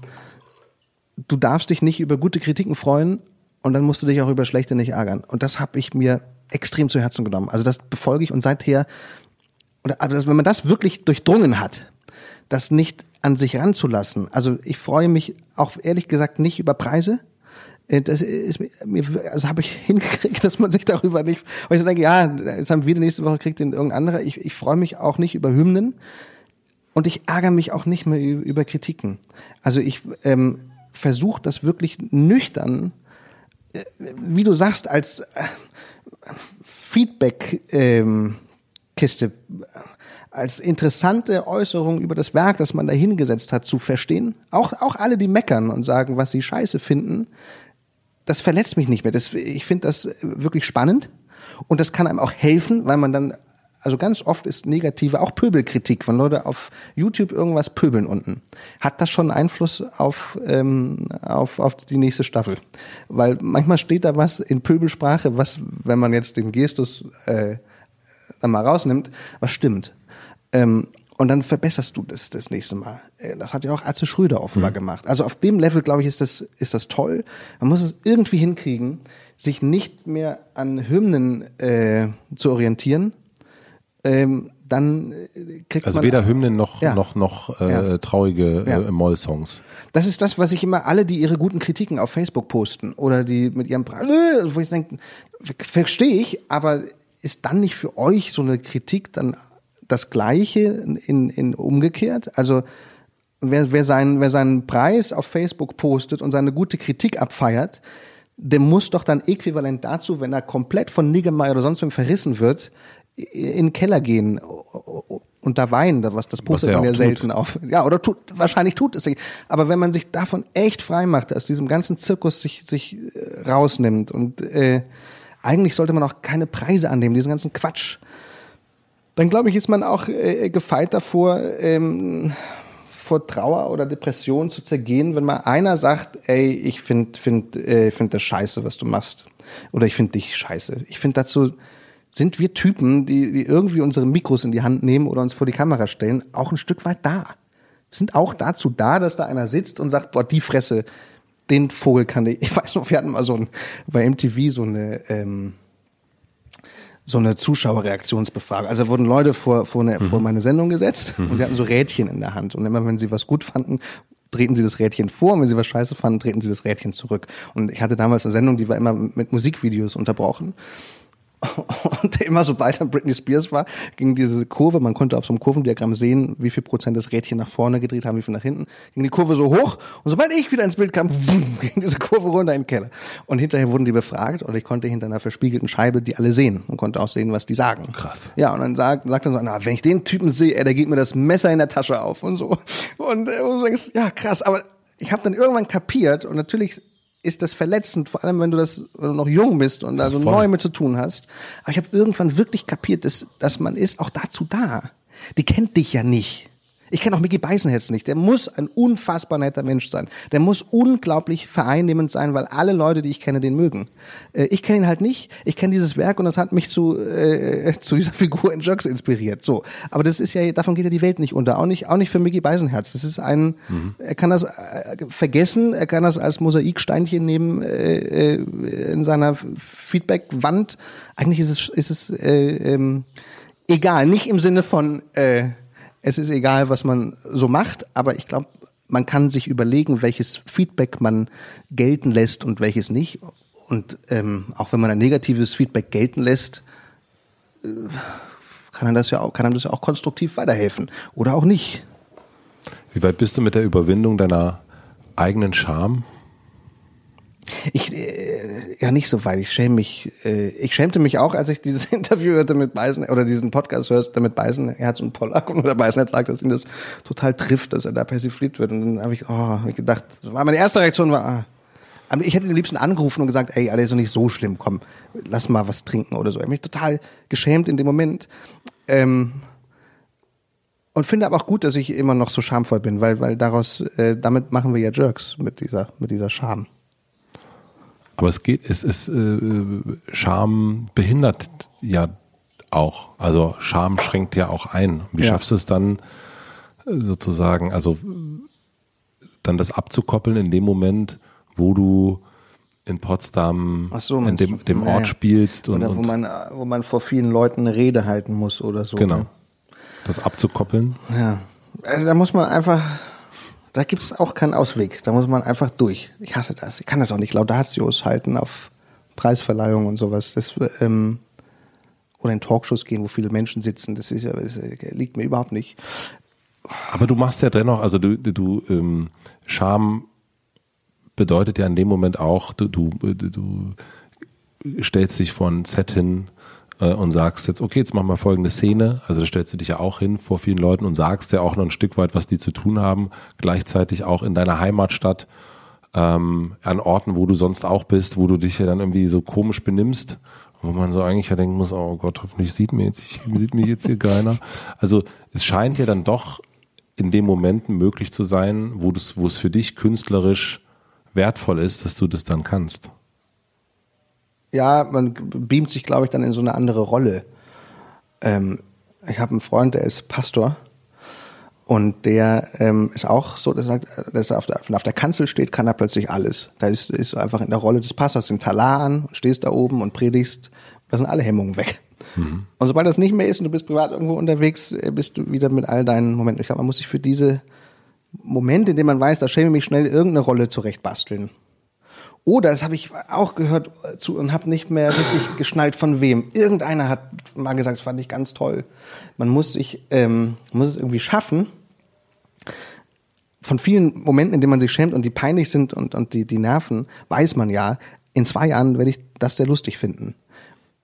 du darfst dich nicht über gute Kritiken freuen und dann musst du dich auch über schlechte nicht ärgern. Und das habe ich mir extrem zu Herzen genommen. Also das befolge ich und seither, oder, aber das, wenn man das wirklich durchdrungen hat, das nicht an sich ranzulassen. Also ich freue mich auch ehrlich gesagt nicht über Preise. Äh, Das ist mir, also habe ich hingekriegt, dass man sich darüber nicht, weil ich so denke, ja, jetzt haben wir die nächste Woche kriegt den irgendein anderer. Ich, ich freue mich auch nicht über Hymnen und ich ärgere mich auch nicht mehr über Kritiken. Also ich ähm, versuche das wirklich nüchtern, äh, wie du sagst, als äh, Feedback-Kiste, als interessante Äußerung über das Werk, das man da hingesetzt hat, zu verstehen. Auch, auch alle, die meckern und sagen, was sie scheiße finden, das verletzt mich nicht mehr. Das, ich finde das wirklich spannend und das kann einem auch helfen, weil man dann, also ganz oft ist negative, auch Pöbelkritik, wenn Leute auf YouTube irgendwas pöbeln unten. Hat das schon Einfluss auf, ähm, auf, auf die nächste Staffel? Weil manchmal steht da was in Pöbelsprache, was, wenn man jetzt den Gestus äh, dann mal rausnimmt, was stimmt. Ähm, und dann verbesserst du das das nächste Mal. Äh, Das hat ja auch Atze Schröder offenbar gemacht. Also auf dem Level, glaube ich, ist das, ist das toll. Man muss es irgendwie hinkriegen, sich nicht mehr an Hymnen äh, zu orientieren. Ähm, dann äh, kriegt Also man weder Hymnen noch, Ja. noch, noch äh, Ja. traurige Ja. äh, Moll-Songs. Das ist das, was ich immer alle, die ihre guten Kritiken auf Facebook posten oder die mit ihrem, Pra- wo ich denke, verstehe ich, aber ist dann nicht für euch so eine Kritik dann das Gleiche in, in umgekehrt? Also wer, wer, seinen, wer seinen Preis auf Facebook postet und seine gute Kritik abfeiert, der muss doch dann äquivalent dazu, wenn er komplett von Niggemeier oder sonst wem verrissen wird, in den Keller gehen und da weinen, was das postet man ja selten auf. Ja, oder tut, wahrscheinlich tut es nicht. Aber wenn man sich davon echt frei macht, aus diesem ganzen Zirkus sich, sich äh, rausnimmt und äh, eigentlich sollte man auch keine Preise annehmen, diesen ganzen Quatsch, dann glaube ich, ist man auch äh, gefeit davor, ähm, vor Trauer oder Depression zu zergehen, wenn mal einer sagt, ey, ich finde find, äh, find das scheiße, was du machst. Oder ich finde dich scheiße. Ich finde dazu sind wir Typen, die, die irgendwie unsere Mikros in die Hand nehmen oder uns vor die Kamera stellen, auch ein Stück weit da. Wir sind auch dazu da, dass da einer sitzt und sagt, boah, die Fresse, den Vogel kann ich. Ich weiß noch, wir hatten mal so ein, bei MTV so eine, ähm, so eine Zuschauerreaktionsbefragung. Also wurden Leute vor, vor, eine, vor meine Sendung gesetzt und die hatten so Rädchen in der Hand. Und immer wenn sie was gut fanden, drehten sie das Rädchen vor und wenn sie was scheiße fanden, drehten sie das Rädchen zurück. Und ich hatte damals eine Sendung, die war immer mit Musikvideos unterbrochen. Und immer sobald dann Britney Spears war, ging diese Kurve, man konnte auf so einem Kurvendiagramm sehen, wie viel Prozent das Rädchen nach vorne gedreht haben, wie viel nach hinten, ging die Kurve so hoch und sobald ich wieder ins Bild kam, wumm, ging diese Kurve runter in den Keller. Und hinterher wurden die befragt und ich konnte hinter einer verspiegelten Scheibe die alle sehen und konnte auch sehen, was die sagen. Krass. Ja, und dann sagt, sagt dann so, na, wenn ich den Typen sehe, ey, der geht mir das Messer in der Tasche auf und so. Und, äh, und du denkst, ja, krass, aber ich habe dann irgendwann kapiert und natürlich ist das verletzend, vor allem wenn du das wenn du noch jung bist und da so voll. neu mit zu tun hast. Aber ich habe irgendwann wirklich kapiert, dass, dass man ist auch dazu da. Die kennt dich ja nicht. Ich kenne auch Mickey Beisenherz nicht. Der muss ein unfassbar netter Mensch sein. Der muss unglaublich vereinnehmend sein, weil alle Leute, die ich kenne, den mögen. Äh, ich kenne ihn halt nicht. Ich kenne dieses Werk und das hat mich zu, äh, zu dieser Figur in Jerks inspiriert. So. Aber das ist ja, davon geht ja die Welt nicht unter. Auch nicht, auch nicht für Mickey Beisenherz. Das ist ein, mhm. er kann das äh, vergessen, er kann das als Mosaiksteinchen nehmen äh, äh in seiner Feedback-Wand. Eigentlich ist es, ist es äh, ähm, egal. Nicht im Sinne von, äh, es ist egal, was man so macht, aber ich glaube, man kann sich überlegen, welches Feedback man gelten lässt und welches nicht. Und ähm, auch wenn man ein negatives Feedback gelten lässt, äh, kann einem das ja auch, kann einem das ja auch konstruktiv weiterhelfen oder auch nicht. Wie weit bist du mit der Überwindung deiner eigenen Scham? Ich äh, ja nicht so weit. Ich schäme mich. Äh, ich schämte mich auch, als ich dieses Interview hörte mit Beisen oder diesen Podcast hörte mit Beisenherz und Pollack und der Beisenherz sagt, dass ihn das total trifft, dass er da persifliert wird. Und dann habe ich, oh, hab ich gedacht, war meine erste Reaktion war, ah. Aber ich hätte den liebsten angerufen und gesagt, ey, alles ist doch nicht so schlimm, komm, lass mal was trinken oder so. Ich habe mich total geschämt in dem Moment. Ähm, und finde aber auch gut, dass ich immer noch so schamvoll bin, weil, weil daraus, äh, damit machen wir ja Jerks mit dieser, mit dieser Scham. Aber es geht, es ist, äh, Scham behindert ja auch. Also Scham schränkt ja auch ein. Wie ja. schaffst du es dann äh, sozusagen, also dann das abzukoppeln in dem Moment, wo du in Potsdam so, in dem, dem Ort ja. spielst und, oder wo man wo man vor vielen Leuten eine Rede halten muss oder so. Genau. Ne? Das abzukoppeln. Ja. Also da muss man einfach da gibt es auch keinen Ausweg. Da muss man einfach durch. Ich hasse das. Ich kann das auch nicht Laudatios halten auf Preisverleihungen und sowas. Das, ähm, oder in Talkshows gehen, wo viele Menschen sitzen. Das, ist das äh, liegt mir überhaupt nicht. Aber du machst ja dennoch, also du, du ähm, Scham bedeutet ja in dem Moment auch, du, du, du stellst dich vor ein Set hin äh, und sagst jetzt, okay, jetzt machen wir folgende Szene. Also da stellst du dich ja auch hin vor vielen Leuten und sagst ja auch noch ein Stück weit, was die zu tun haben. Gleichzeitig auch in deiner Heimatstadt, ähm, an Orten, wo du sonst auch bist, wo du dich ja dann irgendwie so komisch benimmst. Wo man so eigentlich ja denken muss, oh Gott, hoffentlich sieht mir jetzt, sieht mir jetzt hier keiner. Also es scheint ja dann doch in den Momenten möglich zu sein, wo, wo es für dich künstlerisch wertvoll ist, dass du das dann kannst ja, man beamt sich, glaube ich, dann in so eine andere Rolle. Ähm, ich habe einen Freund, der ist Pastor und der ähm, ist auch so, der sagt, dass er auf der, auf der Kanzel steht, kann er plötzlich alles. Da ist, ist einfach in der Rolle des Pastors den Talar an, stehst da oben und predigst, da sind alle Hemmungen weg. Mhm. Und sobald das nicht mehr ist und du bist privat irgendwo unterwegs, äh, bist du wieder mit all deinen Momenten. Ich glaube, man muss sich für diese Momente, in denen man weiß, da schäme ich mich schnell irgendeine Rolle zurechtbasteln. Oder, das habe ich auch gehört zu und habe nicht mehr richtig geschnallt von wem. Irgendeiner hat mal gesagt, das fand ich ganz toll. Man muss sich, ähm, muss es irgendwie schaffen, von vielen Momenten, in denen man sich schämt und die peinlich sind und, und die, die nerven, weiß man ja, in zwei Jahren werde ich das sehr lustig finden.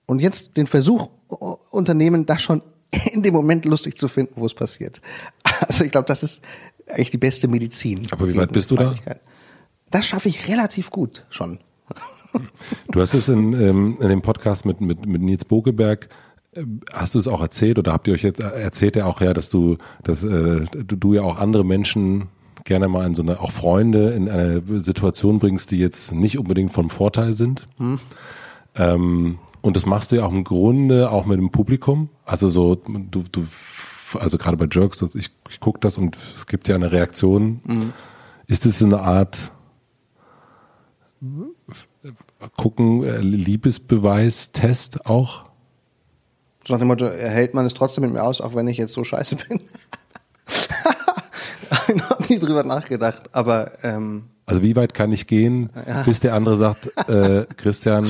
Und jetzt den Versuch unternehmen, das schon in dem Moment lustig zu finden, wo es passiert. Also ich glaube, das ist eigentlich die beste Medizin. Aber wie weit bist du da? Das schaffe ich relativ gut schon. Du hast es in, ähm, in dem Podcast mit, mit, mit Nils Bogeberg, äh, hast du es auch erzählt oder habt ihr euch jetzt erzählt er auch ja, dass du, dass äh, du, du ja auch andere Menschen gerne mal in so eine, auch Freunde in eine Situation bringst, die jetzt nicht unbedingt vom Vorteil sind. Hm. Ähm, und das machst du ja auch im Grunde auch mit dem Publikum. Also so, du, du, also gerade bei Jerks, ich, ich gucke das und es gibt ja eine Reaktion. Hm. Ist es so eine Art gucken, äh, Liebesbeweis-Test auch? So nach dem Motto, hält man es trotzdem mit mir aus, auch wenn ich jetzt so scheiße bin? ich habe nie drüber nachgedacht, aber ähm, also wie weit kann ich gehen, ja. bis der andere sagt, äh, Christian,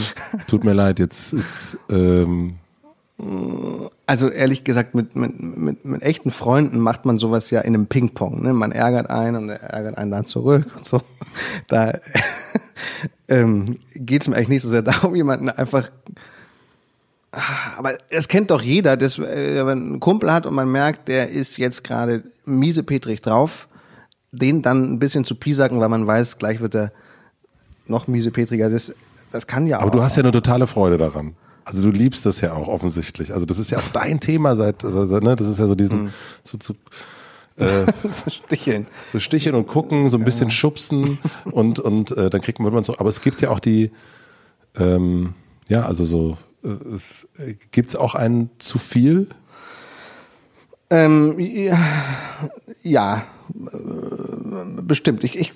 tut mir leid, jetzt ist ähm, also ehrlich gesagt, mit, mit, mit, mit echten Freunden macht man sowas ja in einem Ping-Pong. Ne? Man ärgert einen und er ärgert einen dann zurück und so. Da ähm, geht es mir eigentlich nicht so sehr darum, jemanden einfach. Aber es kennt doch jeder, dass äh, wenn man einen Kumpel hat und man merkt, der ist jetzt gerade miese Petrich drauf, den dann ein bisschen zu piesacken, weil man weiß, gleich wird er noch miese Petriger. Das, das kann ja auch. Aber du hast ja eine totale Freude daran. Also du liebst das ja auch offensichtlich. Also das ist ja auch dein Thema seit, also, ne, das ist ja so diesen, mhm. so zu, Äh, so sticheln. So sticheln und gucken, so ein bisschen ja. schubsen und, und äh, dann kriegt man, man so. Aber es gibt ja auch die, ähm, ja, also so, äh, gibt es auch ein zu viel? Ähm, ja, ja äh, bestimmt. Ich, ich,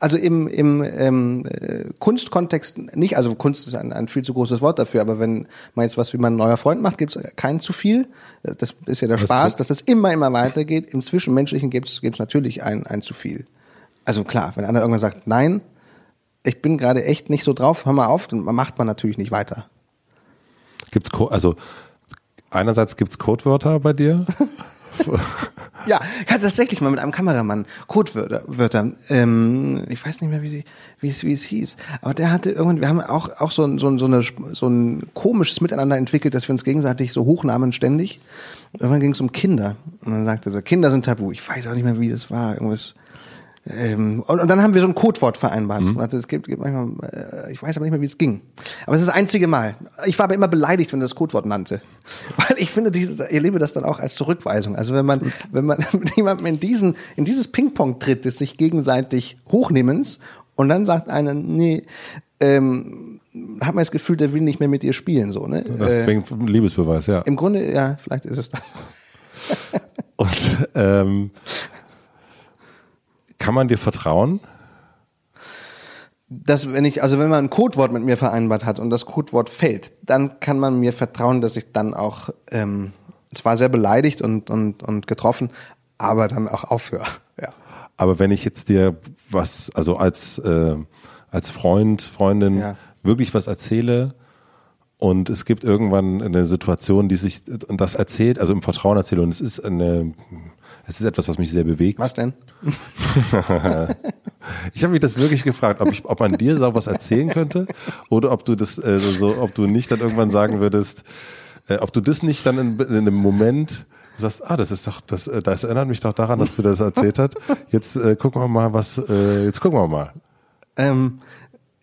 also im, im ähm, äh, Kunstkontext nicht, also Kunst ist ein, ein viel zu großes Wort dafür, aber wenn man jetzt was wie mein neuer Freund macht, gibt es kein zu viel. Das ist ja der Spaß, dass das immer, immer weitergeht. Im Zwischenmenschlichen gibt es natürlich ein, ein zu viel. Also klar, wenn einer irgendwann sagt, nein, ich bin gerade echt nicht so drauf, hör mal auf, dann macht man natürlich nicht weiter. Gibt's also einerseits gibt's Codewörter bei dir? ja, ich hatte tatsächlich mal mit einem Kameramann Codewörter. Wörter. Ähm, ich weiß nicht mehr, wie, sie, wie, es, wie es hieß. Aber der hatte irgendwann, wir haben auch, auch so, ein, so, ein, so, eine, so ein komisches Miteinander entwickelt, dass wir uns gegenseitig so hochnahmen ständig. Irgendwann ging es um Kinder. Und dann sagte er so, Kinder sind tabu. Ich weiß auch nicht mehr, wie das war. Irgendwas ähm, und, und, dann haben wir so ein Codewort vereinbart. Mhm. Es gibt, gibt manchmal, äh, ich weiß aber nicht mehr, wie es ging. Aber es ist das einzige Mal. Ich war aber immer beleidigt, wenn er das Codewort nannte. Weil ich finde, diese, ich erlebe das dann auch als Zurückweisung. Also wenn man, wenn man mit jemandem in diesen, in dieses Ping-Pong tritt, des sich gegenseitig Hochnehmens und dann sagt einer, nee, ähm, hat man das Gefühl, der will nicht mehr mit dir spielen, so, ne? Das äh, klingt ein Liebesbeweis, ja. Im Grunde, ja, vielleicht ist es das. und, ähm, kann man dir vertrauen? Dass wenn ich, also wenn man ein Codewort mit mir vereinbart hat und das Codewort fällt, dann kann man mir vertrauen, dass ich dann auch ähm, zwar sehr beleidigt und, und, und getroffen, aber dann auch aufhöre. Ja. Aber wenn ich jetzt dir was, also als, äh, als Freund, Freundin ja. wirklich was erzähle, und es gibt irgendwann eine Situation, die sich und das erzählt, also im Vertrauen erzähle und es ist eine es ist etwas, was mich sehr bewegt. Was denn? ich habe mich das wirklich gefragt, ob, ich, ob man dir so was erzählen könnte oder ob du das äh, so, ob du nicht dann irgendwann sagen würdest, äh, ob du das nicht dann in, in einem Moment sagst, ah, das ist doch, das, äh, das erinnert mich doch daran, dass du das erzählt hast. Jetzt äh, gucken wir mal, was, äh, jetzt gucken wir mal. Ähm,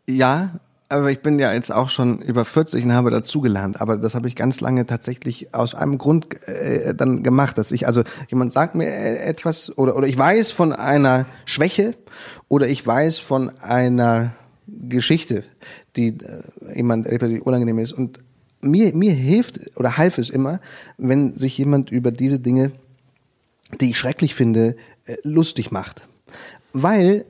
ja, aber ich bin ja jetzt auch schon über 40 und habe dazugelernt. Aber das habe ich ganz lange tatsächlich aus einem Grund äh, dann gemacht, dass ich, also jemand sagt mir äh, etwas oder, oder ich weiß von einer Schwäche oder ich weiß von einer Geschichte, die äh, jemand die unangenehm ist. Und mir, mir hilft oder half es immer, wenn sich jemand über diese Dinge, die ich schrecklich finde, äh, lustig macht. Weil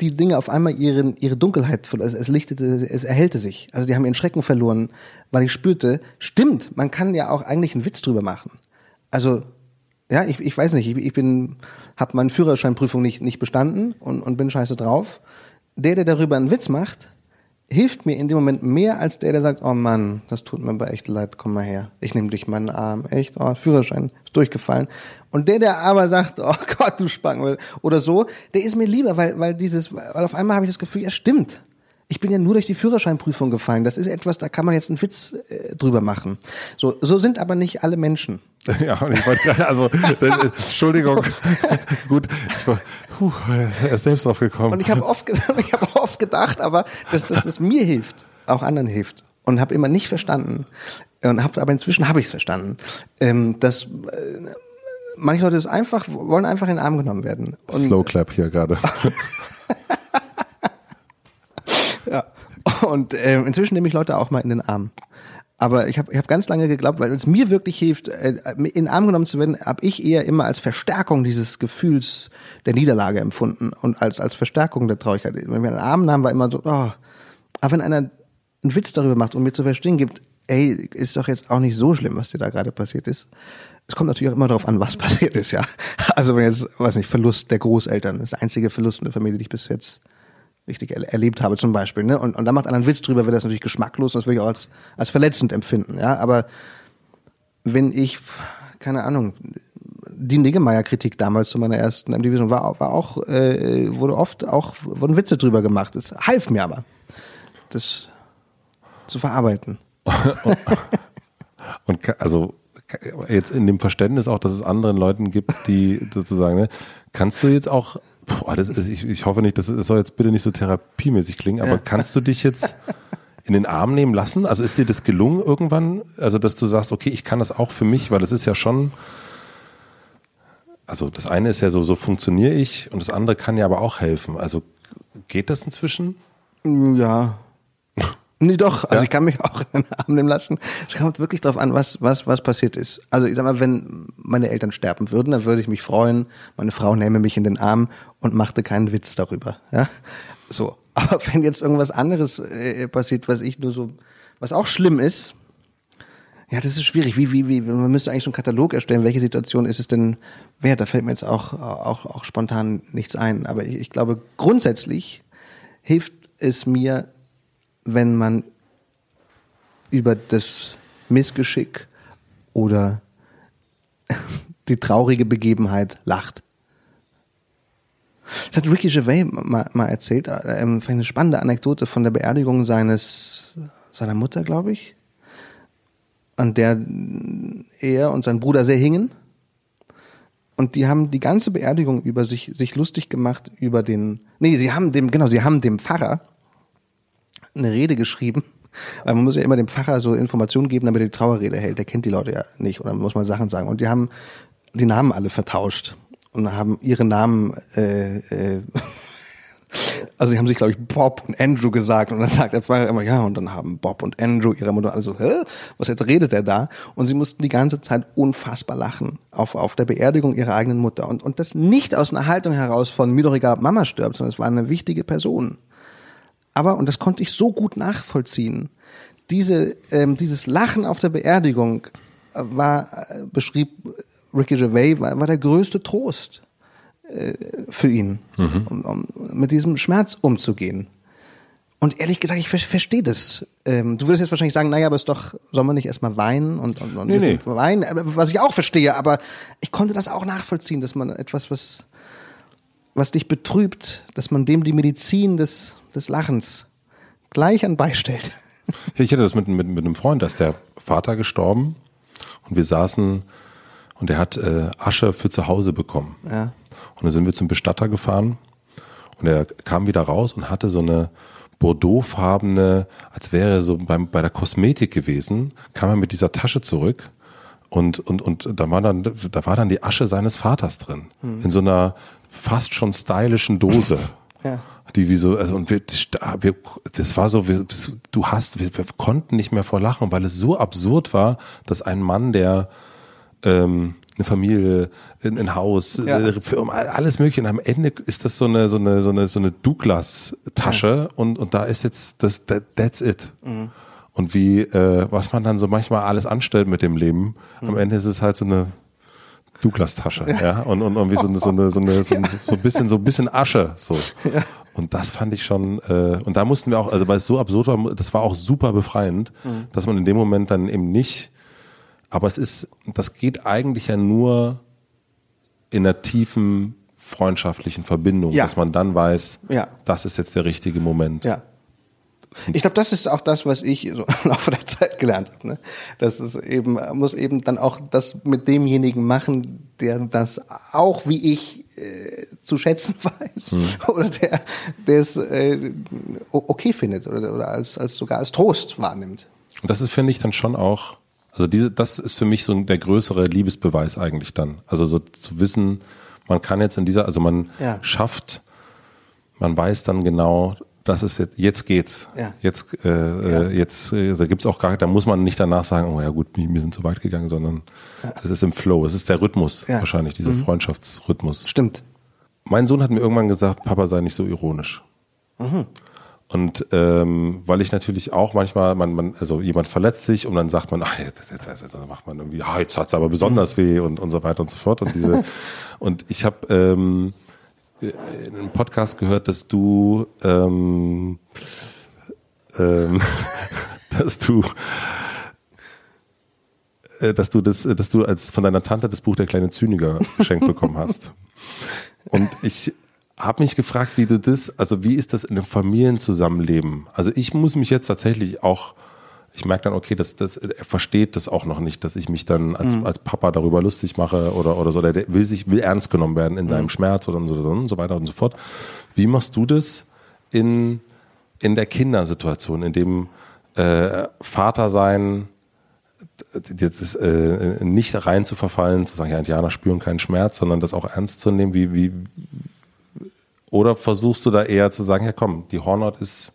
die Dinge auf einmal ihren, ihre Dunkelheit, es, es lichtete, es erhellte sich. Also die haben ihren Schrecken verloren, weil ich spürte, stimmt, man kann ja auch eigentlich einen Witz drüber machen. Also, ja, ich, ich weiß nicht, ich, ich bin, habe meine Führerscheinprüfung nicht, nicht bestanden und, und bin scheiße drauf. Der, der darüber einen Witz macht, hilft mir in dem Moment mehr als der, der sagt, oh Mann, das tut mir aber echt leid, komm mal her. Ich nehme dich meinen Arm, echt, oh, Führerschein ist durchgefallen. Und der, der aber sagt, oh Gott, du Spangen, oder so, der ist mir lieber, weil, weil dieses, weil auf einmal habe ich das Gefühl, ja stimmt. Ich bin ja nur durch die Führerscheinprüfung gefallen. Das ist etwas, da kann man jetzt einen Witz äh, drüber machen. So, so sind aber nicht alle Menschen. Ja, ich wollte gerade, also, Entschuldigung, gut, Puh, er ist selbst drauf gekommen. Und ich habe oft, ich hab oft gedacht, aber dass das, was mir hilft, auch anderen hilft. Und habe immer nicht verstanden. Und hab, aber inzwischen habe ich es verstanden, ähm, dass äh, manche Leute es einfach wollen einfach in den Arm genommen werden. Und, Slow Clap hier gerade. ja. Und äh, inzwischen nehme ich Leute auch mal in den Arm. Aber ich habe ich hab ganz lange geglaubt, weil es mir wirklich hilft, äh, in den Arm genommen zu werden, habe ich eher immer als Verstärkung dieses Gefühls der Niederlage empfunden und als, als Verstärkung der Traurigkeit. Wenn wir einen Arm nahmen, war immer so, oh. Aber wenn einer einen Witz darüber macht und mir zu verstehen gibt, ey, ist doch jetzt auch nicht so schlimm, was dir da gerade passiert ist. Es kommt natürlich auch immer darauf an, was passiert ist, ja. Also wenn jetzt, weiß nicht, Verlust der Großeltern, das ist der einzige Verlust in der Familie, die ich bis jetzt richtig er erlebt habe zum Beispiel. Ne? Und, und da macht einer einen Witz drüber, wird das natürlich geschmacklos und das würde ich auch als, als verletzend empfinden. Ja? Aber wenn ich, keine Ahnung, die Niggemeier-Kritik damals zu meiner ersten Division war, war auch, äh, wurde oft auch, wurden Witze drüber gemacht. Das half mir aber, das zu verarbeiten. und also jetzt in dem Verständnis auch, dass es anderen Leuten gibt, die sozusagen, ne, kannst du jetzt auch Boah, das ist, ich, ich hoffe nicht, das, das soll jetzt bitte nicht so therapiemäßig klingen, aber ja. kannst du dich jetzt in den Arm nehmen lassen? Also ist dir das gelungen irgendwann? Also, dass du sagst, okay, ich kann das auch für mich, weil das ist ja schon, also das eine ist ja so, so funktioniere ich und das andere kann ja aber auch helfen. Also geht das inzwischen? Ja. Nee, doch. Also ja. ich kann mich auch in den Arm nehmen lassen. Es kommt wirklich darauf an, was, was, was passiert ist. Also ich sag mal, wenn meine Eltern sterben würden, dann würde ich mich freuen. Meine Frau nähme mich in den Arm und machte keinen Witz darüber. Ja, so. Aber wenn jetzt irgendwas anderes äh, passiert, was ich nur so, was auch schlimm ist, ja, das ist schwierig. Wie, wie, wie, man müsste eigentlich so einen Katalog erstellen. Welche Situation ist es denn wert? Da fällt mir jetzt auch, auch, auch spontan nichts ein. Aber ich, ich glaube, grundsätzlich hilft es mir, wenn man über das Missgeschick oder die traurige Begebenheit lacht. Das hat Ricky Gervais mal, mal erzählt, ähm, eine spannende Anekdote von der Beerdigung seines, seiner Mutter, glaube ich, an der er und sein Bruder sehr hingen. Und die haben die ganze Beerdigung über sich, sich lustig gemacht über den, nee, sie haben dem, genau, sie haben dem Pfarrer eine Rede geschrieben. Weil man muss ja immer dem Pfarrer so Informationen geben, damit er die Trauerrede hält. Der kennt die Leute ja nicht oder muss man Sachen sagen. Und die haben die Namen alle vertauscht und haben ihre Namen äh, äh, also sie haben sich, glaube ich, Bob und Andrew gesagt und dann sagt der Pfarrer immer, ja, und dann haben Bob und Andrew ihre Mutter, also, hä, was jetzt redet er da? Und sie mussten die ganze Zeit unfassbar lachen auf, auf der Beerdigung ihrer eigenen Mutter. Und, und das nicht aus einer Haltung heraus von mir doch egal, Mama stirbt, sondern es war eine wichtige Person. Aber, und das konnte ich so gut nachvollziehen, diese, ähm, dieses Lachen auf der Beerdigung war, äh, beschrieb Ricky Gervais, war, war der größte Trost äh, für ihn, mhm. um, um mit diesem Schmerz umzugehen. Und ehrlich gesagt, ich ver verstehe das. Ähm, du würdest jetzt wahrscheinlich sagen, naja, aber ist doch, soll man nicht erstmal weinen und, und, und nee, nee. weinen, was ich auch verstehe, aber ich konnte das auch nachvollziehen, dass man etwas, was, was dich betrübt, dass man dem die Medizin des, des Lachens gleich anbeistellt. Ja, ich hatte das mit, mit, mit einem Freund, da ist der Vater gestorben und wir saßen und er hat äh, Asche für zu Hause bekommen. Ja. Und dann sind wir zum Bestatter gefahren und er kam wieder raus und hatte so eine Bordeauxfarbene, als wäre er so beim, bei der Kosmetik gewesen, kam er mit dieser Tasche zurück und, und, und da war dann, da war dann die Asche seines Vaters drin. Mhm. In so einer fast schon stylischen Dose. ja. Die wie so, also und wir, das war so, wir, du hast, wir, wir konnten nicht mehr vor Lachen, weil es so absurd war, dass ein Mann, der ähm, eine Familie, ein, ein Haus, ja. Äh, Firma, alles mögliche. Und am Ende ist das so eine, so eine, so eine, so eine Douglas-Tasche ja. und, und da ist jetzt das, that, that's it. Mhm. Und wie, äh, was man dann so manchmal alles anstellt mit dem Leben, mhm. am Ende ist es halt so eine Douglas-Tasche, ja. ja, und, und, und wie so eine, so eine, so eine, so, ein, so ein bisschen, so ein bisschen Asche, so. Ja. Und das fand ich schon, äh, und da mussten wir auch, also weil es so absurd war, das war auch super befreiend, mhm. dass man in dem Moment dann eben nicht aber es ist, das geht eigentlich ja nur in einer tiefen freundschaftlichen Verbindung, ja. dass man dann weiß, ja. das ist jetzt der richtige Moment. Ja. Ich glaube, das ist auch das, was ich so im Laufe der Zeit gelernt habe. Ne? Das ist eben, muss eben dann auch das mit demjenigen machen, der das auch wie ich äh, zu schätzen weiß hm. oder der, es äh, okay findet oder, oder als, als sogar als Trost wahrnimmt. Und das ist, finde ich, dann schon auch also diese, das ist für mich so der größere Liebesbeweis eigentlich dann. Also so zu wissen, man kann jetzt in dieser, also man ja. schafft, man weiß dann genau, das ist jetzt, jetzt geht's. Ja. Jetzt, äh, ja. Äh, jetzt, äh, da gibt's auch gar, da muss man nicht danach sagen, oh ja gut, wir sind zu weit gegangen, sondern es ist im Flow, es ist der Rhythmus wahrscheinlich, dieser mhm. Freundschaftsrhythmus. Stimmt. Mein Sohn hat mir irgendwann gesagt, Papa sei nicht so ironisch. Mhm. Und ähm, weil ich natürlich auch manchmal, man, man, also jemand verletzt sich und dann sagt man, ach, jetzt, jetzt, jetzt, jetzt macht man irgendwie, ah, jetzt hat's aber besonders weh und, und so weiter und so fort. Und diese und ich habe ähm, in einem Podcast gehört, dass du ähm, ähm, dass du äh, dass du das, dass du als von deiner Tante das Buch der kleine Zyniker geschenkt bekommen hast. Und ich habe mich gefragt, wie du das, also wie ist das in einem Familienzusammenleben? Also ich muss mich jetzt tatsächlich auch, ich merke dann, okay, das, das, er versteht das auch noch nicht, dass ich mich dann als, mhm. als Papa darüber lustig mache oder, oder so. Der will sich, will ernst genommen werden in seinem mhm. Schmerz oder so, und so weiter und so fort. Wie machst du das in, in der Kindersituation, in dem äh, Vater sein das, äh, nicht rein zu verfallen, zu sagen, ja, Indianer spüren keinen Schmerz, sondern das auch ernst zu nehmen, wie, wie, oder versuchst du da eher zu sagen, ja komm, die Hornhaut ist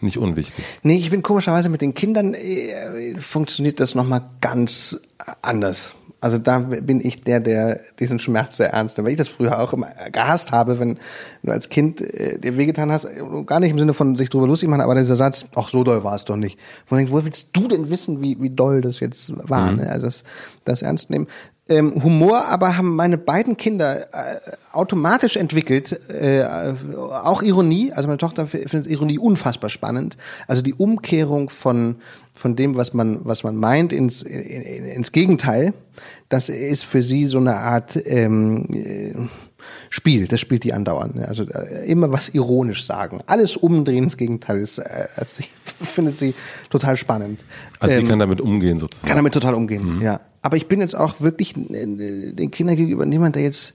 nicht unwichtig? Nee, ich bin komischerweise mit den Kindern, äh, funktioniert das nochmal ganz anders. Also da bin ich der, der diesen Schmerz sehr ernst nimmt. Weil ich das früher auch immer gehasst habe, wenn du als Kind äh, dir wehgetan hast, gar nicht im Sinne von sich drüber lustig machen, aber dieser Satz, ach so doll war es doch nicht. Wo, denke, wo willst du denn wissen, wie, wie doll das jetzt war? Mhm. Ne? Also das, das ernst nehmen. Ähm, Humor aber haben meine beiden Kinder äh, automatisch entwickelt, äh, auch Ironie, also meine Tochter findet Ironie unfassbar spannend. Also die Umkehrung von, von dem, was man, was man meint, ins, in, ins Gegenteil, das ist für sie so eine Art ähm, äh, Spiel, das spielt die andauernd. Ne? Also äh, immer was ironisch sagen. Alles umdrehen ins Gegenteil ist, äh, also findet sie total spannend. Also ähm, sie kann damit umgehen sozusagen. Kann damit total umgehen, mhm. ja. Aber ich bin jetzt auch wirklich äh, den Kindern gegenüber niemand, der jetzt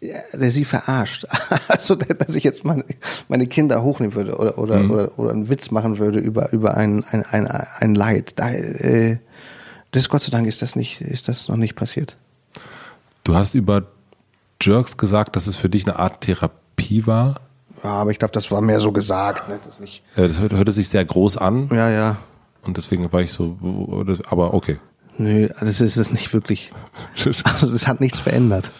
der sie verarscht. Also, dass ich jetzt meine, meine Kinder hochnehmen würde oder, oder, mhm. oder, oder einen Witz machen würde über, über ein, ein, ein, ein Leid. Da, äh, das Gott sei Dank ist das nicht, ist das noch nicht passiert. Du hast über Jerks gesagt, dass es für dich eine Art Therapie war. Ja, aber ich glaube, das war mehr so gesagt. Ne? Das, nicht ja, das hörte, hörte sich sehr groß an. Ja, ja. Und deswegen war ich so, aber okay. Nö, das ist es nicht wirklich. Also das hat nichts verändert.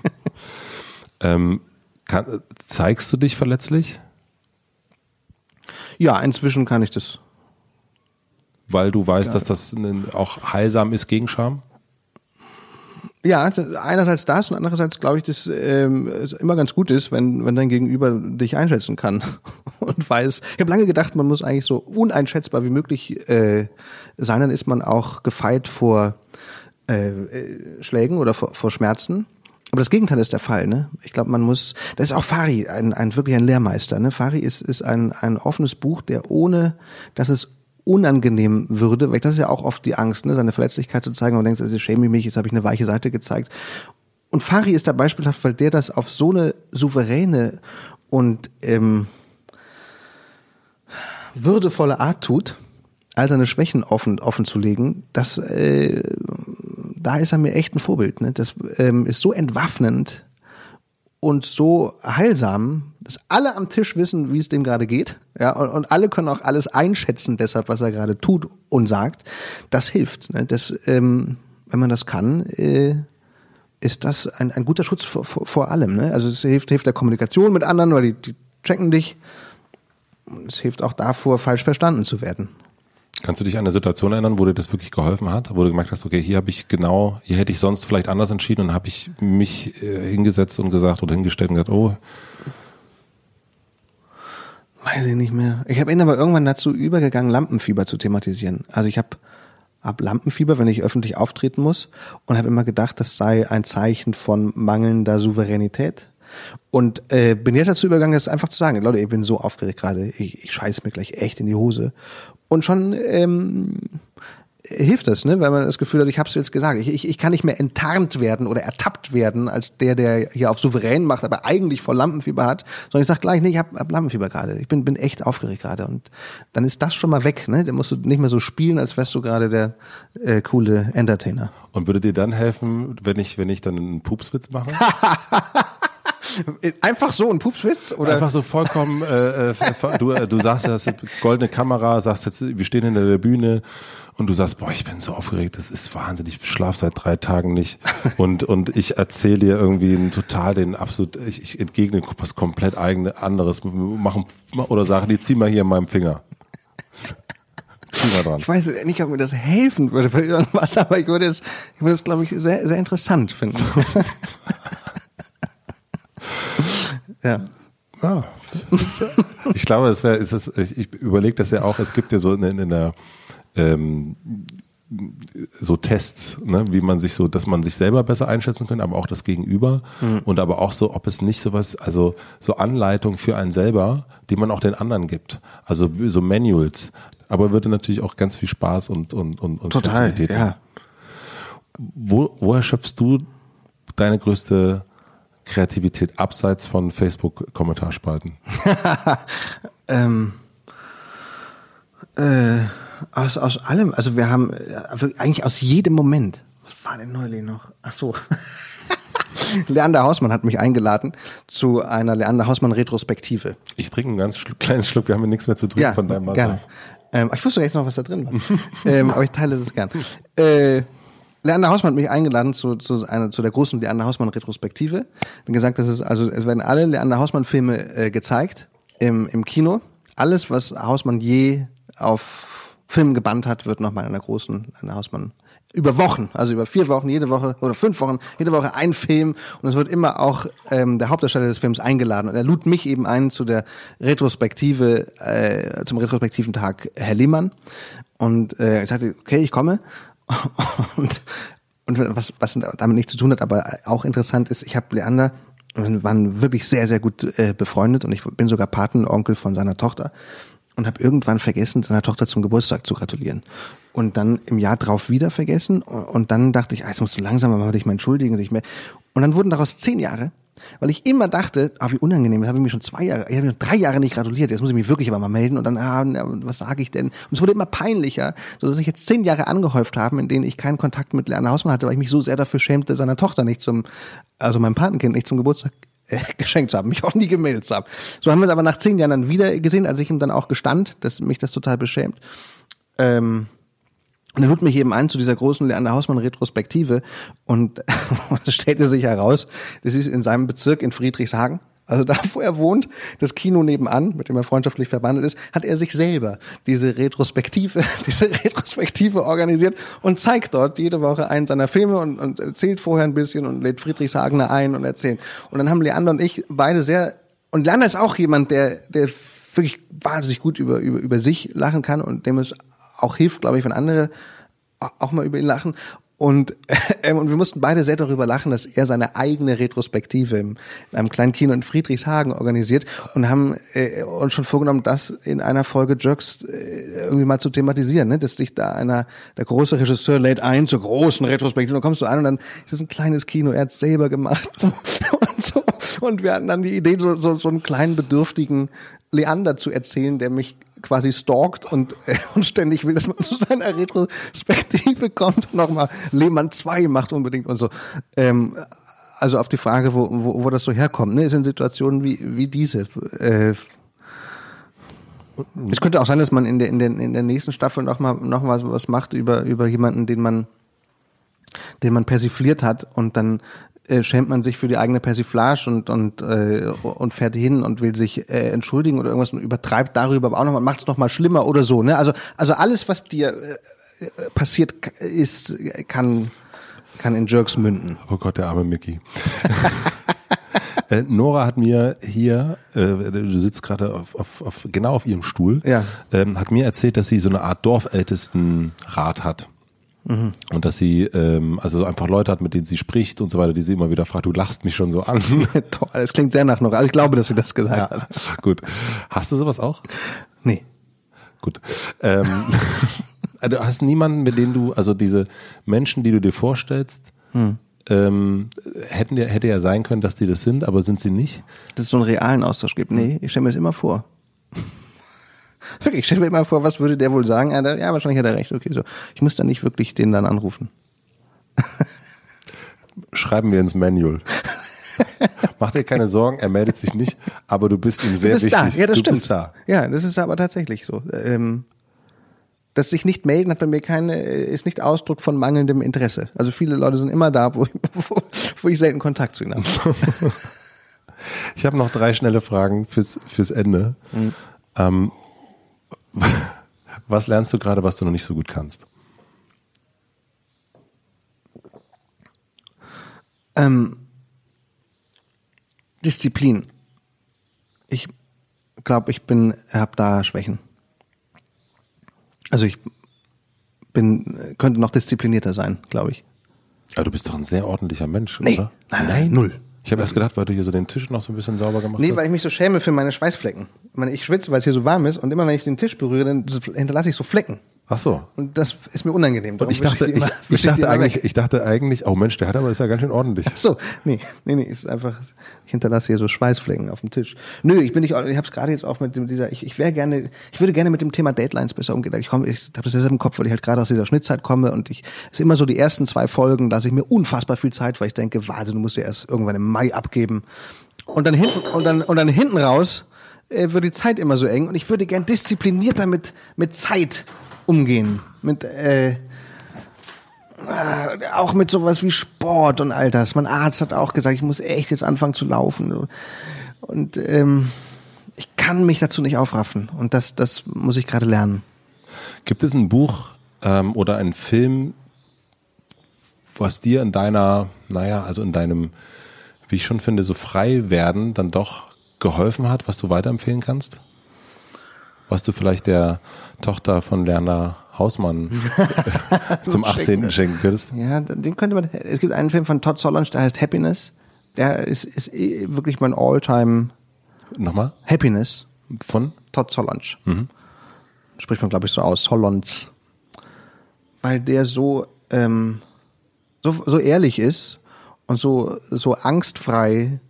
ähm, kann, zeigst du dich verletzlich? Ja, inzwischen kann ich das. Weil du weißt, ja. dass das auch heilsam ist gegen Scham? Ja, einerseits das und andererseits glaube ich, dass ähm, es immer ganz gut ist, wenn, wenn dein Gegenüber dich einschätzen kann und weiß. Ich habe lange gedacht, man muss eigentlich so uneinschätzbar wie möglich äh, sein, dann ist man auch gefeit vor äh, äh, Schlägen oder vor, vor Schmerzen. Aber das Gegenteil ist der Fall, ne? Ich glaube, man muss, das ist auch Fari, ein, ein wirklich ein Lehrmeister, ne? Fari ist, ist ein, ein offenes Buch, der ohne, dass es unangenehm würde, weil das ist ja auch oft die Angst, ne, seine Verletzlichkeit zu zeigen. Und man denkt, also schäme ich mich, jetzt habe ich eine weiche Seite gezeigt. Und Fari ist da beispielhaft, weil der das auf so eine souveräne und ähm, würdevolle Art tut, all seine Schwächen offen, offen zu legen, das, äh, da ist er mir echt ein Vorbild. Ne? Das ähm, ist so entwaffnend und so heilsam, dass alle am Tisch wissen, wie es dem gerade geht. Ja, und, und, alle können auch alles einschätzen, deshalb, was er gerade tut und sagt. Das hilft. Ne? Das, ähm, wenn man das kann, äh, ist das ein, ein guter Schutz vor, vor, vor allem. Ne? Also es hilft, hilft der Kommunikation mit anderen, weil die, die checken dich. Es hilft auch davor, falsch verstanden zu werden. Kannst du dich an eine Situation erinnern, wo dir das wirklich geholfen hat, wo du gemerkt hast, okay, hier habe ich genau, hier hätte ich sonst vielleicht anders entschieden und habe ich mich äh, hingesetzt und gesagt oder hingestellt und gesagt, oh. Weiß ich nicht mehr. Ich bin aber irgendwann dazu übergegangen, Lampenfieber zu thematisieren. Also ich habe hab Lampenfieber, wenn ich öffentlich auftreten muss und habe immer gedacht, das sei ein Zeichen von mangelnder Souveränität. Und äh, bin jetzt dazu übergegangen, das einfach zu sagen, Leute, ich bin so aufgeregt gerade, ich, ich scheiße mir gleich echt in die Hose. Und schon ähm, hilft das, ne? weil man das Gefühl hat, ich habe es jetzt gesagt, ich, ich, ich kann nicht mehr enttarnt werden oder ertappt werden als der, der hier auf souverän macht, aber eigentlich vor Lampenfieber hat, sondern ich sage gleich, nee, ich habe hab Lampenfieber gerade, ich bin, bin echt aufgeregt gerade und dann ist das schon mal weg, ne? Dann musst du nicht mehr so spielen, als wärst du gerade der äh, coole Entertainer. Und würde dir dann helfen, wenn ich, wenn ich dann einen Pupswitz mache? Einfach so ein Pupswitz? Oder? Einfach so vollkommen, äh, äh, du, äh, du sagst, du hast eine goldene Kamera, sagst jetzt, wir stehen hinter der Bühne und du sagst, boah, ich bin so aufgeregt, das ist wahnsinnig, ich schlafe seit drei Tagen nicht und, und ich erzähle dir irgendwie total den absolut, ich, ich entgegne was komplett eigene, anderes, machen, oder sagen, die zieh mal hier in meinem Finger. Ich weiß nicht, ob mir das helfen würde bei irgendwas, aber ich würde es, ich würde es, glaube ich, sehr, sehr interessant finden. Ja. Ah. Ich glaube, es wäre, ich, ich überlege das ja auch, es gibt ja so in, in der ähm, so Tests, ne, wie man sich so, dass man sich selber besser einschätzen kann, aber auch das Gegenüber mhm. und aber auch so, ob es nicht sowas, also so Anleitung für einen selber, die man auch den anderen gibt. Also so Manuals. Aber würde natürlich auch ganz viel Spaß und und und, und Total, ja. Wo, woher schöpfst du deine größte Kreativität abseits von Facebook-Kommentarspalten? ähm, äh, Aus, aus allem. Also wir haben äh, eigentlich aus jedem Moment. Was war denn neulich noch? Ach so. Leander Hausmann hat mich eingeladen zu einer Leander Hausmann Retrospektive. Ich trinke einen ganz schlu kleinen Schluck, wir haben ja nichts mehr zu trinken Ja, von deinem Wasser. gerne. Ähm, ich wusste jetzt noch, was da drin war. ähm, aber ich teile das gern. Äh, Leander Hausmann hat mich eingeladen zu, zu, einer, zu der großen Leander Hausmann Retrospektive. Und gesagt, dass es, also, es werden alle Leander Hausmann Filme äh, gezeigt im, im Kino. Alles, was Hausmann je auf Film gebannt hat, wird nochmal in einer großen Leander Hausmann über Wochen, also über vier Wochen, jede Woche oder fünf Wochen, jede Woche ein Film und es wird immer auch ähm, der Hauptdarsteller des Films eingeladen und er lud mich eben ein zu der Retrospektive, äh, zum retrospektiven Tag Herr Lehmann und äh, ich sagte, okay, ich komme und und was was damit nichts zu tun hat, aber auch interessant ist, ich habe Leander wir waren wirklich sehr sehr gut äh, befreundet und ich bin sogar Patenonkel von seiner Tochter und habe irgendwann vergessen, seiner Tochter zum Geburtstag zu gratulieren. Und dann im Jahr drauf wieder vergessen. Und dann dachte ich, ah, jetzt musst du langsam mal dich mal entschuldigen. Und, ich mehr. und dann wurden daraus zehn Jahre, weil ich immer dachte, ah, wie unangenehm, das habe ich mir schon zwei Jahre, ich habe mir drei Jahre nicht gratuliert, jetzt muss ich mich wirklich aber mal melden. Und dann, ah, was sage ich denn? Und es wurde immer peinlicher, sodass ich jetzt zehn Jahre angehäuft haben, in denen ich keinen Kontakt mit Lerner Hausmann hatte, weil ich mich so sehr dafür schämte, seiner Tochter nicht zum, also meinem Patenkind nicht zum Geburtstag äh, geschenkt zu haben, mich auch nie gemeldet zu haben. So haben wir es aber nach zehn Jahren dann wieder gesehen, als ich ihm dann auch gestand, dass mich das total beschämt. Ähm, und er lud mich eben ein zu dieser großen Leander Hausmann Retrospektive und stellte sich heraus, das ist in seinem Bezirk in Friedrichshagen. Also da, wo er wohnt, das Kino nebenan, mit dem er freundschaftlich verbandelt ist, hat er sich selber diese Retrospektive, diese Retrospektive organisiert und zeigt dort jede Woche einen seiner Filme und, und erzählt vorher ein bisschen und lädt Friedrichshagener ein und erzählt. Und dann haben Leander und ich beide sehr, und Leander ist auch jemand, der, der wirklich wahnsinnig gut über, über, über sich lachen kann und dem es auch hilft, glaube ich, wenn andere auch mal über ihn lachen. Und, ähm, und wir mussten beide sehr darüber lachen, dass er seine eigene Retrospektive im, in einem kleinen Kino in Friedrichshagen organisiert und haben äh, uns schon vorgenommen, das in einer Folge Jerks äh, irgendwie mal zu thematisieren, ne? dass dich da einer, der große Regisseur lädt ein zur großen Retrospektive, dann kommst du an und dann ist es ein kleines Kino, er hat selber gemacht und so. Und wir hatten dann die Idee, so, so, so einen kleinen bedürftigen Leander zu erzählen, der mich quasi stalkt und, äh, und ständig will, dass man zu seiner Retrospektive kommt nochmal Lehmann 2 macht unbedingt und so. Ähm, also auf die Frage, wo, wo, wo das so herkommt, ne, ist in Situationen wie, wie diese. Äh, es könnte auch sein, dass man in der, in der, in der nächsten Staffel noch mal, noch mal was macht über, über jemanden, den man, den man persifliert hat und dann äh, schämt man sich für die eigene Persiflage und und äh, und fährt hin und will sich äh, entschuldigen oder irgendwas und übertreibt darüber aber auch noch mal macht es noch mal schlimmer oder so ne also also alles was dir äh, passiert ist kann kann in Jerks münden Oh Gott, der arme Mickey. Äh, Nora hat mir hier, äh, du sitzt gerade auf, auf, auf, genau auf ihrem Stuhl, Ja. ähm, hat mir erzählt, dass sie so eine Art Dorfältestenrat hat. Mhm. Und dass sie ähm, also einfach Leute hat, mit denen sie spricht und so weiter, die sie immer wieder fragt, du lachst mich schon so an. Toll, das klingt sehr nach noch also ich glaube dass sie das gesagt hat Gut. Hast du sowas auch? nee Gut. Ähm, also du hast niemanden, mit denen du, also diese Menschen, die du dir vorstellst, Hm. ähm, hätten ja, hätte ja sein können, dass die das sind, aber sind sie nicht. dass es so einen realen Austausch gibt. Nee, ich stelle mir das immer vor. Wirklich, ich stelle mir immer vor, was würde der wohl sagen? Ja, wahrscheinlich hat er recht. Okay, so. Ich muss dann nicht wirklich den dann anrufen. Schreiben wir ins Manual. Mach dir keine Sorgen, er meldet sich nicht, aber du bist ihm sehr du bist wichtig. da. Ja, das du stimmt. Bist da. Ja, das ist aber tatsächlich so. Ähm, das sich nicht melden hat bei mir keine, ist nicht Ausdruck von mangelndem Interesse. Also viele Leute sind immer da, wo, wo, wo ich selten Kontakt zu ihnen habe. Ich habe noch drei schnelle Fragen fürs, fürs Ende. Mhm. Ähm, was lernst du gerade, was du noch nicht so gut kannst? Ähm, Disziplin. Ich glaube, ich bin, habe da Schwächen. Also ich bin, könnte noch disziplinierter sein, glaube ich. Aber du bist doch ein sehr ordentlicher Mensch, Nee. oder? Nein, nein, null. Ich habe erst gedacht, weil du hier so den Tisch noch so ein bisschen sauber gemacht Nee, hast. weil ich mich so schäme für meine Schweißflecken. Ich, meine, ich schwitze, weil es hier so warm ist und immer wenn ich den Tisch berühre, dann hinterlasse ich so Flecken. Ach so. Und das ist mir unangenehm. Und Darum ich dachte, ich, ich, immer- wische die dachte eigentlich, weg. ich dachte eigentlich, oh Mensch, der hat aber ist ja ganz schön ordentlich. Ach so, nee, nee, nee, ist einfach, ich hinterlasse hier so Schweißflecken auf dem Tisch. Nö, ich bin nicht, ich habe es gerade jetzt auch mit dem, dieser, ich, ich wäre gerne, ich würde gerne mit dem Thema Deadlines besser umgehen. Ich komme, ich habe das deshalb im Kopf, weil ich halt gerade aus dieser Schnittzeit komme und ich, es ist immer so die ersten zwei Folgen, lasse ich mir unfassbar viel Zeit, weil ich denke, warte, du musst ja erst irgendwann im Mai abgeben. Und dann hinten, und dann, und dann hinten raus, äh, wird die Zeit immer so eng und ich würde gern disziplinierter mit, mit Zeit umgehen. Mit, äh, äh, auch mit sowas wie Sport und all das. Mein Arzt hat auch gesagt, ich muss echt jetzt anfangen zu laufen. Und ähm, ich kann mich dazu nicht aufraffen. Und das, das muss ich gerade lernen. Gibt es ein Buch ähm, oder einen Film, was dir in deiner, naja, also in deinem, wie ich schon finde, so frei werden dann doch geholfen hat, was du weiterempfehlen kannst? Was du vielleicht der Tochter von Lerner Hausmann zum 18. schenken könntest? Ja, den könnte man. Es gibt einen Film von Todd Solondz, der heißt Happiness. Der ist, ist eh wirklich mein All-Time Nochmal? Happiness. Von? Todd Solondz. Spricht man, glaube ich, so aus. Solondz. Weil der so, ähm, so, so ehrlich ist und so, so angstfrei.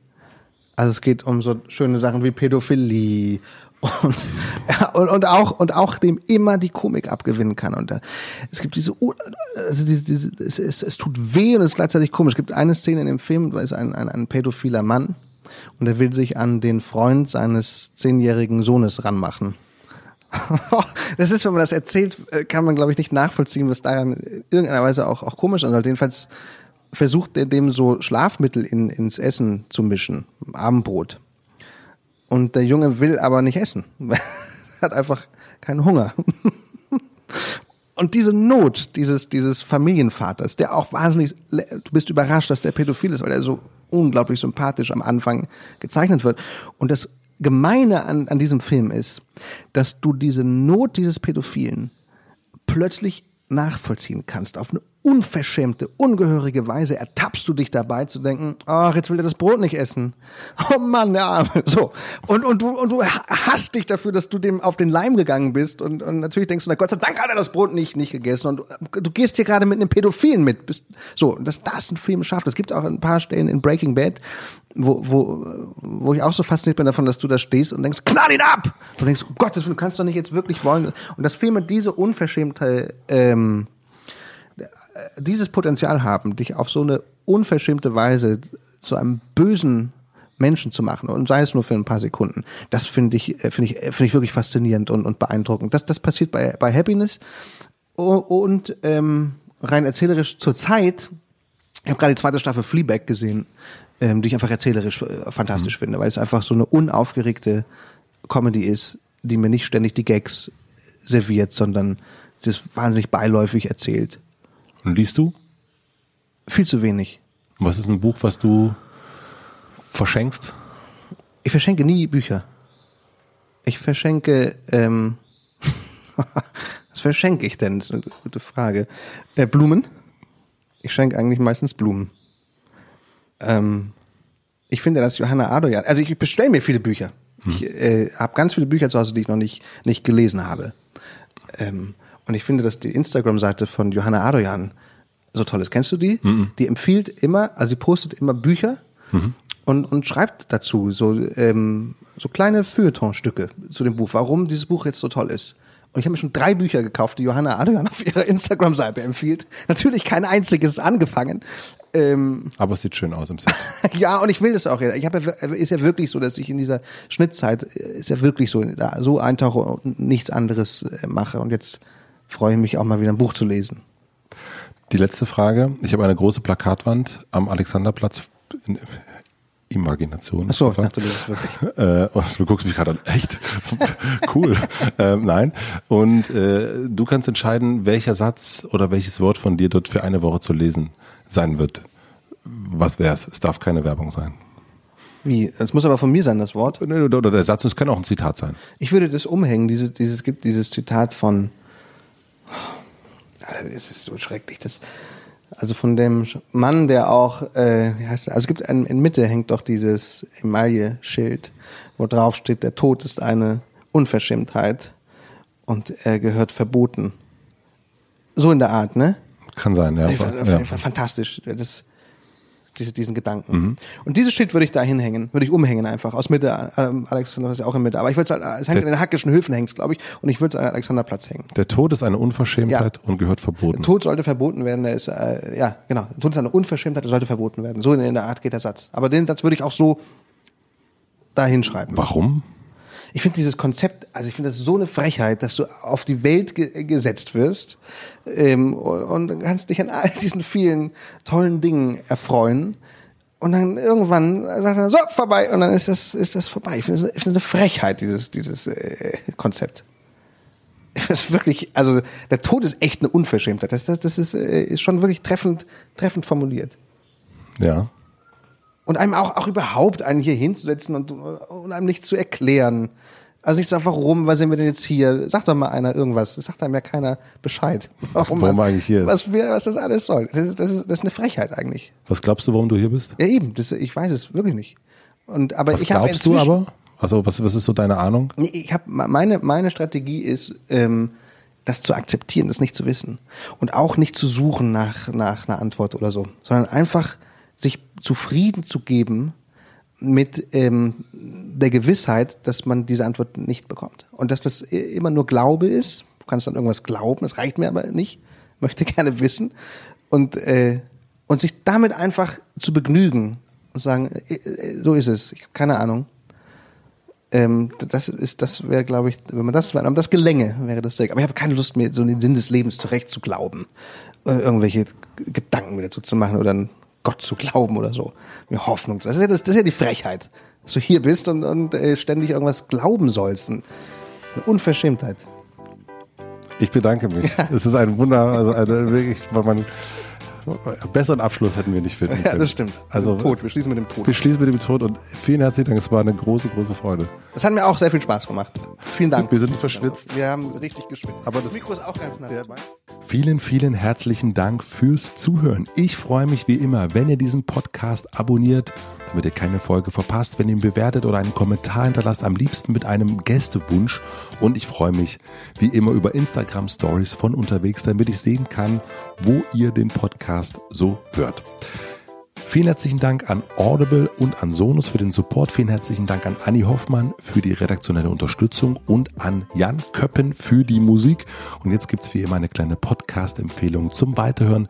Also es geht um so schöne Sachen wie Pädophilie und, ja, und, und auch und auch dem immer die Komik abgewinnen kann und da, es gibt diese also diese, diese es, es, es tut weh und es ist gleichzeitig komisch. Es gibt eine Szene in dem Film, da ist ein, ein, ein pädophiler Mann und er will sich an den Freund seines zehnjährigen Sohnes ranmachen. Das ist, wenn man das erzählt, äh, kann man, glaube ich, nicht nachvollziehen, was daran in irgendeiner Weise auch, auch komisch ist. Jedenfalls versucht er dem so Schlafmittel in, ins Essen zu mischen, Abendbrot. Und der Junge will aber nicht essen. Hat einfach keinen Hunger. Und diese Not dieses, dieses Familienvaters, der auch wahnsinnig, du bist überrascht, dass der pädophil ist, weil er so unglaublich sympathisch am Anfang gezeichnet wird. Und das Gemeine an, an diesem Film ist, dass du diese Not dieses Pädophilen plötzlich nachvollziehen kannst. Auf eine unverschämte, ungehörige Weise ertappst du dich dabei zu denken, ach, jetzt will er das Brot nicht essen. Oh Mann, der Arme. So. Und, und, du, und du hasst dich dafür, dass du dem auf den Leim gegangen bist. Und, und natürlich denkst du, na Gott sei Dank hat er das Brot nicht, nicht gegessen. Und du, du gehst hier gerade mit einem Pädophilen mit. Bist, so, dass das ein Film schafft. Es gibt auch ein paar Stellen in Breaking Bad, wo, wo, wo ich auch so fasziniert bin davon, dass du da stehst und denkst, knall ihn ab! Du denkst, Gottes Willen, du kannst doch nicht jetzt wirklich wollen. Und dass Filme diese Unverschämtheit, ähm, dieses Potenzial haben, dich auf so eine unverschämte Weise zu einem bösen Menschen zu machen und sei es nur für ein paar Sekunden, das finde ich, äh, finde ich, finde ich wirklich faszinierend und, und beeindruckend. Das, das passiert bei, bei Happiness und ähm, rein erzählerisch zur Zeit. Ich habe gerade die zweite Staffel Fleabag gesehen, ähm, die ich einfach erzählerisch äh, fantastisch finde, weil es einfach so eine unaufgeregte Comedy ist, die mir nicht ständig die Gags serviert, sondern das wahnsinnig beiläufig erzählt. Und liest du? Viel zu wenig. Was ist ein Buch, was du verschenkst? Ich verschenke nie Bücher. Ich verschenke, ähm, was verschenke ich denn? Das ist eine gute Frage. Äh, Blumen. Ich schenke eigentlich meistens Blumen. Ähm, ich finde, dass Johanna Adoyan, also ich bestelle mir viele Bücher. Ich äh, habe ganz viele Bücher zu Hause, die ich noch nicht, nicht gelesen habe. Ähm, und ich finde, dass die Instagram-Seite von Johanna Adoyan so toll ist. Kennst du die? Die empfiehlt immer, also sie postet immer Bücher und, und schreibt dazu so, ähm, so kleine Feuilletonstücke zu dem Buch, warum dieses Buch jetzt so toll ist. Und ich habe mir schon drei Bücher gekauft, die Johanna Adoyan auf ihrer Instagram-Seite empfiehlt. Natürlich kein einziges angefangen. Ähm, Aber es sieht schön aus im Set. ja, und ich will das auch. Ich habe ja, ist ja wirklich so, dass ich in dieser Schnittzeit äh, ist ja wirklich so, da so eintauche und nichts anderes äh, mache. Und jetzt freue ich mich auch mal wieder ein Buch zu lesen. Die letzte Frage. Ich habe eine große Plakatwand am Alexanderplatz. in- Imagination. Ach so, ich dachte, das ist wirklich. Äh, und du guckst mich gerade an. Echt? cool. ähm, nein. Und äh, du kannst entscheiden, welcher Satz oder welches Wort von dir dort für eine Woche zu lesen sein wird. Was wär's? Es darf keine Werbung sein. Wie? Es muss aber von mir sein, das Wort. Oder, der Satz, und es kann auch ein Zitat sein. Ich würde das umhängen. Dieses, dieses gibt dieses Zitat von. Es ist so schrecklich. Das, also von dem Mann, der auch, äh, wie heißt er? Also es gibt ein, in Mitte hängt doch dieses Emaille-Schild, wo drauf steht, der Tod ist eine Unverschämtheit und er gehört verboten. So in der Art, ne? Kann sein, ja. Fand, ja. Fantastisch. Das, diese, diesen Gedanken. Und dieses Schild würde ich da hinhängen, würde ich umhängen einfach. Aus Mitte, ähm, Alexander ist ja auch in Mitte. Aber ich würde es halt, es hängt in den Hackischen Höfen hängt glaube ich, und ich würde es an den Alexanderplatz hängen. Der Tod ist eine Unverschämtheit und gehört verboten. Tod sollte verboten werden, der ist, äh, ja, genau. Tod ist eine Unverschämtheit, der sollte verboten werden. So in, in der Art geht der Satz. Aber den Satz würde ich auch so da hinschreiben. Warum? Ich finde dieses Konzept, also ich finde das so eine Frechheit, dass du auf die Welt ge gesetzt wirst ähm, und, kannst dich an all diesen vielen tollen Dingen erfreuen. Und dann irgendwann sagt er so vorbei und dann ist das ist das vorbei. Ich finde das, ich finde das eine Frechheit dieses dieses äh, Konzept. Das ist wirklich, also der Tod ist echt eine Unverschämtheit. Das, das, das ist, äh, ist schon wirklich treffend treffend formuliert. Ja. Und einem auch, auch überhaupt einen hier hinzusetzen und, und einem nichts zu erklären. Also nicht sagen, warum, was sind wir denn jetzt hier? Sagt doch mal einer irgendwas. Das sagt einem ja keiner Bescheid. Warum, Warum man- eigentlich hier ist. Was, was das alles soll. Das ist, das, ist, das ist eine Frechheit eigentlich. Was glaubst du, warum du hier bist? Ja, eben. Das, ich weiß es wirklich nicht. Und, aber Was ich glaubst du aber? Also was, was ist so deine Ahnung? Ich habe meine meine Strategie ist, ähm, das zu akzeptieren, das nicht zu wissen und auch nicht zu suchen nach nach einer Antwort oder so, sondern einfach sich zufrieden zu geben mit ähm, der Gewissheit, dass man diese Antwort nicht bekommt und dass das immer nur Glaube ist. Du kannst an irgendwas glauben, das reicht mir aber nicht. Möchte gerne wissen und äh, und sich damit einfach zu begnügen und sagen, äh, äh, so ist es. Ich habe keine Ahnung. Ähm, das ist, das wäre, glaube ich, wenn man das, wenn das gelänge, wäre das sehr. Aber ich habe keine Lust mehr, so den Sinn des Lebens zurecht zu glauben, äh, irgendwelche Gedanken dazu zu machen oder an Gott zu glauben oder so, mir Hoffnung. zu- Das ist ja das, das ist ja die Frechheit, dass du hier bist und, und äh, ständig irgendwas glauben sollst. Eine Unverschämtheit. Ich bedanke mich. Es ist ein Wunder, also eine, wirklich, weil man besseren Abschluss hätten wir nicht finden können. Ja, das stimmt. Also Tod. Wir schließen mit dem Tod. Wir schließen mit dem Tod und vielen herzlichen Dank. Es war eine große, große Freude. Das hat mir auch sehr viel Spaß gemacht. Vielen Dank. Wir sind verschwitzt. Wir haben richtig geschwitzt. Aber das- Mikro ist auch ganz nah. Vielen, vielen herzlichen Dank fürs Zuhören. Ich freue mich wie immer, wenn ihr diesen Podcast abonniert, damit ihr keine Folge verpasst, wenn ihr ihn bewertet oder einen Kommentar hinterlasst, am liebsten mit einem Gästewunsch. Und ich freue mich wie immer über Instagram Stories von unterwegs, damit ich sehen kann, wo ihr den Podcast so hört. Vielen herzlichen Dank an Audible und an Sonus für den Support. Vielen herzlichen Dank an Anni Hoffmann für die redaktionelle Unterstützung und an Jan Köppen für die Musik. Und jetzt gibt's wie immer eine kleine Podcast-Empfehlung zum Weiterhören.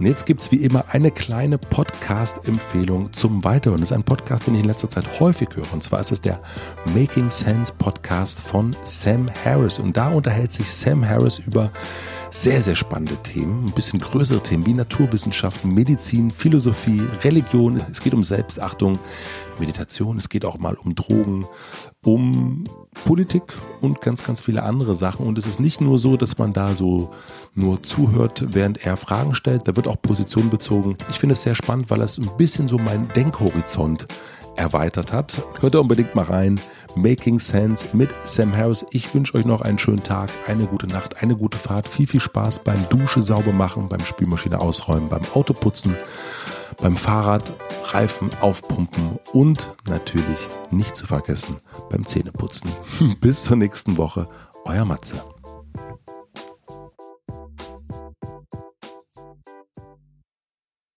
Und jetzt gibt's wie immer eine kleine Podcast-Empfehlung zum Weiterhören. Das ist ein Podcast, den ich in letzter Zeit häufig höre. Und zwar ist es der Making Sense Podcast von Sam Harris. Und da unterhält sich Sam Harris über sehr, sehr spannende Themen, ein bisschen größere Themen wie Naturwissenschaften, Medizin, Philosophie, Religion. Es geht um Selbstachtung, Meditation, es geht auch mal um Drogen, um Politik und ganz, ganz viele andere Sachen. Und es ist nicht nur so, dass man da so nur zuhört, während er Fragen stellt. Da wird auch Position bezogen. Ich finde es sehr spannend, weil es ein bisschen so meinen Denkhorizont erweitert hat. Hört da unbedingt mal rein. Making Sense mit Sam Harris. Ich wünsche euch noch einen schönen Tag, eine gute Nacht, eine gute Fahrt. Viel, viel Spaß beim Dusche sauber machen, beim Spülmaschine ausräumen, beim Autoputzen, beim Fahrrad Reifen aufpumpen und natürlich nicht zu vergessen beim Zähneputzen. Bis zur nächsten Woche. Euer Matze.